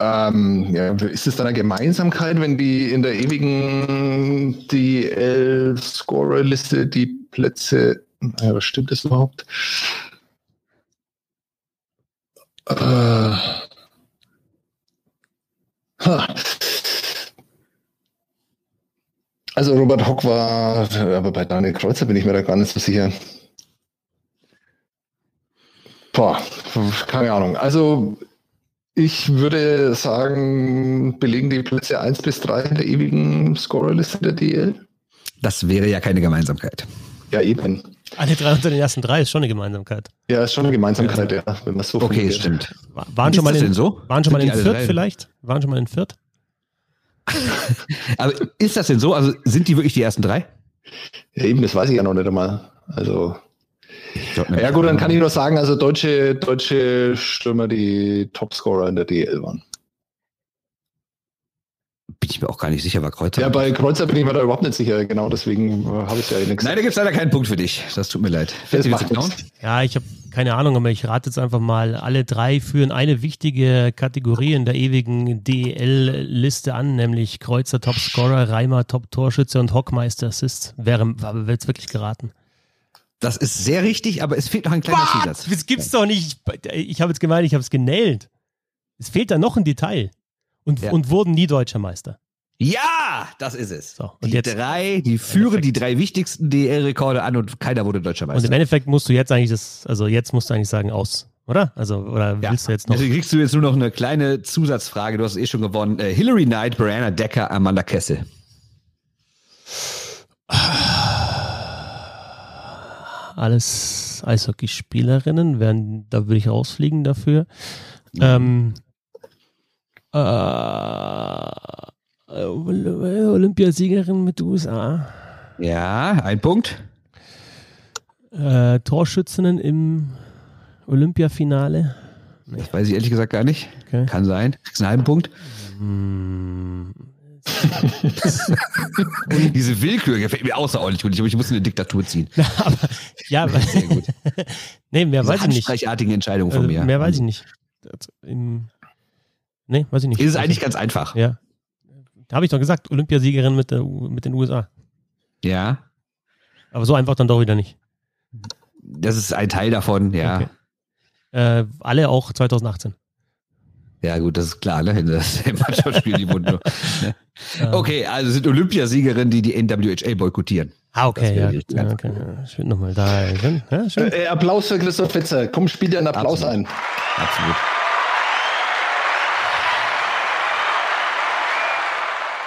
Ähm, ja, ist es dann eine Gemeinsamkeit, wenn die in der ewigen DL-Scorer-Liste die Plätze, ja, was stimmt das überhaupt? Äh, also Robert Hock war, aber bei Daniel Kreuzer bin ich mir da gar nicht so sicher. Boah, keine Ahnung. Also ich würde sagen, belegen die Plätze 1 bis 3 in der ewigen Scorerliste der DL. Das wäre ja keine Gemeinsamkeit. Ja, eben. Alle drei unter den ersten drei ist schon eine Gemeinsamkeit. Ja, ist schon eine Gemeinsamkeit, ja, wenn man so Okay, stimmt. Waren schon, mal in, so? waren schon mal in Fürth vielleicht? Waren schon mal in Fürth? [LAUGHS] Aber ist das denn so? Also sind die wirklich die ersten drei? Ja, eben, das weiß ich ja noch nicht einmal. Also. Ja gut, dann kann ich nur sagen, also deutsche, deutsche Stürmer, die Topscorer in der DL waren. Bin ich mir auch gar nicht sicher, war Kreuzer. Ja, bei Kreuzer bin ich mir da überhaupt nicht sicher, genau, deswegen habe ich ja eh nichts. Nein, da gibt es leider keinen Punkt für dich. Das tut mir leid. Das? Ja, ich habe keine Ahnung, aber ich rate jetzt einfach mal, alle drei führen eine wichtige Kategorie in der ewigen DEL-Liste an, nämlich Kreuzer Topscorer, Reimer Top-Torschütze und Hockmeister Assist. Wäre, wäre jetzt wirklich geraten. Das ist sehr richtig, aber es fehlt noch ein kleiner Zusatz. Das gibt's doch nicht. Ich, habe jetzt gemeint, ich habe es genailt. Es fehlt da noch ein Detail. Und, Ja. und wurden nie deutscher Meister. Ja, das ist es. So, und die jetzt- drei, die führen die drei wichtigsten DL-Rekorde an und keiner wurde deutscher Und im Meister. Endeffekt musst du jetzt eigentlich das, also jetzt musst du eigentlich sagen, aus, oder? Also, oder Ja. willst du jetzt noch? Deswegen kriegst du jetzt nur noch eine kleine Zusatzfrage. Du hast eh schon gewonnen. Äh, Hillary Knight, Brianna Decker, Amanda Kessel. [SIGHS] alles Eishockeyspielerinnen, werden, da würde ich rausfliegen dafür. Ähm, äh, Olympiasiegerin mit USA. Ja, ein Punkt. Äh, Torschützinnen im Olympiafinale. Das weiß ich ehrlich gesagt gar nicht. Okay. Kann sein. Kriegst einen halben Punkt. Hm, Diese Willkür gefällt mir außerordentlich gut. Ich, ich muss in eine Diktatur ziehen. [LAUGHS] aber, ja, aber, Sehr gut. [LAUGHS] nee, mehr Diese weiß ich nicht. handstreichartigen Entscheidungen von Also, mir. mehr weiß ich nicht. Das, im, nee, weiß ich nicht. Ist es eigentlich ganz einfach. Ja. Da habe ich doch gesagt, Olympiasiegerin mit, der, mit den USA. Ja. Aber so einfach dann doch wieder nicht. Das ist ein Teil davon, ja. Okay. Äh, alle auch 2018. Ja, gut, das ist klar, ne? Das Mannschaftsspiel, die wurden nur. Ne? [LAUGHS] Ähm, Okay, also sind Olympiasiegerinnen, die die NWHA boykottieren. Ah, okay, ja. gut, ja, okay. ja. Schön nochmal da. Schön, ja, schön. Äh, Applaus für Christoph Fetzer. Komm, spiel dir einen Applaus Absolut. ein. Absolut.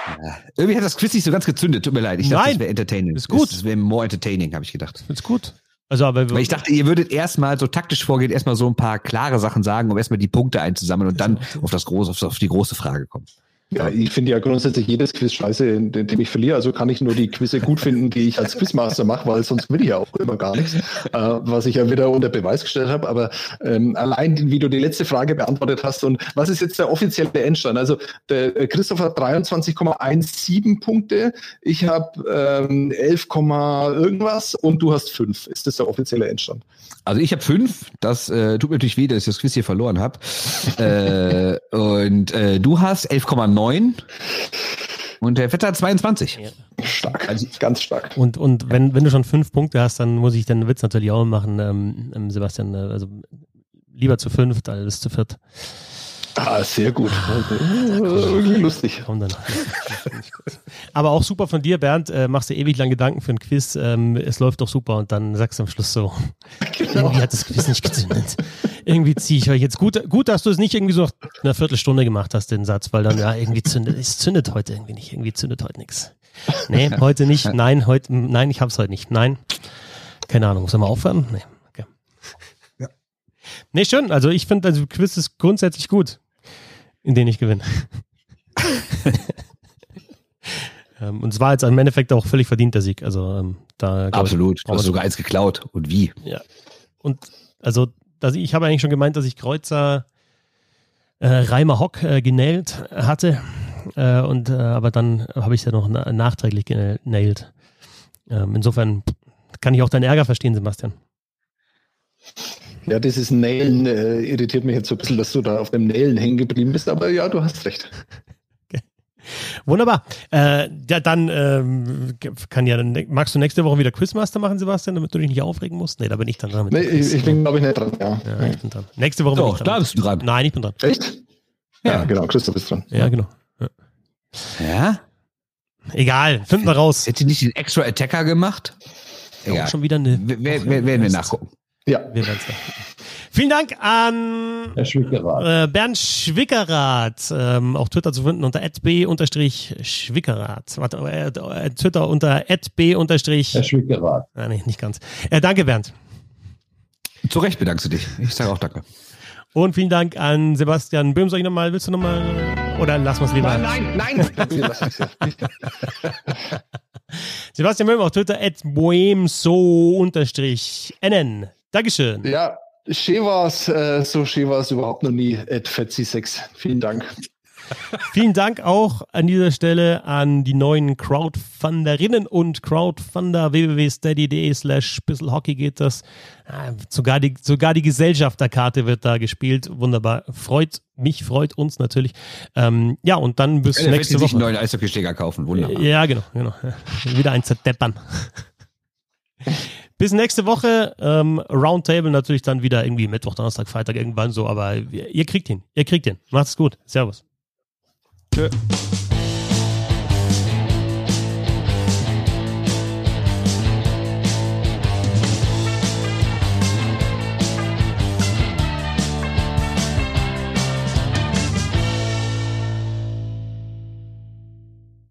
Ja. Irgendwie hat das Quiz nicht so ganz gezündet. Tut mir leid. Ich dachte, Nein, das wäre entertaining. ist gut. Das wäre more entertaining, habe ich gedacht. Ist gut. Also, aber Weil ich dachte, ihr würdet erstmal so taktisch vorgehen, erstmal so ein paar klare Sachen sagen, um erstmal die Punkte einzusammeln und dann auf das große, auf, auf die große Frage kommen. Ja, ich finde ja grundsätzlich jedes Quiz scheiße, in dem ich verliere. Also kann ich nur die Quizze gut finden, die ich als Quizmaster mache, weil sonst will ich ja auch immer gar nichts, äh, was ich ja wieder unter Beweis gestellt habe. Aber ähm, allein, wie du die letzte Frage beantwortet hast und was ist jetzt der offizielle Endstand? Also der äh, Christoph hat 23,17 Punkte, ich habe ähm, 11, irgendwas und du hast 5. Ist das der offizielle Endstand? Also ich habe fünf. Das äh, tut mir natürlich weh, dass ich das Quiz hier verloren habe. äh, und äh, du hast 11,9 und der Vetter hat 22. Ja. Stark, Also- ganz stark. Und, und wenn, wenn du schon fünf Punkte hast, dann muss ich den Witz natürlich auch machen, ähm, ähm, Sebastian. äh, Also lieber zu fünft als zu viert. Ah, sehr gut. Wirklich lustig. Komm dann. Aber auch super von dir, Bernd. Äh, machst dir ewig lang Gedanken für ein Quiz. Ähm, es läuft doch super und dann sagst du am Schluss so, irgendwie hat das Quiz nicht gezündet. irgendwie ziehe ich euch jetzt. Gut, gut, dass du es nicht irgendwie so nach einer Viertelstunde gemacht hast, den Satz, weil dann ja irgendwie zündet. Es zündet heute irgendwie nicht. Irgendwie zündet heute nichts. Nee, heute nicht. Nein, heute, nein, ich hab's heute nicht. Nein. Keine Ahnung. Sollen wir aufhören? Nee. Okay. Nee, schön. Also ich finde, also Quiz ist grundsätzlich gut, in denen ich gewinne. [LAUGHS] ähm, und es war jetzt im Endeffekt auch völlig verdienter Sieg. Also ähm, da Absolut. Ich, Du hast sogar eins geklaut. Und wie? ja. Und also, dass ich, ich habe eigentlich schon gemeint, dass ich Kreuzer äh, Reimer Hock äh, genailt hatte. Äh, und äh, aber dann habe ich es ja noch na nachträglich genailt. Ähm, insofern kann ich auch deinen Ärger verstehen, Sebastian. Ja, dieses Nailen äh, irritiert mich jetzt so ein bisschen, dass du da auf dem Nailen hängen geblieben bist, aber ja, du hast recht. [LAUGHS] Wunderbar. Äh, ja, dann ähm, kann ja, dann magst du nächste Woche wieder Quizmaster machen, Sebastian, damit du dich nicht aufregen musst? Nee, da bin ich dann dran. mit Nee, ich, ich bin, glaube ich, nicht dran, ja. ja, ich bin dran. Nächste Woche bin Doch, ich dran. da bist du dran. Nein, ich bin dran. Echt? Ja, genau, Christoph ist dran. Ja, genau. Ja? Egal, finden wir raus. Hätte nicht den Extra Attacker gemacht? Auch Egal. schon wieder eine. W- Werden wir nachgucken. Ja, Wir werden's nachgucken. Vielen Dank an Herr Schwickerath. äh, Bernd Schwickerath, ähm, auf Twitter zu finden unter @b_schwickerath. Warte, äh, äh, Twitter unter @b_. Herr Schwickerath. Ah, nee, nicht ganz. Äh, danke Bernd. Zu Recht bedankst du dich. Ich sage auch danke. Und vielen Dank an Sebastian Böhm. Soll ich nochmal, willst du nochmal, oder lassen wir es lieber? nein, nein. Es [LAUGHS] ja. [LAUGHS] Sebastian Böhm auf Twitter at nnen. Dankeschön. Ja, schön war's, äh, so schön war es überhaupt noch nie, at Fetzi6. Vielen Dank. Vielen Dank auch an dieser Stelle an die neuen Crowdfunderinnen und Crowdfunder www.steady.de slash Hockey geht das. Ah, sogar die, sogar die Gesellschafterkarte wird da gespielt. Wunderbar. Freut mich, freut uns natürlich. Ähm, ja, und dann bis Ja, nächste sich Woche. einen neuen Eishockeyschläger kaufen. Wunderbar. Ja, genau, genau. Wieder ein Zerdeppern. Bis nächste Woche. Ähm, Roundtable natürlich dann wieder irgendwie Mittwoch, Donnerstag, Freitag irgendwann so, aber ihr, ihr kriegt ihn. Ihr kriegt ihn. Macht's gut. Servus. Tschö.